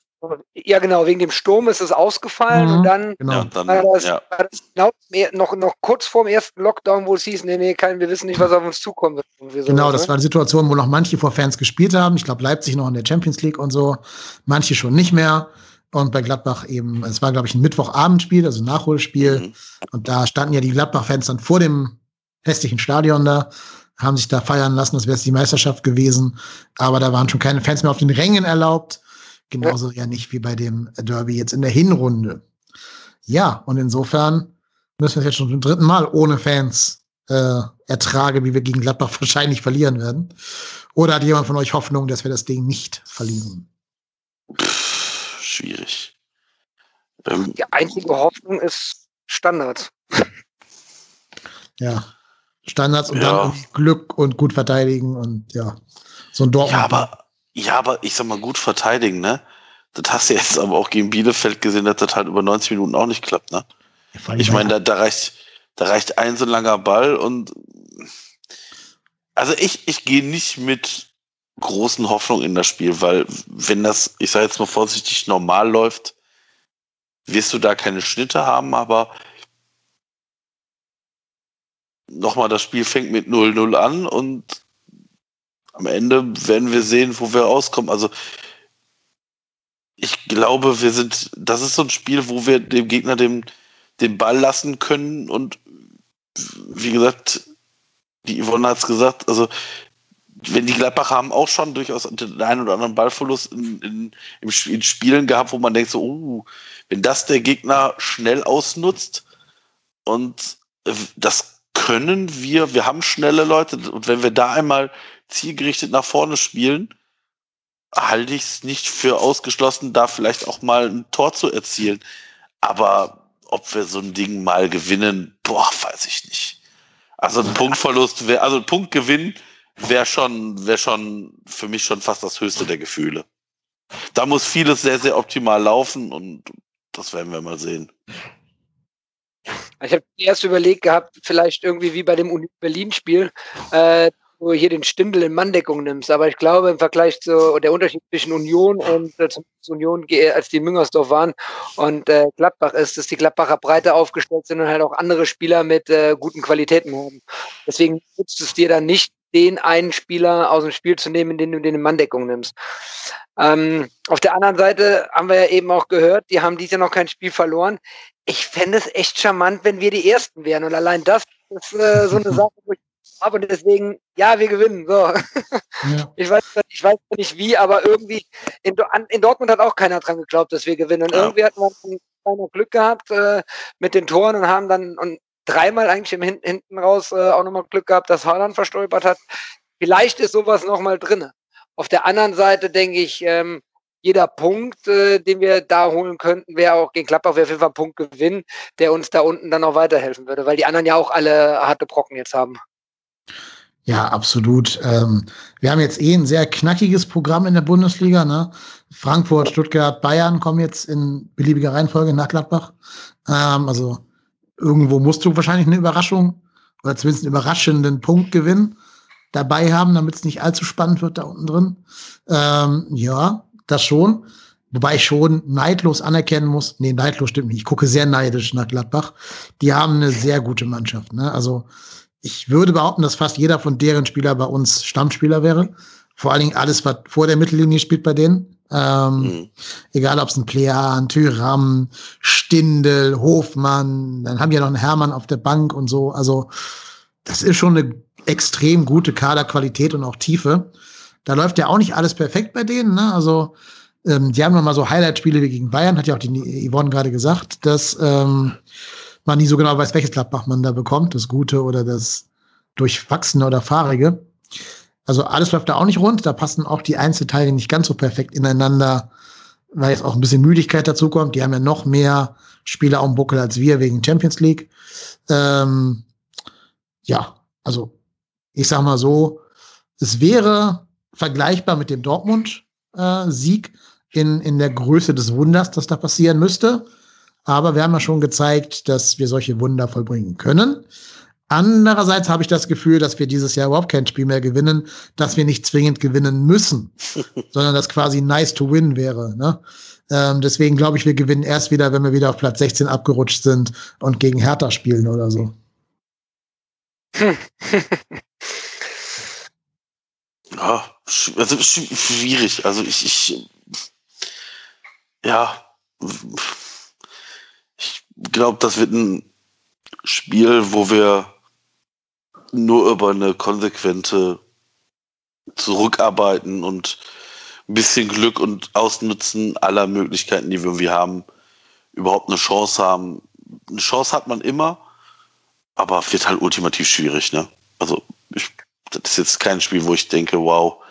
[SPEAKER 3] ja, genau, wegen dem Sturm ist es ausgefallen mhm, und dann,
[SPEAKER 1] genau.
[SPEAKER 3] ja, dann war, das, ja. war das genau noch, noch kurz vor dem ersten Lockdown, wo es hieß, nee, nee, kein, wir wissen nicht, was auf uns zukommen wird.
[SPEAKER 1] Genau, das ne? war die Situation, wo noch manche vor Fans gespielt haben. Ich glaube, Leipzig noch in der Champions League und so, manche schon nicht mehr. Und bei Gladbach eben, es war, glaube ich, ein Mittwochabendspiel, also ein Nachholspiel. Mhm. Und da standen ja die Gladbach-Fans dann vor dem hässlichen Stadion da, haben sich da feiern lassen, als wäre es die Meisterschaft gewesen. Aber da waren schon keine Fans mehr auf den Rängen erlaubt. Genauso ja. ja nicht wie bei dem Derby jetzt in der Hinrunde. Ja, und insofern müssen wir es jetzt schon zum dritten Mal ohne Fans äh, ertragen, wie wir gegen Gladbach (laughs) wahrscheinlich verlieren werden. Oder hat jemand von euch Hoffnung, dass wir das Ding nicht verlieren?
[SPEAKER 2] Pff, schwierig.
[SPEAKER 3] Ähm, Die einzige Hoffnung ist Standard.
[SPEAKER 1] Ja, Standards und ja. dann Glück und gut verteidigen und ja, so ein Dortmund.
[SPEAKER 2] Ja, aber ja, aber ich sag mal, gut verteidigen, ne? Das hast du jetzt aber auch gegen Bielefeld gesehen, dass das halt über 90 Minuten auch nicht klappt, ne? Ich meine, da, da reicht, da reicht ein so langer Ball und also ich, ich gehe nicht mit großen Hoffnungen in das Spiel, weil wenn das, ich sage jetzt mal vorsichtig, normal läuft, wirst du da keine Schnitte haben, aber nochmal, das Spiel fängt mit 0-0 an und am Ende werden wir sehen, wo wir rauskommen. Also ich glaube, wir sind, das ist so ein Spiel, wo wir dem Gegner den, den Ball lassen können und wie gesagt, die Yvonne hat es gesagt, also wenn die Gladbacher haben auch schon durchaus den einen oder anderen Ballverlust in, in, in Spielen gehabt, wo man denkt so, uh, wenn das der Gegner schnell ausnutzt und das können wir, wir haben schnelle Leute und wenn wir da einmal zielgerichtet nach vorne spielen, halte ich es nicht für ausgeschlossen, da vielleicht auch mal ein Tor zu erzielen. Aber ob wir so ein Ding mal gewinnen, boah, weiß ich nicht. Also ein Punktverlust wäre, also ein Punktgewinn wäre schon, wäre schon für mich schon fast das höchste der Gefühle. Da muss vieles sehr, sehr optimal laufen und das werden wir mal sehen.
[SPEAKER 3] Ich habe erst überlegt gehabt, vielleicht irgendwie wie bei dem Berlin-Spiel, äh, wo du hier den Stindel in Manndeckung nimmst. Aber ich glaube, im Vergleich zu der Unterschied zwischen Union und äh, Union, als die Müngersdorf waren und äh, Gladbach ist, dass die Gladbacher breiter aufgestellt sind und halt auch andere Spieler mit äh, guten Qualitäten haben. Deswegen nutzt es dir dann nicht, den einen Spieler aus dem Spiel zu nehmen, den du den in Manndeckung nimmst. Ähm, auf der anderen Seite haben wir ja eben auch gehört, die haben dieses Jahr noch kein Spiel verloren. Ich fände es echt charmant, wenn wir die Ersten wären. Und allein das ist äh, so eine (laughs) Sache, wo ich habe und deswegen, ja, wir gewinnen. So. Ja. (laughs) Ich, weiß, ich weiß nicht wie, aber irgendwie in, in, Dortmund hat auch keiner dran geglaubt, dass wir gewinnen. Und ja. irgendwie hatten wir ein kleines Glück gehabt äh, mit den Toren und haben dann und dreimal eigentlich im Hin hinten raus äh, auch nochmal Glück gehabt, dass Haaland verstolpert hat. Vielleicht ist sowas nochmal drin. Auf der anderen Seite denke ich, ähm, jeder Punkt, äh, den wir da holen könnten, wäre auch gegen Klappbach, wäre auf jeden Fall ein Punkt gewinnen, der uns da unten dann auch weiterhelfen würde, weil die anderen ja auch alle harte Brocken jetzt haben.
[SPEAKER 1] Ja, absolut. Ähm, wir haben jetzt eh ein sehr knackiges Programm in der Bundesliga. Ne? Frankfurt, Stuttgart, Bayern kommen jetzt in beliebiger Reihenfolge nach Gladbach. Ähm, also irgendwo musst du wahrscheinlich eine Überraschung oder zumindest einen überraschenden Punktgewinn dabei haben, damit es nicht allzu spannend wird da unten drin. Ähm, ja, das schon. Wobei ich schon neidlos anerkennen muss, nee, neidlos stimmt nicht. Ich gucke sehr neidisch nach Gladbach. Die haben eine sehr gute Mannschaft. Ne? Also ich würde behaupten, dass fast jeder von deren Spieler bei uns Stammspieler wäre. Vor allen Dingen alles, was vor der Mittellinie spielt bei denen. Ähm, mhm. Egal, ob es ein Plean, Tyram, Stindel, Hofmann, dann haben ja noch einen Hermann auf der Bank und so. Also, das ist schon eine extrem gute Kaderqualität und auch Tiefe. Da läuft ja auch nicht alles perfekt bei denen. Ne? Also, ähm, die haben noch mal so Highlight-Spiele wie gegen Bayern, hat ja auch die Yvonne gerade gesagt, dass ähm, man nie so genau weiß, welches Gladbach man da bekommt, das Gute oder das durchwachsene oder fahrige. Also alles läuft da auch nicht rund. Da passen auch die Einzelteile nicht ganz so perfekt ineinander, weil jetzt auch ein bisschen Müdigkeit dazu kommt. Die haben ja noch mehr Spieler am Buckel als wir wegen Champions League. Ähm, ja, also ich sag mal so, es wäre vergleichbar mit dem Dortmund-Sieg äh, in, in der Größe des Wunders, das da passieren müsste. Aber wir haben ja schon gezeigt, dass wir solche Wunder vollbringen können. Andererseits habe ich das Gefühl, dass wir dieses Jahr überhaupt kein Spiel mehr gewinnen, dass wir nicht zwingend gewinnen müssen, (laughs) sondern das quasi nice to win wäre. Ne? Ähm, deswegen glaube ich, wir gewinnen erst wieder, wenn wir wieder auf Platz 16 abgerutscht sind und gegen Hertha spielen oder so. (laughs)
[SPEAKER 2] ja, also schwierig. Also ich, ich ja, glaube, das wird ein Spiel, wo wir nur über eine konsequente Zurückarbeiten und ein bisschen Glück und Ausnutzen aller Möglichkeiten, die wir irgendwie haben, überhaupt eine Chance haben. Eine Chance hat man immer, aber wird halt ultimativ schwierig, ne? Also, ich, das ist jetzt kein Spiel, wo ich denke, wow,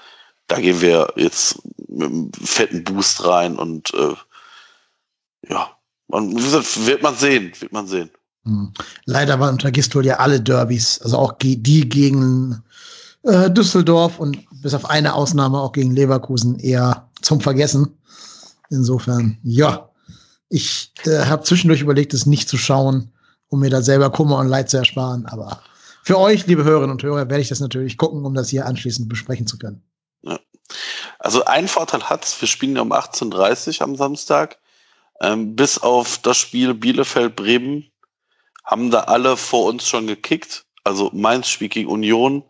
[SPEAKER 2] da gehen wir jetzt mit einem fetten Boost rein und äh, ja, man, wird man sehen, wird man sehen.
[SPEAKER 1] Hm. Leider waren unter Gistol ja alle Derbys, also auch die gegen äh, Düsseldorf und bis auf eine Ausnahme auch gegen Leverkusen eher zum Vergessen. Insofern, ja, ich äh, habe zwischendurch überlegt, es nicht zu schauen, um mir da selber Kummer und Leid zu ersparen. Aber für euch, liebe Hörerinnen und Hörer, werde ich das natürlich gucken, um das hier anschließend besprechen zu können. Ja.
[SPEAKER 2] Also ein Vorteil hat es, wir spielen ja um 18.30 Uhr am Samstag. Ähm, bis auf das Spiel Bielefeld-Bremen haben da alle vor uns schon gekickt. Also Mainz spielt gegen Union,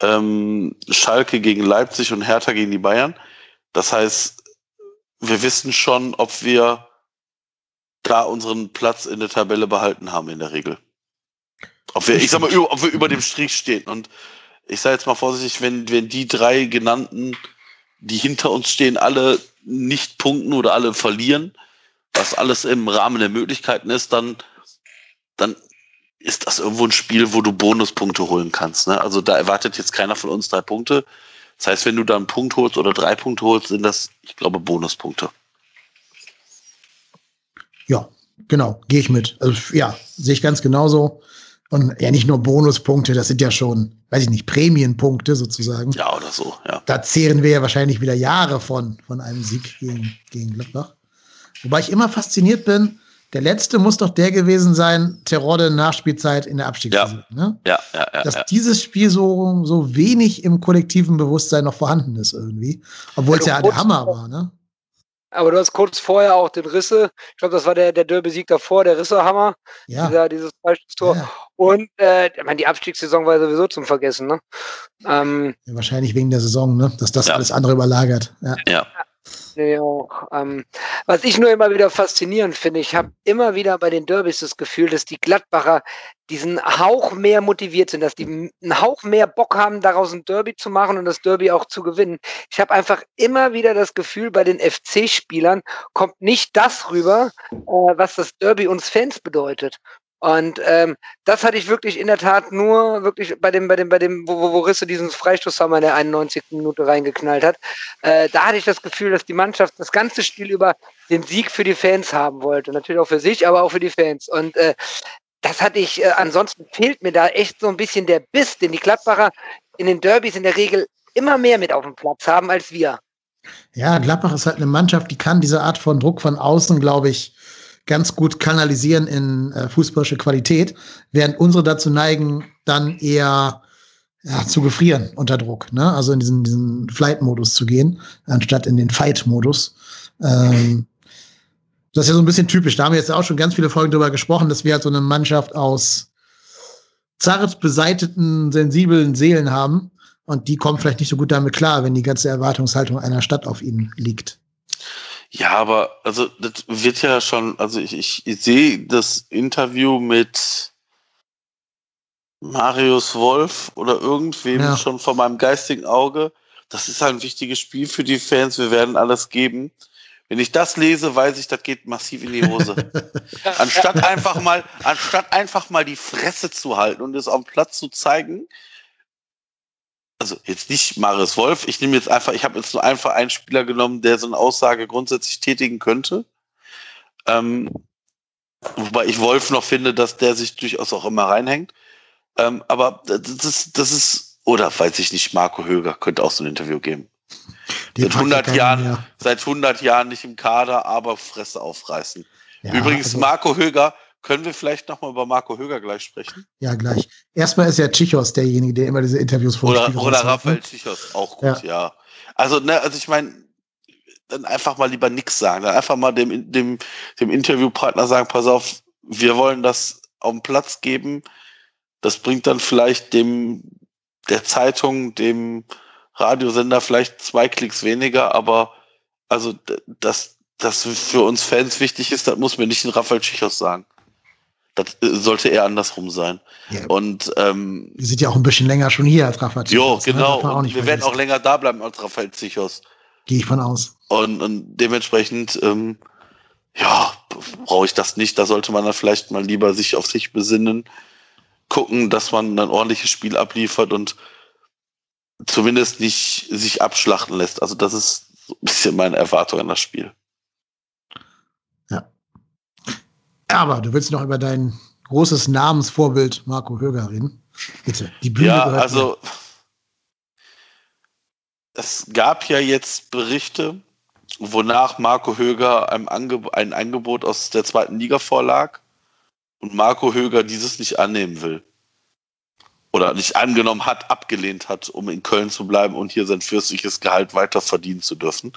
[SPEAKER 2] ähm, Schalke gegen Leipzig und Hertha gegen die Bayern. Das heißt, wir wissen schon, ob wir da unseren Platz in der Tabelle behalten haben in der Regel. Ob wir, ich sag mal, ob wir über dem Strich stehen. Und ich sage jetzt mal vorsichtig, wenn, wenn die drei genannten, die hinter uns stehen, alle nicht punkten oder alle verlieren, was alles im Rahmen der Möglichkeiten ist, dann dann ist das irgendwo ein Spiel, wo du Bonuspunkte holen kannst. Ne? Also da erwartet jetzt keiner von uns drei Punkte. Das heißt, wenn du da einen Punkt holst oder drei Punkte holst, sind das, ich glaube, Bonuspunkte.
[SPEAKER 1] Ja, genau, gehe ich mit. Also ja, sehe ich ganz genauso. Und ja, nicht nur Bonuspunkte, das sind ja schon, weiß ich nicht, Prämienpunkte sozusagen.
[SPEAKER 2] Ja, oder so, ja.
[SPEAKER 1] Da zehren wir ja wahrscheinlich wieder Jahre von, von einem Sieg gegen, gegen Gladbach. Wobei ich immer fasziniert bin, der letzte muss doch der gewesen sein, Terodde Nachspielzeit in der Abstiegssaison.
[SPEAKER 2] Ja. Ne? Ja, ja, ja,
[SPEAKER 1] Dass
[SPEAKER 2] ja.
[SPEAKER 1] dieses Spiel so, so wenig im kollektiven Bewusstsein noch vorhanden ist irgendwie. Obwohl es ja, ja der Hammer war, ne?
[SPEAKER 3] Aber du hast kurz vorher auch den Risse, ich glaube, das war der, der Derby-Sieg davor, der Risse-Hammer,
[SPEAKER 1] ja.
[SPEAKER 3] dieser, dieses Freistoßtor. Ja. Und äh, ich meine, die Abstiegssaison war sowieso zum Vergessen, ne? Ähm,
[SPEAKER 1] ja, wahrscheinlich wegen der Saison, ne? Dass das alles andere überlagert. Ja.
[SPEAKER 3] Nee, auch. Ähm, was ich nur immer wieder faszinierend finde, ich habe immer wieder bei den Derbys das Gefühl, dass die Gladbacher diesen Hauch mehr motiviert sind, dass die einen Hauch mehr Bock haben, daraus ein Derby zu machen und das Derby auch zu gewinnen. Ich habe einfach immer wieder das Gefühl, bei den FC-Spielern kommt nicht das rüber, äh, was das Derby uns Fans bedeutet. Und ähm, das hatte ich wirklich in der Tat nur wirklich bei dem, bei dem, bei dem, wo, wo Risse diesen Freistoßhammer in der 91. Minute reingeknallt hat. Äh, da hatte ich das Gefühl, dass die Mannschaft das ganze Spiel über den Sieg für die Fans haben wollte. Natürlich auch für sich, aber auch für die Fans. Und äh, das hatte ich, äh, ansonsten fehlt mir da echt so ein bisschen der Biss, den die Gladbacher in den Derbys in der Regel immer mehr mit auf dem Platz haben als wir.
[SPEAKER 1] Ja, Gladbach ist halt eine Mannschaft, die kann diese Art von Druck von außen, glaube ich, ganz gut kanalisieren in äh, fußballische Qualität, während unsere dazu neigen, dann eher ja, zu gefrieren unter Druck, ne? Also in diesen, diesen Flight-Modus zu gehen, anstatt in den Fight-Modus. Ähm, das ist ja so ein bisschen typisch. Da haben wir jetzt auch schon ganz viele Folgen drüber gesprochen, dass wir halt so eine Mannschaft aus zart beseiteten, sensiblen Seelen haben. Und die kommen vielleicht nicht so gut damit klar, wenn die ganze Erwartungshaltung einer Stadt auf ihnen liegt.
[SPEAKER 2] Ja, aber also das wird ja schon, also ich, ich, ich sehe das Interview mit Marius Wolf oder irgendwem ja. schon vor meinem geistigen Auge. Das ist ein wichtiges Spiel für die Fans. Wir werden alles geben. Wenn ich das lese, weiß ich, das geht massiv in die Hose. (laughs) anstatt einfach mal, anstatt einfach mal die Fresse zu halten und es auf dem Platz zu zeigen, also jetzt nicht Marius Wolf, ich nehme jetzt einfach, ich habe jetzt nur einfach einen Spieler genommen, der so eine Aussage grundsätzlich tätigen könnte. Ähm, wobei ich Wolf noch finde, dass der sich durchaus auch immer reinhängt. Ähm, aber das ist, das ist, oder weiß ich nicht, Marco Höger könnte auch so ein Interview geben. Seit 100 Jahren, ja. seit 100 Jahren nicht im Kader, aber Fresse aufreißen. Ja, Übrigens, also Marco Höger, können wir vielleicht nochmal über Marco Höger gleich sprechen?
[SPEAKER 1] Ja, gleich. Erstmal ist ja Chichos derjenige, der immer diese Interviews
[SPEAKER 2] vorstellt. Oder, oder Raphael Chichos, auch gut, ja. ja. Also, ne, also ich meine, dann einfach mal lieber nichts sagen. Dann einfach mal dem, dem, dem Interviewpartner sagen, pass auf, wir wollen das auf den Platz geben. Das bringt dann vielleicht dem, der Zeitung, dem Radiosender vielleicht zwei Klicks weniger, aber also, dass das für uns Fans wichtig ist, das muss mir nicht ein Raphael Chichos sagen. Das äh, sollte eher andersrum sein. Ja. Und ähm,
[SPEAKER 1] wir sind ja auch ein bisschen länger schon hier als Raphael
[SPEAKER 2] Zichos. Jo, ne? genau. Ne? wir vergessen. werden auch länger da bleiben als Raphael Zichos.
[SPEAKER 1] Gehe ich von aus.
[SPEAKER 2] Und, und dementsprechend, ähm, ja, brauche ich das nicht. Da sollte man dann vielleicht mal lieber sich auf sich besinnen, gucken, dass man ein ordentliches Spiel abliefert und zumindest nicht sich abschlachten lässt. Also das ist so ein bisschen meine Erwartung an das Spiel.
[SPEAKER 1] Aber du willst noch über dein großes Namensvorbild Marco Höger reden. Bitte,
[SPEAKER 2] die Bühne. Ja, also mir. es gab ja jetzt Berichte, wonach Marco Höger ein, Angeb ein Angebot aus der zweiten Liga vorlag und Marco Höger dieses nicht annehmen will. Oder nicht angenommen hat, abgelehnt hat, um in Köln zu bleiben und hier sein fürstliches Gehalt weiter verdienen zu dürfen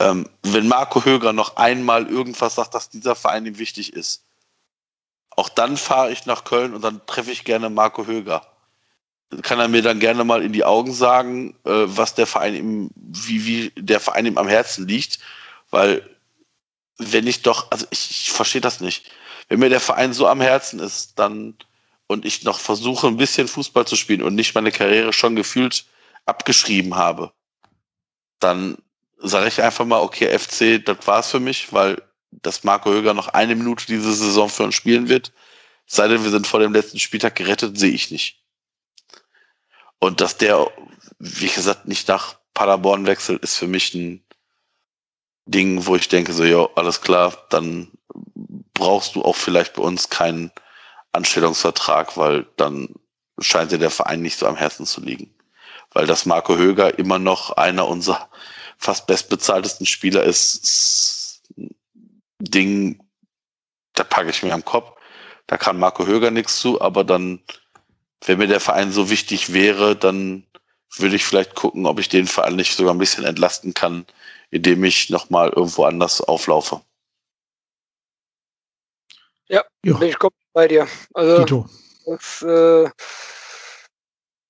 [SPEAKER 2] ähm, wenn Marco Höger noch einmal irgendwas sagt, dass dieser Verein ihm wichtig ist, auch dann fahre ich nach Köln und dann treffe ich gerne Marco Höger. Kann er mir dann gerne mal in die Augen sagen, äh, was der Verein ihm, wie, wie der Verein ihm am Herzen liegt, weil wenn ich doch, also ich, ich verstehe das nicht. Wenn mir der Verein so am Herzen ist, dann und ich noch versuche, ein bisschen Fußball zu spielen und nicht meine Karriere schon gefühlt abgeschrieben habe, dann sage ich einfach mal, okay, FC, das war's für mich, weil das Marco Höger noch eine Minute diese Saison für uns spielen wird. Sei denn, wir sind vor dem letzten Spieltag gerettet, sehe ich nicht. Und dass der, wie gesagt, nicht nach Paderborn wechselt, ist für mich ein Ding, wo ich denke, so, ja, alles klar, dann brauchst du auch vielleicht bei uns keinen Anstellungsvertrag, weil dann scheint dir der Verein nicht so am Herzen zu liegen. Weil das Marco Höger immer noch einer unserer fast bestbezahltesten Spieler ist, ist ein Ding, da packe ich mir am Kopf. Da kann Marco Höger nichts zu, aber dann, wenn mir der Verein so wichtig wäre, dann würde ich vielleicht gucken, ob ich den Verein nicht sogar ein bisschen entlasten kann, indem ich nochmal irgendwo anders auflaufe.
[SPEAKER 3] Ja, bin ich komplett bei dir. Also, das, äh,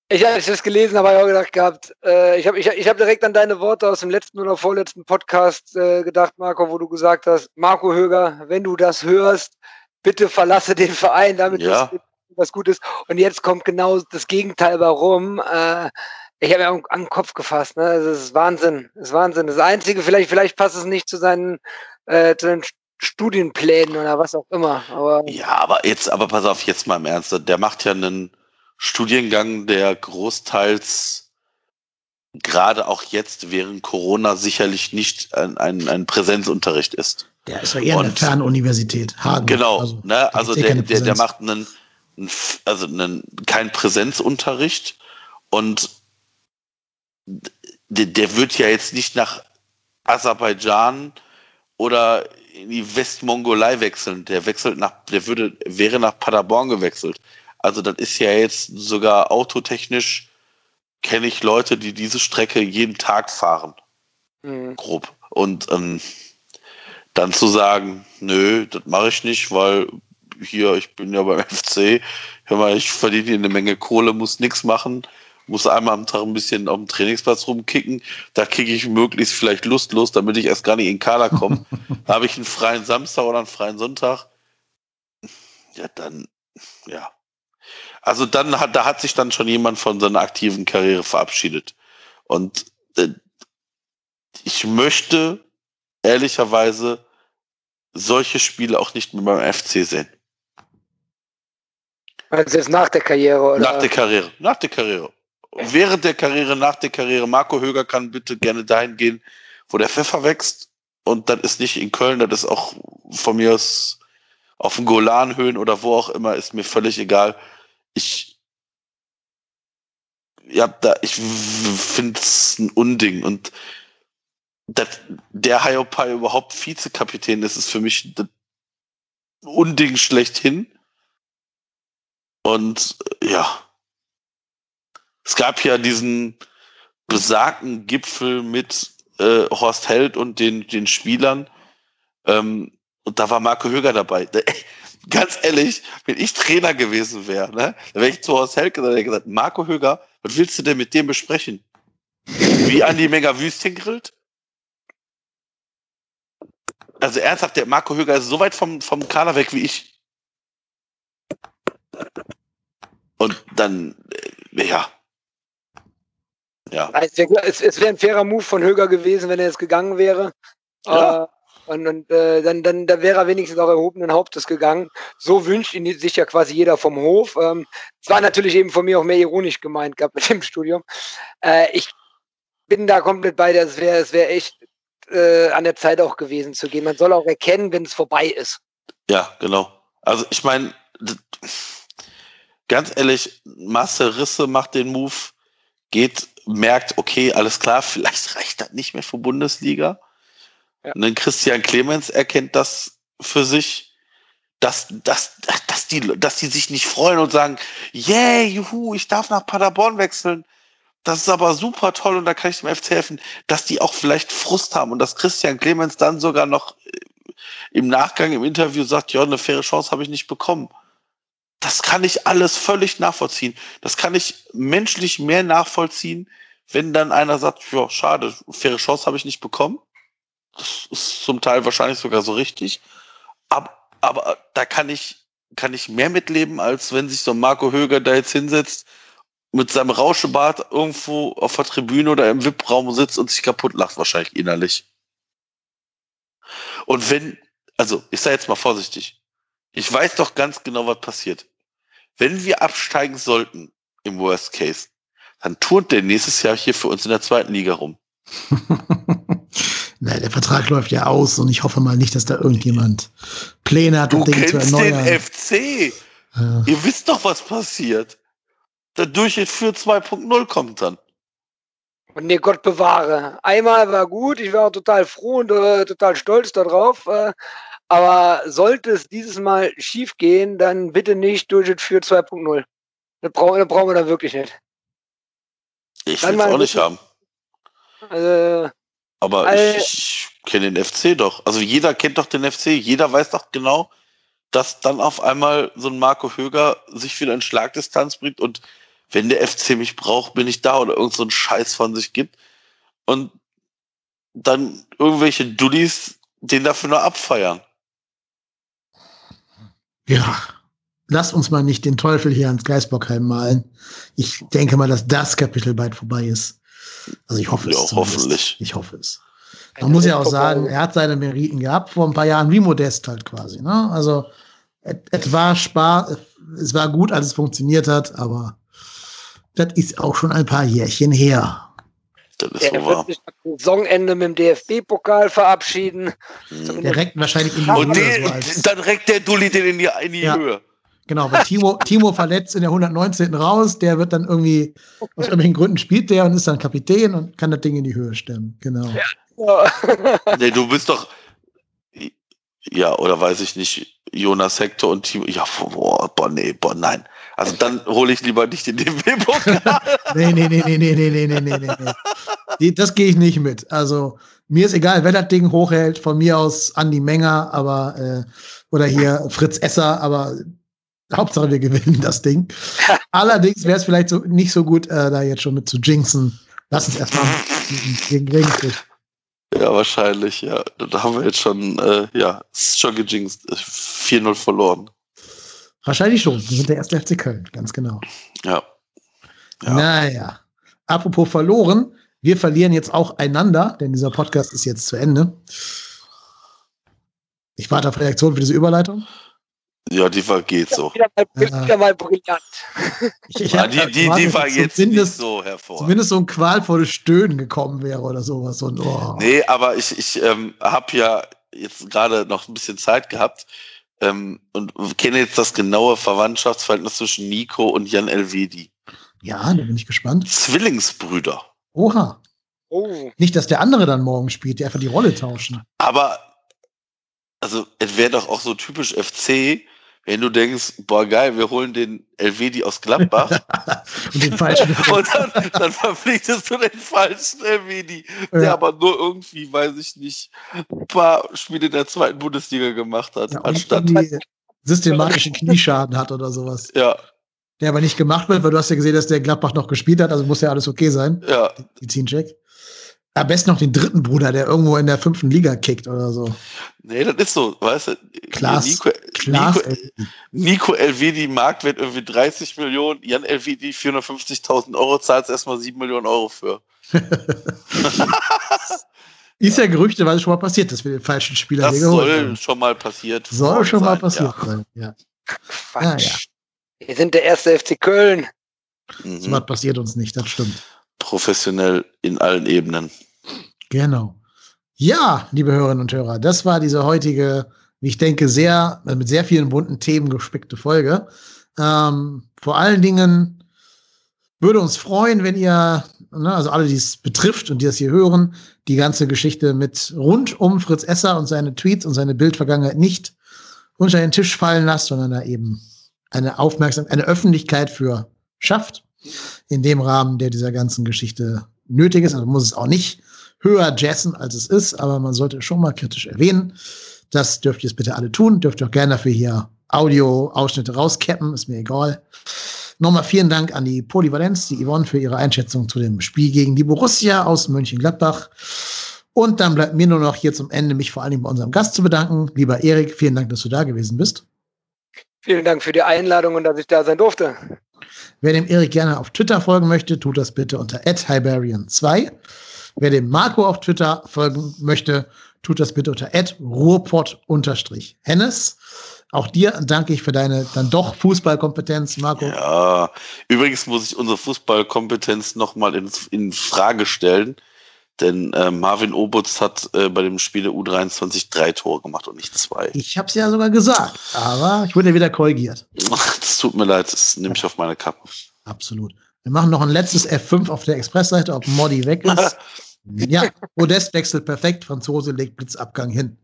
[SPEAKER 3] ich, ich das gelesen habe, habe ich auch gedacht gehabt, äh, ich habe ich, ich hab direkt an deine Worte aus dem letzten oder vorletzten Podcast äh, gedacht, Marco, wo du gesagt hast, Marco Höger, wenn du das hörst, bitte verlasse den Verein, damit ja. was Gutes. Und jetzt kommt genau das Gegenteil warum. Äh, ich habe ja an den Kopf gefasst. Ne? Das ist Wahnsinn. Das ist Wahnsinn. Das Einzige, vielleicht, vielleicht passt es nicht zu seinen, äh, zu den Studienplänen oder was auch immer. Aber
[SPEAKER 2] ja, aber jetzt, aber pass auf, jetzt mal im Ernst. Der macht ja einen Studiengang, der großteils gerade auch jetzt während Corona sicherlich nicht ein, ein, ein Präsenzunterricht ist.
[SPEAKER 1] Der ist ja eher Und, eine Fernuniversität,
[SPEAKER 2] Hagen. Genau, also, ne? also der, der, der macht einen, also einen, keinen Präsenzunterricht und der, der wird ja jetzt nicht nach Aserbaidschan oder in die Westmongolei wechseln. Der wechselt nach, der würde, wäre nach Paderborn gewechselt. Also das ist ja jetzt sogar autotechnisch kenne ich Leute, die diese Strecke jeden Tag fahren. Mhm. Grob. Und ähm, dann zu sagen, nö, das mache ich nicht, weil hier, ich bin ja beim (laughs) FC, hör mal, ich verdiene hier eine Menge Kohle, muss nichts machen muss einmal am Tag ein bisschen auf dem Trainingsplatz rumkicken. Da kicke ich möglichst vielleicht lustlos, damit ich erst gar nicht in den Kader komme. da (laughs) habe ich einen freien Samstag oder einen freien Sonntag. Ja, dann, ja. Also dann hat, da hat sich dann schon jemand von seiner aktiven Karriere verabschiedet. Und äh, ich möchte ehrlicherweise solche Spiele auch nicht mehr beim FC sehen.
[SPEAKER 3] Also jetzt nach der Karriere, oder?
[SPEAKER 2] Nach der Karriere, nach der Karriere während der Karriere, nach der Karriere, Marco Höger kann bitte gerne dahin gehen, wo der Pfeffer wächst. Und das ist nicht in Köln, das ist auch von mir aus auf den Golanhöhen oder wo auch immer, ist mir völlig egal. Ich, ja, da, ich finde es ein Unding. Und dat, der Hayopai überhaupt Vizekapitän ist, ist für mich ein Unding schlechthin. Und ja, es gab ja diesen besagten Gipfel mit äh, Horst Held und den, den Spielern. Ähm, und da war Marco Höger dabei. Ganz ehrlich, wenn ich Trainer gewesen wäre, ne, dann wäre ich zu Horst Held gesagt, gesagt, Marco Höger, was willst du denn mit dem besprechen? Wie Andi Mega Wüstchen grillt? Also ernsthaft, der Marco Höger ist so weit vom, vom Kader weg wie ich. Und dann, äh, ja,
[SPEAKER 3] ja. Es wäre wär ein fairer Move von Höger gewesen, wenn er jetzt gegangen wäre. Ja. Äh, und, und äh, dann, dann, dann wäre er wenigstens auch erhobenen Hauptes gegangen. So wünscht ihn sich ja quasi jeder vom Hof. Ähm, es war natürlich eben von mir auch mehr ironisch gemeint gehabt mit dem Studium. Äh, ich bin da komplett bei dir. Es wäre es wär echt äh, an der Zeit auch gewesen zu gehen. Man soll auch erkennen, wenn es vorbei ist.
[SPEAKER 2] Ja, genau. Also ich meine, ganz ehrlich, Marcel Risse macht den Move, geht merkt, okay, alles klar, (laughs) vielleicht reicht das nicht mehr für Bundesliga. Ja. Und Christian Clemens erkennt das für sich, dass, dass, dass, die, dass die sich nicht freuen und sagen, yeah, juhu, ich darf nach Paderborn wechseln. Das ist aber super toll und da kann ich dem FC helfen, dass die auch vielleicht Frust haben und dass Christian Clemens dann sogar noch äh, im Nachgang im Interview sagt, ja, eine faire Chance habe ich nicht bekommen das kann ich alles völlig nachvollziehen. Das kann ich menschlich mehr nachvollziehen, wenn dann einer sagt, ja, schade, faire Chance habe ich nicht bekommen. Das ist zum Teil wahrscheinlich sogar so richtig. Aber, aber da kann ich, kann ich mehr mitleben, als wenn sich so Marco Höger da jetzt hinsetzt, mit seinem Rauschebart irgendwo auf der Tribüne oder im VIP-Raum sitzt und sich kaputt lacht, wahrscheinlich innerlich. Und wenn, also ich sage jetzt mal vorsichtig, Ich weiß doch ganz genau, was passiert. Wenn wir absteigen sollten, im Worst Case, dann turnt der nächstes Jahr hier für uns in der zweiten Liga rum. (laughs)
[SPEAKER 1] Na, der Vertrag läuft ja aus und ich hoffe mal nicht, dass da irgendjemand Pläne hat,
[SPEAKER 2] Du
[SPEAKER 1] das Ding zu
[SPEAKER 2] kennst
[SPEAKER 1] erneuern.
[SPEAKER 2] den FC.
[SPEAKER 1] Ja.
[SPEAKER 2] Ihr wisst doch, was passiert. Der Durchschnitt für 2.0 kommt dann.
[SPEAKER 3] Und nee, Gott bewahre. Einmal war gut, ich war auch total froh und äh, total stolz darauf. Äh, aber sollte es dieses Mal schief gehen, dann bitte nicht Durchschnitt für 2.0. Das brauchen, das brauchen wir dann wirklich nicht.
[SPEAKER 2] Ich will es auch nicht haben.
[SPEAKER 3] Also,
[SPEAKER 2] Aber
[SPEAKER 3] All-
[SPEAKER 2] ich, ich kenne den FC doch. Also jeder kennt doch den FC. Jeder weiß doch genau, dass dann auf einmal so ein Marco Höger sich wieder in Schlagdistanz bringt und wenn der FC mich braucht, bin ich da oder irgend so einen Scheiß von sich gibt und dann irgendwelche Dullis den dafür nur abfeiern.
[SPEAKER 1] Ja, lass uns mal nicht den Teufel hier ans Geisbockheim malen. Ich denke mal, dass das Kapitel bald vorbei ist. Also ich hoffe
[SPEAKER 2] Ja,
[SPEAKER 1] es. zumindest.
[SPEAKER 2] hoffentlich.
[SPEAKER 1] Ich hoffe es. Man muss ja auch sagen, er hat seine Meriten gehabt vor ein paar Jahren, wie Modest halt quasi. Ne? Also es war Spar, es war gut, als es funktioniert hat, aber das ist auch schon ein paar Jährchen her.
[SPEAKER 2] Das ist
[SPEAKER 3] er
[SPEAKER 2] so
[SPEAKER 3] wird
[SPEAKER 2] wahr.
[SPEAKER 3] sich am Saisonende mit dem DFB-Pokal verabschieden.
[SPEAKER 2] Mhm.
[SPEAKER 1] Direkt wahrscheinlich in die
[SPEAKER 2] Und
[SPEAKER 1] Höhe,
[SPEAKER 2] den,
[SPEAKER 1] so als-
[SPEAKER 2] dann reckt der Dulli den in die, in die
[SPEAKER 1] Ja.
[SPEAKER 2] Höhe.
[SPEAKER 1] Genau, weil Timo, (laughs) Timo verletzt in der 119. raus, der wird dann irgendwie, aus irgendwelchen Gründen spielt der und ist dann Kapitän und kann das Ding in die Höhe stemmen. Genau.
[SPEAKER 3] Ja. (laughs)
[SPEAKER 2] Nee, du bist doch. Ja, oder weiß ich nicht, Jonas Hector und Timo. Ja, boah, boah, nee, boah, nein. Also dann hole ich lieber nicht den DFB-Pokal. (laughs)
[SPEAKER 1] Nee, nee, nee, nee, nee, nee, nee, nee, nee, nee. Die, das gehe ich nicht mit. Also, mir ist egal, wer das Ding hochhält, von mir aus Andi Menger, aber, äh, oder hier Fritz Esser, aber Hauptsache wir gewinnen das Ding. (laughs) Allerdings wäre es vielleicht so, nicht so gut, äh, da jetzt schon mit zu jinxen. Lass uns erstmal gegen Regensburg.
[SPEAKER 2] ja, wahrscheinlich, ja. Da haben wir jetzt schon, äh, ja, es ist schon gejinxt. 4-0 verloren.
[SPEAKER 1] Wahrscheinlich schon. Wir sind der erste FC Köln, ganz genau.
[SPEAKER 2] Ja. Ja.
[SPEAKER 1] Naja. Apropos verloren, wir verlieren jetzt auch einander, denn dieser Podcast ist jetzt zu Ende. Ich warte auf Reaktion für diese Überleitung.
[SPEAKER 2] Ja, die war geht so.
[SPEAKER 3] Wieder mal, wieder mal brillant.
[SPEAKER 1] Ich,
[SPEAKER 2] Ja,
[SPEAKER 1] hab
[SPEAKER 2] die, die, die war jetzt nicht
[SPEAKER 1] zumindest,
[SPEAKER 2] so hervor.
[SPEAKER 1] zumindest so ein qualvolles Stöhnen gekommen wäre oder sowas. Und, oh.
[SPEAKER 2] Nee, aber ich, ich ähm, habe ja jetzt gerade noch ein bisschen Zeit gehabt ähm, und kenne jetzt das genaue Verwandtschaftsverhältnis zwischen Nico und Jan Elvedi.
[SPEAKER 1] Ja, da bin ich gespannt.
[SPEAKER 2] Zwillingsbrüder.
[SPEAKER 1] Oha.
[SPEAKER 3] Oh.
[SPEAKER 1] Nicht, dass der andere dann morgen spielt, die einfach die Rolle tauschen.
[SPEAKER 2] Aber, also, es wäre doch auch so typisch FC, wenn du denkst, boah, geil, wir holen den Elvedi aus Gladbach (laughs)
[SPEAKER 1] Und den falschen. (laughs)
[SPEAKER 2] und dann, dann verpflichtest du den falschen Elvedi, der
[SPEAKER 1] Ja.
[SPEAKER 2] aber nur irgendwie, weiß ich nicht, ein paar Spiele in der zweiten Bundesliga gemacht hat,
[SPEAKER 1] ja,
[SPEAKER 2] anstatt,
[SPEAKER 1] systematischen Knieschaden hat oder sowas.
[SPEAKER 2] ja,
[SPEAKER 1] Der aber nicht gemacht wird, weil du hast ja gesehen, dass der Gladbach noch gespielt hat, also muss ja alles okay sein.
[SPEAKER 2] ja,
[SPEAKER 1] Medizincheck. Am besten noch den dritten Bruder, der irgendwo in der fünften Liga kickt oder so.
[SPEAKER 2] nee, das ist so, weißt du,
[SPEAKER 1] Klaas-
[SPEAKER 2] Nico,
[SPEAKER 1] Klaas,
[SPEAKER 2] Nico, Nico Elvedi Marktwert irgendwie 30 Millionen, Jan Elvedi 450.000 Euro, zahlst erstmal 7 Millionen Euro für. (laughs)
[SPEAKER 1] ist ja gerüchteweise schon mal passiert, dass wir den falschen Spieler
[SPEAKER 2] Das soll schon mal passiert
[SPEAKER 1] Soll schon mal
[SPEAKER 2] sein,
[SPEAKER 1] passiert
[SPEAKER 2] Ja.
[SPEAKER 1] sein. Ja.
[SPEAKER 3] Quatsch. Wir sind der erste FC Köln.
[SPEAKER 1] So
[SPEAKER 2] Mhm.
[SPEAKER 1] was passiert uns nicht, das stimmt.
[SPEAKER 2] Professionell in allen Ebenen.
[SPEAKER 1] Genau. Ja, liebe Hörerinnen und Hörer, das war diese heutige, wie ich denke, sehr, äh, mit sehr vielen bunten Themen gespickte Folge. Ähm, vor allen Dingen würde uns freuen, wenn ihr, ne, also alle, die es betrifft und die das hier hören, die ganze Geschichte mit rund um Fritz Esser und seine Tweets und seine Bildvergangenheit nicht unter den Tisch fallen lasst, sondern da eben eine Aufmerksamkeit, eine Öffentlichkeit für schafft, in dem Rahmen, der dieser ganzen Geschichte nötig ist. Also muss es auch nicht höher jazzen, als es ist, aber man sollte schon mal kritisch erwähnen. Das dürft ihr es bitte alle tun. Dürft ihr auch gerne dafür hier Audio-Ausschnitte rauscappen, ist mir egal. Nochmal vielen Dank an die Polyvalenz, die Yvonne, für ihre Einschätzung zu dem Spiel gegen die Borussia aus Mönchengladbach. Und dann bleibt mir nur noch hier zum Ende, mich vor allen Dingen bei unserem Gast zu bedanken. Lieber Erik, vielen Dank, dass du da gewesen bist.
[SPEAKER 3] Vielen Dank für die Einladung und dass ich da sein durfte.
[SPEAKER 1] Wer dem Erik gerne auf Twitter folgen möchte, tut das bitte unter @hiberian2. Wer dem Marco auf Twitter folgen möchte, tut das bitte unter @ruhrpott_hennes. Auch dir danke ich für deine dann doch Fußballkompetenz, Marco.
[SPEAKER 2] Ja, übrigens muss ich unsere Fußballkompetenz nochmal in, in Frage stellen. Denn äh, Marvin Obutz hat äh, bei dem Spiel der U23 drei Tore gemacht und nicht zwei.
[SPEAKER 1] Ich habe es ja sogar gesagt, aber ich wurde ja wieder korrigiert. (laughs)
[SPEAKER 2] Das tut mir leid, das nehme ich auf meine Kappe.
[SPEAKER 1] Absolut. Wir machen noch ein letztes F5 auf der Expressseite, ob Modi weg ist. (laughs) ja, Modest wechselt perfekt, Franzose legt Blitzabgang hin.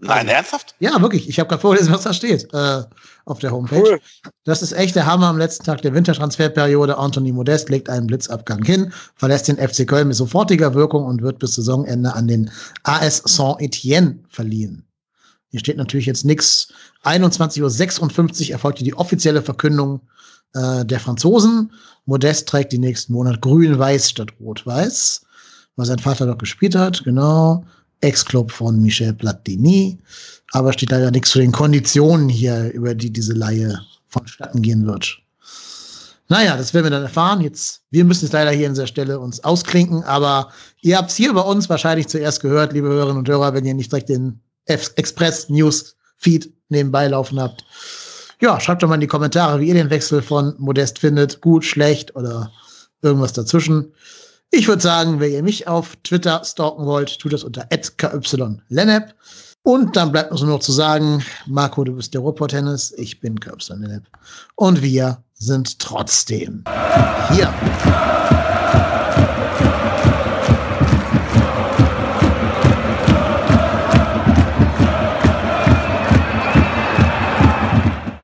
[SPEAKER 2] Nein, ernsthaft?
[SPEAKER 1] Ja, wirklich. Ich habe gerade vorgelesen, was da steht äh, auf der Homepage. Cool. Das ist echt der Hammer am letzten Tag der Wintertransferperiode. Anthony Modest legt einen Blitzabgang hin, verlässt den FC Köln mit sofortiger Wirkung und wird bis Saisonende an den AS Saint-Etienne verliehen. Hier steht natürlich jetzt nichts. 21.56 Uhr erfolgte die offizielle Verkündung äh, der Franzosen. Modest trägt die nächsten Monate grün-weiß statt rot-weiß, weil sein Vater doch gespielt hat, genau. Ex-Club von Michel Platini. Aber steht leider nichts zu den Konditionen hier, über die diese Laie vonstatten gehen wird. Naja, das werden wir dann erfahren. Jetzt, wir müssen jetzt leider hier an dieser Stelle uns ausklinken, aber ihr habt es hier bei uns wahrscheinlich zuerst gehört, liebe Hörerinnen und Hörer, wenn ihr nicht direkt den Express News Feed nebenbei laufen habt. Ja, schreibt doch mal in die Kommentare, wie ihr den Wechsel von Modest findet. Gut, schlecht oder irgendwas dazwischen. Ich würde sagen, wenn ihr mich auf Twitter stalken wollt, tut das unter @kyLennep. Und dann bleibt uns nur noch zu sagen, Marco, du bist der Ruhrpott-Tennis, ich bin Lennep. Und wir sind trotzdem hier.